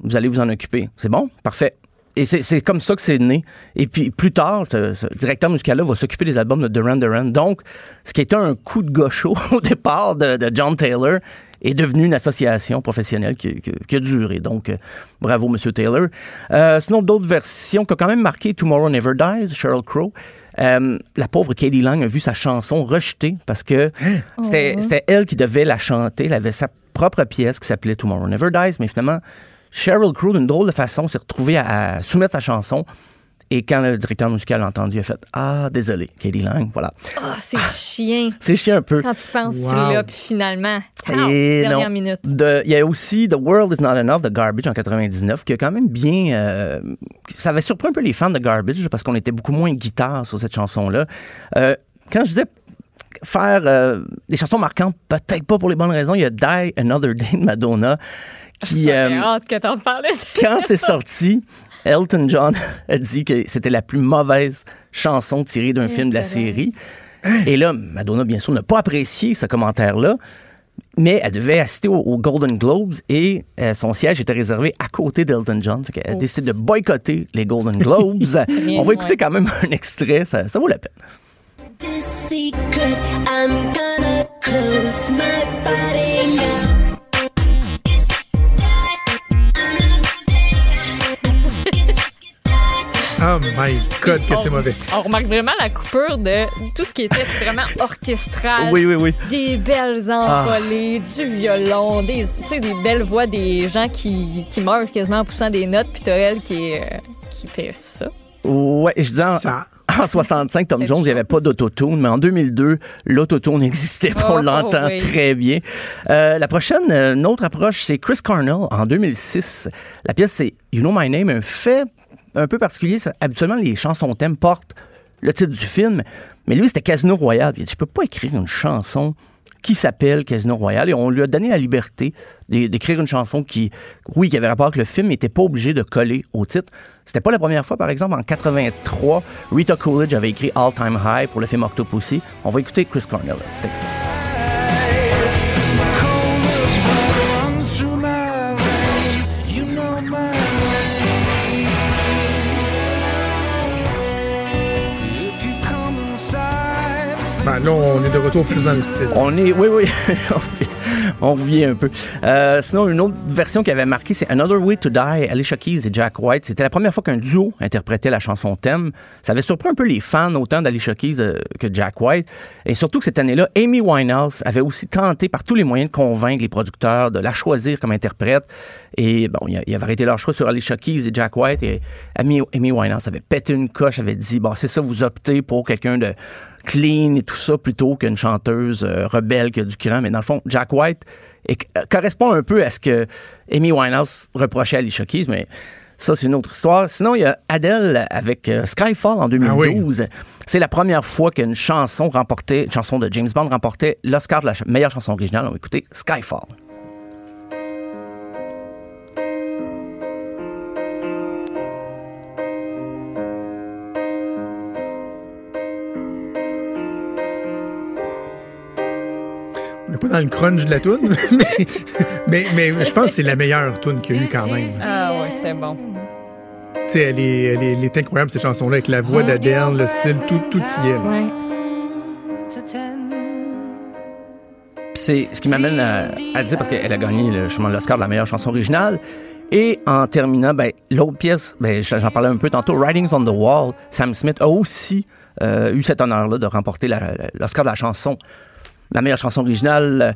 vous allez vous en occuper. C'est bon? Parfait. Et c'est comme ça que c'est né. Et puis plus tard, ce, directeur musical-là va s'occuper des albums de Duran Duran. Donc, ce qui était un coup de gaucho au départ de John Taylor est devenu une association professionnelle qui, qui- qui a duré. Donc, euh, bravo, Monsieur Taylor. Euh, sinon, d'autres versions qui ont quand même marqué Tomorrow Never Dies, Sheryl Crow. Euh, la pauvre Katie Lang a vu sa chanson rejetée parce que c'était Oh. c'était elle qui devait la chanter. Elle avait sa propre pièce qui s'appelait Tomorrow Never Dies, mais finalement, Sheryl Crow, d'une drôle de façon, s'est retrouvée à, à soumettre sa chanson. Et quand le directeur musical l'a entendu, il a fait Ah, désolé, Katie Lang, voilà. Ah, c'est chien. C'est chiant un peu. Quand tu penses que tu Wow. l'as, puis finalement, pow, Et dernière non. minute. De- Il y a aussi The World Is Not Enough de Garbage en 99, qui a quand même bien. euh, ça avait surpris un peu les fans de Garbage parce qu'on était beaucoup moins guitare sur cette chanson-là. Euh, quand je disais faire euh, des chansons marquantes, peut-être pas pour les bonnes raisons, il y a Die Another Day de Madonna qui. J'ai euh, hâte que t'en parles. quand c'est sorti, Elton John a dit que c'était la plus mauvaise chanson tirée d'un film de la série. Et là, Madonna, bien sûr, n'a pas apprécié ce commentaire-là, mais elle devait assister aux, aux Golden Globes et euh, son siège était réservé à côté d'Elton John. Fait qu'elle a décidé de boycotter les Golden Globes. On va écouter quand même un extrait, ça, ça vaut la peine. This secret, I'm gonna close my body Oh my God, que c'est mauvais. On remarque vraiment la coupure de tout ce qui était vraiment orchestral. Oui, oui, oui. Des belles envolées, du violon, des, tu sais, des belles voix des gens qui, qui meurent quasiment en poussant des notes, puis t'as elle qui, euh, qui fait ça. Ouais, je dis en, Ça. en 65, Tom Jones, il n'y avait pas d'autotune, mais en 2002, l'autotune existait. Oh, on l'entend oui. très bien. Euh, la prochaine, euh, une autre approche, c'est Chris Cornell en 2006. La pièce, c'est You Know My Name, un fait un peu particulier. ça. Habituellement, les chansons thème portent le titre du film, mais lui, c'était Casino Royale. Il a dit, peux pas écrire une chanson qui s'appelle Casino Royale et on lui a donné la liberté d'é- d'écrire une chanson qui, oui, qui avait rapport avec le film, mais n'était pas obligé de coller au titre. C'était pas la première fois, par exemple, en 83, Rita Coolidge avait écrit All Time High pour le film Octopussy. On va écouter Chris Cornell, cet extrait. Ben, là, on est de retour plus dans le style. On est, oui, oui, on revient un peu. Euh, sinon, une autre version qui avait marqué, c'est Another Way to Die, Alicia Keys et Jack White. C'était la première fois qu'un duo interprétait la chanson thème. Ça avait surpris un peu les fans, autant d'Alicia Keys euh, que Jack White. Et surtout que cette année-là, Amy Winehouse avait aussi tenté par tous les moyens de convaincre les producteurs de la choisir comme interprète. Et bon, ils avaient arrêté leur choix sur Alicia Keys et Jack White. Et Amy, Amy Winehouse avait pété une coche, avait dit, bon, c'est ça, vous optez pour quelqu'un de clean et tout ça plutôt qu'une chanteuse euh, rebelle qui a du cran. Mais dans le fond, Jack White euh, correspond un peu à ce que Amy Winehouse reprochait à Alicia Keys, mais ça, c'est une autre histoire. Sinon, il y a Adele avec euh, Skyfall en 2012. C'est la première fois qu'une chanson remportait, une chanson de James Bond remportait l'Oscar de la ch- meilleure chanson originale. On va écouter Skyfall. Pas dans le crunch de la toune, mais, mais, mais je pense que c'est la meilleure toune qu'il y a eu quand même. Ah ouais, c'est bon. Tu sais, elle est, elle, est, elle est incroyable, cette chanson-là, avec la voix d'Adèle, le style, tout, tout y est. là. C'est ce qui m'amène à, à dire, parce qu'elle a gagné le, justement l'Oscar de la meilleure chanson originale. Et en terminant, ben, l'autre pièce, ben, j'en parlais un peu tantôt, Writings on the Wall, Sam Smith a aussi euh, eu cet honneur-là de remporter l'Oscar de la chanson, la meilleure chanson originale euh,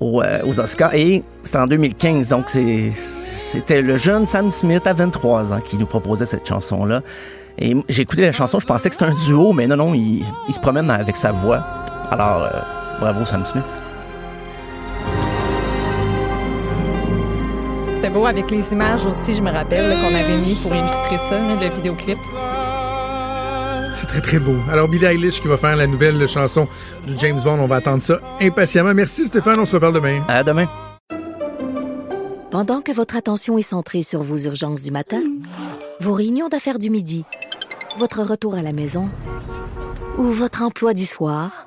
aux, euh, aux Oscars. Et c'était en 2015, donc c'était le jeune Sam Smith à 23 ans qui nous proposait cette chanson-là. Et j'ai écouté la chanson, je pensais que c'était un duo, mais non, non, il, se promène avec sa voix. Alors, euh, bravo Sam Smith. C'était beau avec les images aussi, je me rappelle, qu'on avait mis pour illustrer ça, là, le vidéoclip. C'est très, très beau. Alors, Billie Eilish qui va faire la nouvelle chanson du James Bond. On va attendre ça impatiemment. Merci, Stéphane. On se reparle demain. À demain. Pendant que votre attention est centrée sur vos urgences du matin, vos réunions d'affaires du midi, votre retour à la maison ou votre emploi du soir,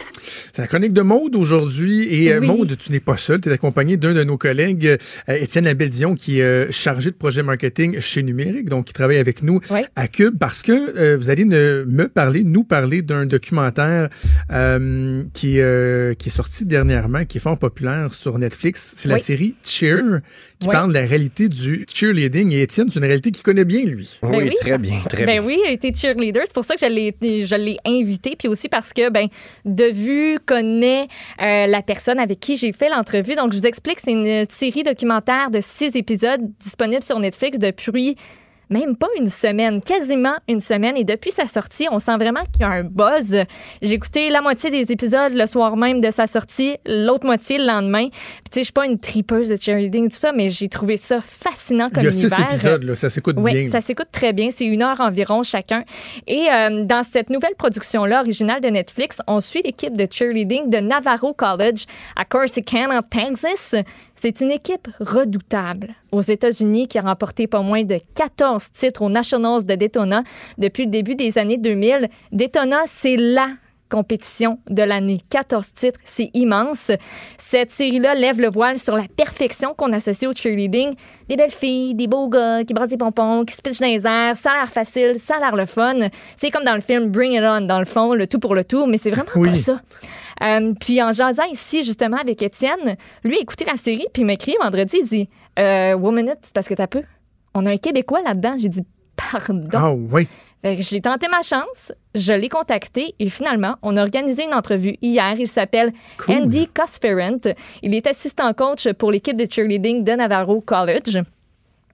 C'est la chronique de Maude aujourd'hui. Et euh, Maude, tu n'es pas seul. Tu es accompagné d'un de nos collègues, euh, Étienne Labelle-Dion, qui est euh, chargé de projet marketing chez Numérique, donc qui travaille avec nous à Cube, parce que euh, vous allez ne- me parler, nous parler d'un documentaire euh, qui, euh, qui est sorti dernièrement, qui est fort populaire sur Netflix. C'est la Oui. série Cheer, qui Oui. parle de la réalité du cheerleading. Et Étienne, c'est une réalité qu'il connaît bien, lui. Ben très bien, très ben oui, il a été cheerleader. C'est pour ça que je l'ai, je l'ai invité. Puis aussi parce que, ben, de vue, connaît euh, la personne avec qui j'ai fait l'entrevue. Donc, je vous explique, c'est une série documentaire de six épisodes disponible sur Netflix depuis même pas une semaine, quasiment une semaine. Et depuis sa sortie, on sent vraiment qu'il y a un buzz. J'ai écouté la moitié des épisodes le soir même de sa sortie, l'autre moitié le lendemain. Puis, tu sais, je suis pas une tripeuse de cheerleading, tout ça, mais j'ai trouvé ça fascinant comme Il y a six univers. épisodes, là, ça s'écoute Oui, bien. ça s'écoute très bien. C'est une heure environ chacun. Et euh, dans cette nouvelle production-là, originale de Netflix, on suit l'équipe de cheerleading de Navarro College à Corsicana, Texas. C'est une équipe redoutable aux États-Unis qui a remporté pas moins de 14 titres aux Nationals de Daytona depuis le début des années 2000. Daytona, c'est la compétition de l'année. 14 titres, c'est immense. Cette série-là lève le voile sur la perfection qu'on associe au cheerleading. Des belles filles, des beaux gars qui brassent des pompons, qui se pitchent dans les airs. Ça a l'air facile, ça a l'air le fun. C'est comme dans le film Bring It On, dans le fond, le tout pour le tout, mais c'est vraiment Oui. pas ça. Euh, puis en jasant ici, justement, avec Étienne, lui a écouté la série, puis il m'a écrit vendredi, il dit euh, One minute, c'est parce que t'as peu. On a un Québécois là-dedans. J'ai dit Pardon. Ah oui. J'ai tenté ma chance, je l'ai contacté et finalement, on a organisé une entrevue hier. Il s'appelle Andy Cosferent. Il est assistant coach pour l'équipe de cheerleading de Navarro College.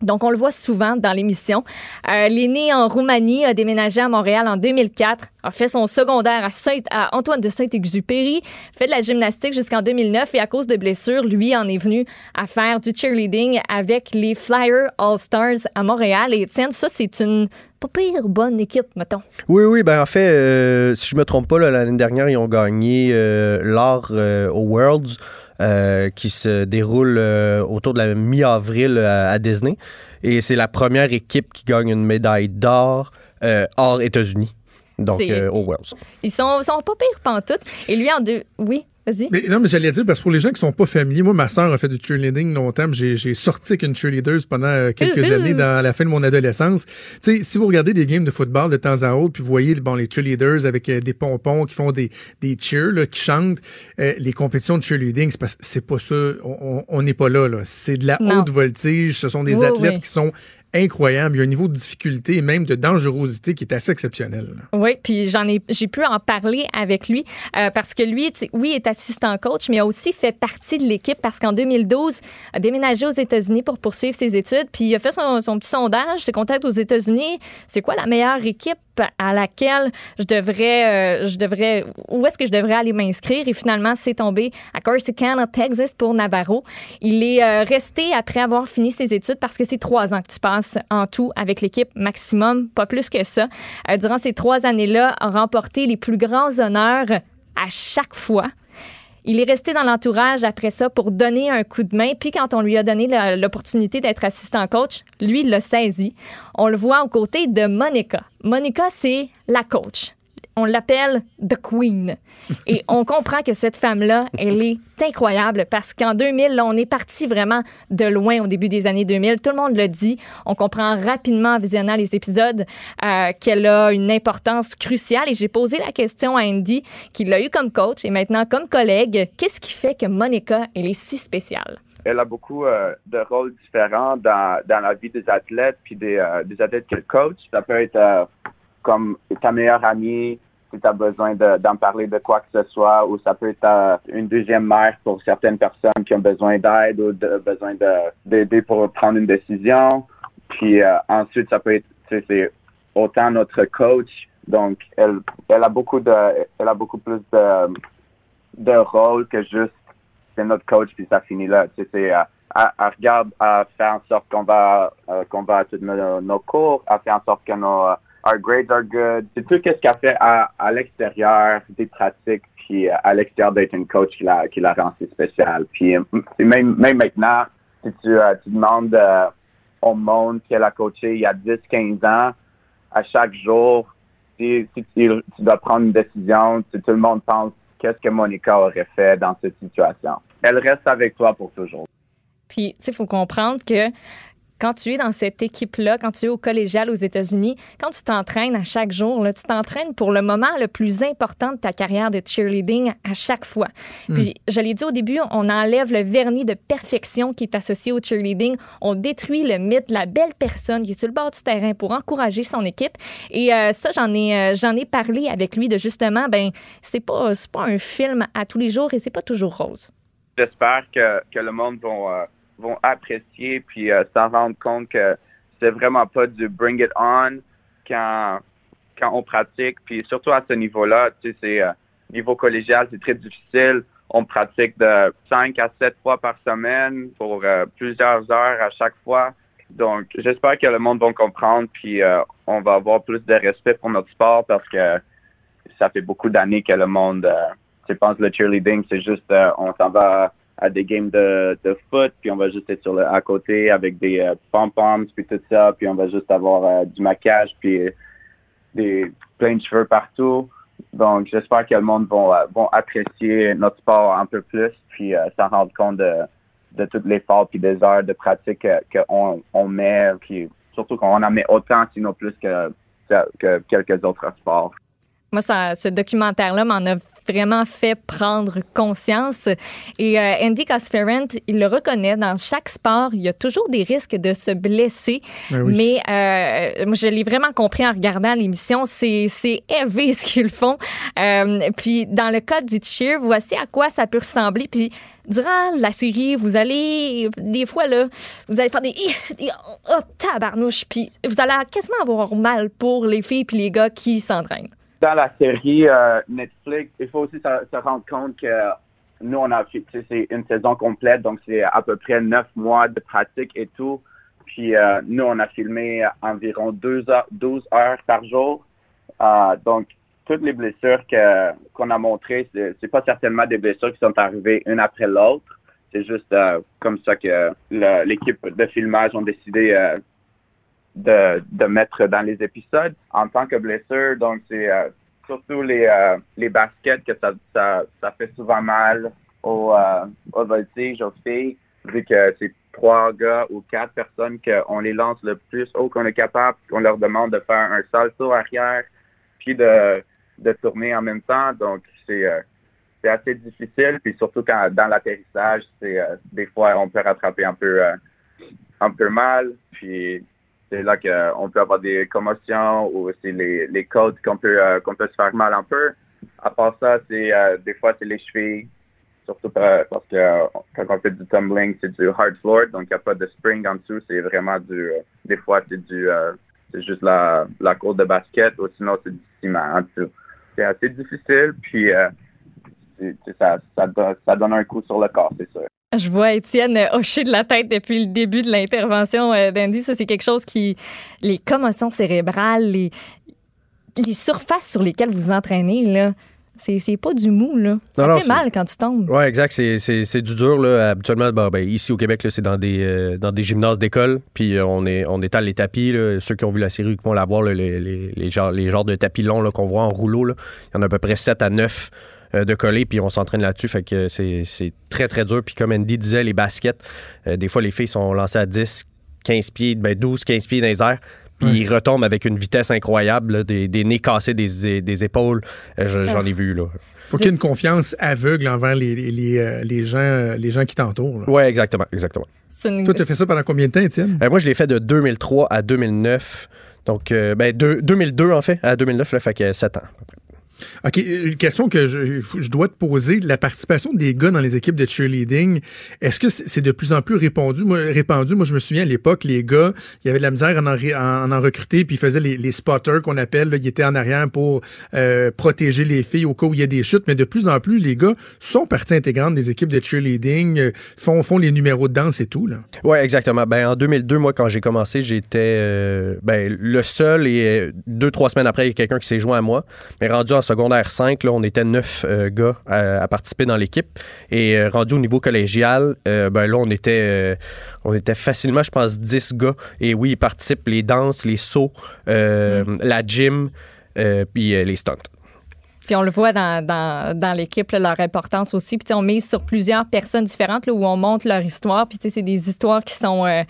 Donc, on le voit souvent dans l'émission. Euh, il est né en Roumanie, a déménagé à Montréal en 2004, a fait son secondaire à, Saint, à Antoine de Saint-Exupéry, fait de la gymnastique jusqu'en 2009 et à cause de blessures, lui en est venu à faire du cheerleading avec les Flyers All-Stars à Montréal. Et tiens, ça, c'est une pas pire bonne équipe, mettons. Oui, oui, ben en fait, euh, si je me trompe pas, l'année dernière, ils ont gagné euh, l'or euh, aux Worlds. Euh, qui se déroule euh, autour de la mi-avril euh, à Disney. Et c'est la première équipe qui gagne une médaille d'or hors États-Unis, donc aux Worlds. Ils sont, sont pas pires pantoute. Et lui, en deux... Oui, vas-y. Mais non, mais j'allais dire, parce que pour les gens qui sont pas familiers, moi, ma sœur a fait du cheerleading longtemps. J'ai, sorti avec une cheerleader pendant euh, quelques Uhou. années dans la fin de mon adolescence. Tu sais, si vous regardez des games de football de temps à autre, puis vous voyez bon, les cheerleaders avec euh, des pompons qui font des, des cheers, là, qui chantent, euh, les compétitions de cheerleading, c'est, pas ça. On- n'est pas là, là. C'est de la Non. haute voltige. Ce sont des Oui, athlètes oui. qui sont incroyables. Il y a un niveau de difficulté et même de dangerosité qui est assez exceptionnel. Oui, puis j'en ai, j'ai pu en parler avec lui euh, parce que lui, oui, est assistant coach, mais a aussi fait partie de l'équipe parce qu'en 2012, a déménagé aux États-Unis pour poursuivre ses études, puis il a fait son, son petit sondage, ses contacts aux États-Unis. C'est quoi la meilleure équipe à laquelle je devrais, euh, je devrais, où est-ce que je devrais aller m'inscrire? Et finalement, c'est tombé à Corsicana, Texas pour Navarro. Il est euh, resté après avoir fini ses études parce que c'est trois ans que tu passes en tout avec l'équipe maximum, pas plus que ça. Euh, durant ces trois années-là, a remporté les plus grands honneurs à chaque fois. Il est resté dans l'entourage après ça pour donner un coup de main. Puis quand on lui a donné l'opportunité d'être assistant coach, lui, il l'a saisi. On le voit aux côtés de Monica. Monica, c'est la coach. On l'appelle The Queen. Et on comprend que cette femme-là, elle est incroyable parce qu'en 2000, là, on est parti vraiment de loin au début des années 2000. Tout le monde le dit. On comprend rapidement en visionnant les épisodes euh, qu'elle a une importance cruciale. Et j'ai posé la question à Andy, qui l'a eu comme coach et maintenant comme collègue. Qu'est-ce qui fait que Monica, elle est si spéciale? elle a beaucoup euh, de rôles différents dans, dans la vie des athlètes puis des, euh, des athlètes qu'elle coach. Ça peut être comme ta meilleure amie si tu as besoin de- d'en parler de quoi que ce soit, ou ça peut être euh, une deuxième mère pour certaines personnes qui ont besoin d'aide ou de, besoin de- d'aider pour prendre une décision. Puis euh, ensuite, ça peut être, c'est autant notre coach. Donc, elle, elle a beaucoup de, elle a beaucoup plus de, de rôle que juste c'est notre coach puis ça finit là. Tu sais, c'est, euh, elle, elle regarde à faire en sorte qu'on va euh, qu'on va à tous nos, nos cours, à faire en sorte que nos euh, our grades are good. C'est tout ce qu'elle fait à, à l'extérieur des pratiques puis à l'extérieur d'être une coach qui la qui la rend si spéciale. Puis euh, même même maintenant si tu euh, tu demandes euh, au monde qu'elle a coaché il y a 10 15 ans à chaque jour si, si tu, tu dois prendre une décision, si tout le monde pense qu'est-ce que Monica aurait fait dans cette situation. Elle reste avec toi pour toujours. Puis, tu sais, il faut comprendre que quand tu es dans cette équipe-là, quand tu es au collégial aux États-Unis, quand tu t'entraînes à chaque jour, là, tu t'entraînes pour le moment le plus important de ta carrière de cheerleading à chaque fois. Puis, je l'ai dit au début, on enlève le vernis de perfection qui est associé au cheerleading. On détruit le mythe de la belle personne qui est sur le bord du terrain pour encourager son équipe. Et euh, ça, j'en ai, euh, j'en ai parlé avec lui de justement, ben, c'est pas, c'est pas un film à tous les jours et c'est pas toujours rose. J'espère que, que le monde vont, euh, vont apprécier puis euh, s'en rendre compte que c'est vraiment pas du bring it on quand, quand on pratique. Puis surtout à ce niveau-là, tu sais, c'est euh, niveau collégial, c'est très difficile. On pratique de 5 à 7 fois par semaine pour euh, plusieurs heures à chaque fois. Donc, j'espère que le monde va comprendre, puis euh, on va avoir plus de respect pour notre sport parce que ça fait beaucoup d'années que le monde, euh, tu sais, pense le cheerleading, c'est juste, euh, on s'en va à des games de, foot, puis on va juste être sur le, à côté avec des euh, pom-poms, puis tout ça, puis on va juste avoir euh, du maquillage, puis des plein de cheveux partout. Donc, j'espère que le monde va, euh, vont apprécier notre sport un peu plus, puis euh, s'en rendre compte de, de tout l'effort puis des heures de pratique que- qu'on on met, puis surtout qu'on en met autant, sinon plus que, que quelques autres sports. Moi, ça, ce documentaire-là m'en a vraiment fait prendre conscience. Et euh, Andy Cosferent, il le reconnaît, dans chaque sport, il y a toujours des risques de se blesser. Ben oui. Mais euh, moi, je l'ai vraiment compris en regardant l'émission. C'est heavy ce qu'ils font. Euh, puis dans le cas du cheer, voici à quoi ça peut ressembler. Puis durant la série, vous allez, des fois, là, vous allez faire des, des oh, tabarnouche, puis vous allez quasiment avoir mal pour les filles puis les gars qui s'entraînent. Dans la série euh, Netflix, il faut aussi se, rendre compte que nous, on a fait, c'est une saison complète, donc c'est à peu près neuf mois de pratique et tout. Puis euh, nous, on a filmé environ heures, 12 heures par jour. Euh, donc, toutes les blessures que, qu'on a montrées, c'est, c'est pas certainement des blessures qui sont arrivées une après l'autre. C'est juste comme ça que l'équipe de filmage ont décidé de, de mettre dans les épisodes. En tant que blessure, donc c'est euh, surtout les, euh, les baskets que ça, ça, ça fait souvent mal au, euh, au voltige, aux filles, vu que c'est trois gars ou quatre personnes qu'on les lance le plus haut qu'on est capable, qu'on leur demande de faire un salto arrière, puis de, de tourner en même temps. Donc, c'est euh, c'est assez difficile, puis surtout quand dans l'atterrissage, c'est euh, des fois on peut rattraper un peu euh, un peu mal, puis c'est là qu'on peut avoir des commotions ou c'est les, les côtes qu'on peut euh, qu'on peut se faire mal un peu. À part ça, c'est euh, des fois c'est les chevilles, surtout euh, parce que euh, quand on fait du tumbling, c'est du hard floor, donc il n'y a pas de spring en dessous, c'est vraiment du euh, des fois c'est du euh, c'est juste la, la courte de basket ou sinon c'est du ciment en dessous. C'est assez difficile, puis euh, ça, ça, donne, ça donne un coup sur le corps, c'est sûr. Je vois Étienne hocher de la tête depuis le début de l'intervention euh, d'Andy. Ça, c'est quelque chose qui. Les commotions cérébrales, les, les surfaces sur lesquelles vous entraînez, là, c'est pas du mou, là. Ça Non, fait mal quand tu tombes. Oui, exact. C'est, du dur. Là. Habituellement, ben, ici au Québec, c'est dans des, euh, dans des gymnases d'école. Puis euh, on, est, on étale les tapis. là. Ceux qui ont vu la série qui vont la voir, là, les, les, les genres, les genres de tapis longs qu'on voit en rouleau. Là. Il y en a à peu près 7 à 9 euh, de collés. Puis on s'entraîne là-dessus. Fait que c'est, c'est très, très dur. Puis comme Andy disait, les baskets, euh, des fois, les filles sont lancées à 10, 15 pieds, ben 12, 15 pieds dans les airs. Puis ils retombent avec une vitesse incroyable, là, des, des nez cassés, des, des épaules. Euh, je- j'en ai vu. là. Faut qu'il y ait une confiance aveugle envers les, les, les, euh, les gens, euh, les gens qui t'entourent. Oui, exactement. exactement. Toi, tu as fait ça pendant combien de temps, Étienne? Euh, moi, je l'ai fait de 2003 à 2009. Donc, euh, ben, deux- 2002, en fait, à 2009, là, fait que 7 ans. OK, une question que je, dois te poser. La participation des gars dans les équipes de cheerleading, est-ce que c'est de plus en plus répandu? Moi, répandu? Moi, je me souviens à l'époque, les gars, il y avait de la misère à en, en, en recruter, puis ils faisaient les, les spotters qu'on appelle. Ils étaient en arrière pour euh, protéger les filles au cas où il y a des chutes. Mais de plus en plus, les gars sont partie intégrante des équipes de cheerleading, euh, font, font les numéros de danse et tout. Oui, exactement. Ben, en 2002, moi, quand j'ai commencé, j'étais euh, ben, le seul et deux, trois semaines après, il y a quelqu'un qui s'est joint à moi. Mais rendu en secondaire 5, là, on était neuf euh, gars à, à participer dans l'équipe. Et euh, rendu au niveau collégial, euh, ben, là, on était, on était facilement, je pense, 10 gars. Et oui, ils participent les danses, les sauts, euh, la gym, puis les stunts. Puis on le voit dans, dans, dans l'équipe, leur importance aussi. Puis on mise sur plusieurs personnes différentes là, où on montre leur histoire. Puis c'est des histoires qui sont, euh,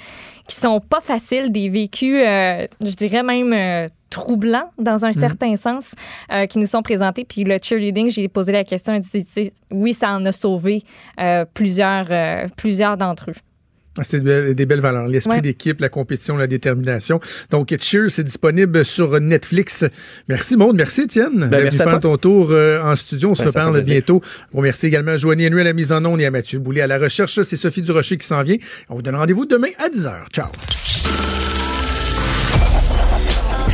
qui sont pas faciles, des vécus, euh, je dirais même euh, troublants dans un Mhm. certain sens, euh, qui nous sont présentés. Puis le cheerleading, j'ai posé la question, elle dit, oui, ça en a sauvé euh, plusieurs, euh, plusieurs d'entre eux. Ah, C'est des belles, valeurs. L'esprit Ouais. d'équipe, la compétition, la détermination. Donc, Cheers, c'est disponible sur Netflix. Merci, Maud. Merci, Étienne. Ben, merci à toi. ton tour euh, en studio. On se Ben, reparle bientôt. On remercie également à Joanie Henry à la mise en onde et à Mathieu Boulay à la recherche. C'est Sophie Durocher qui s'en vient. On vous donne rendez-vous demain à 10h. Ciao.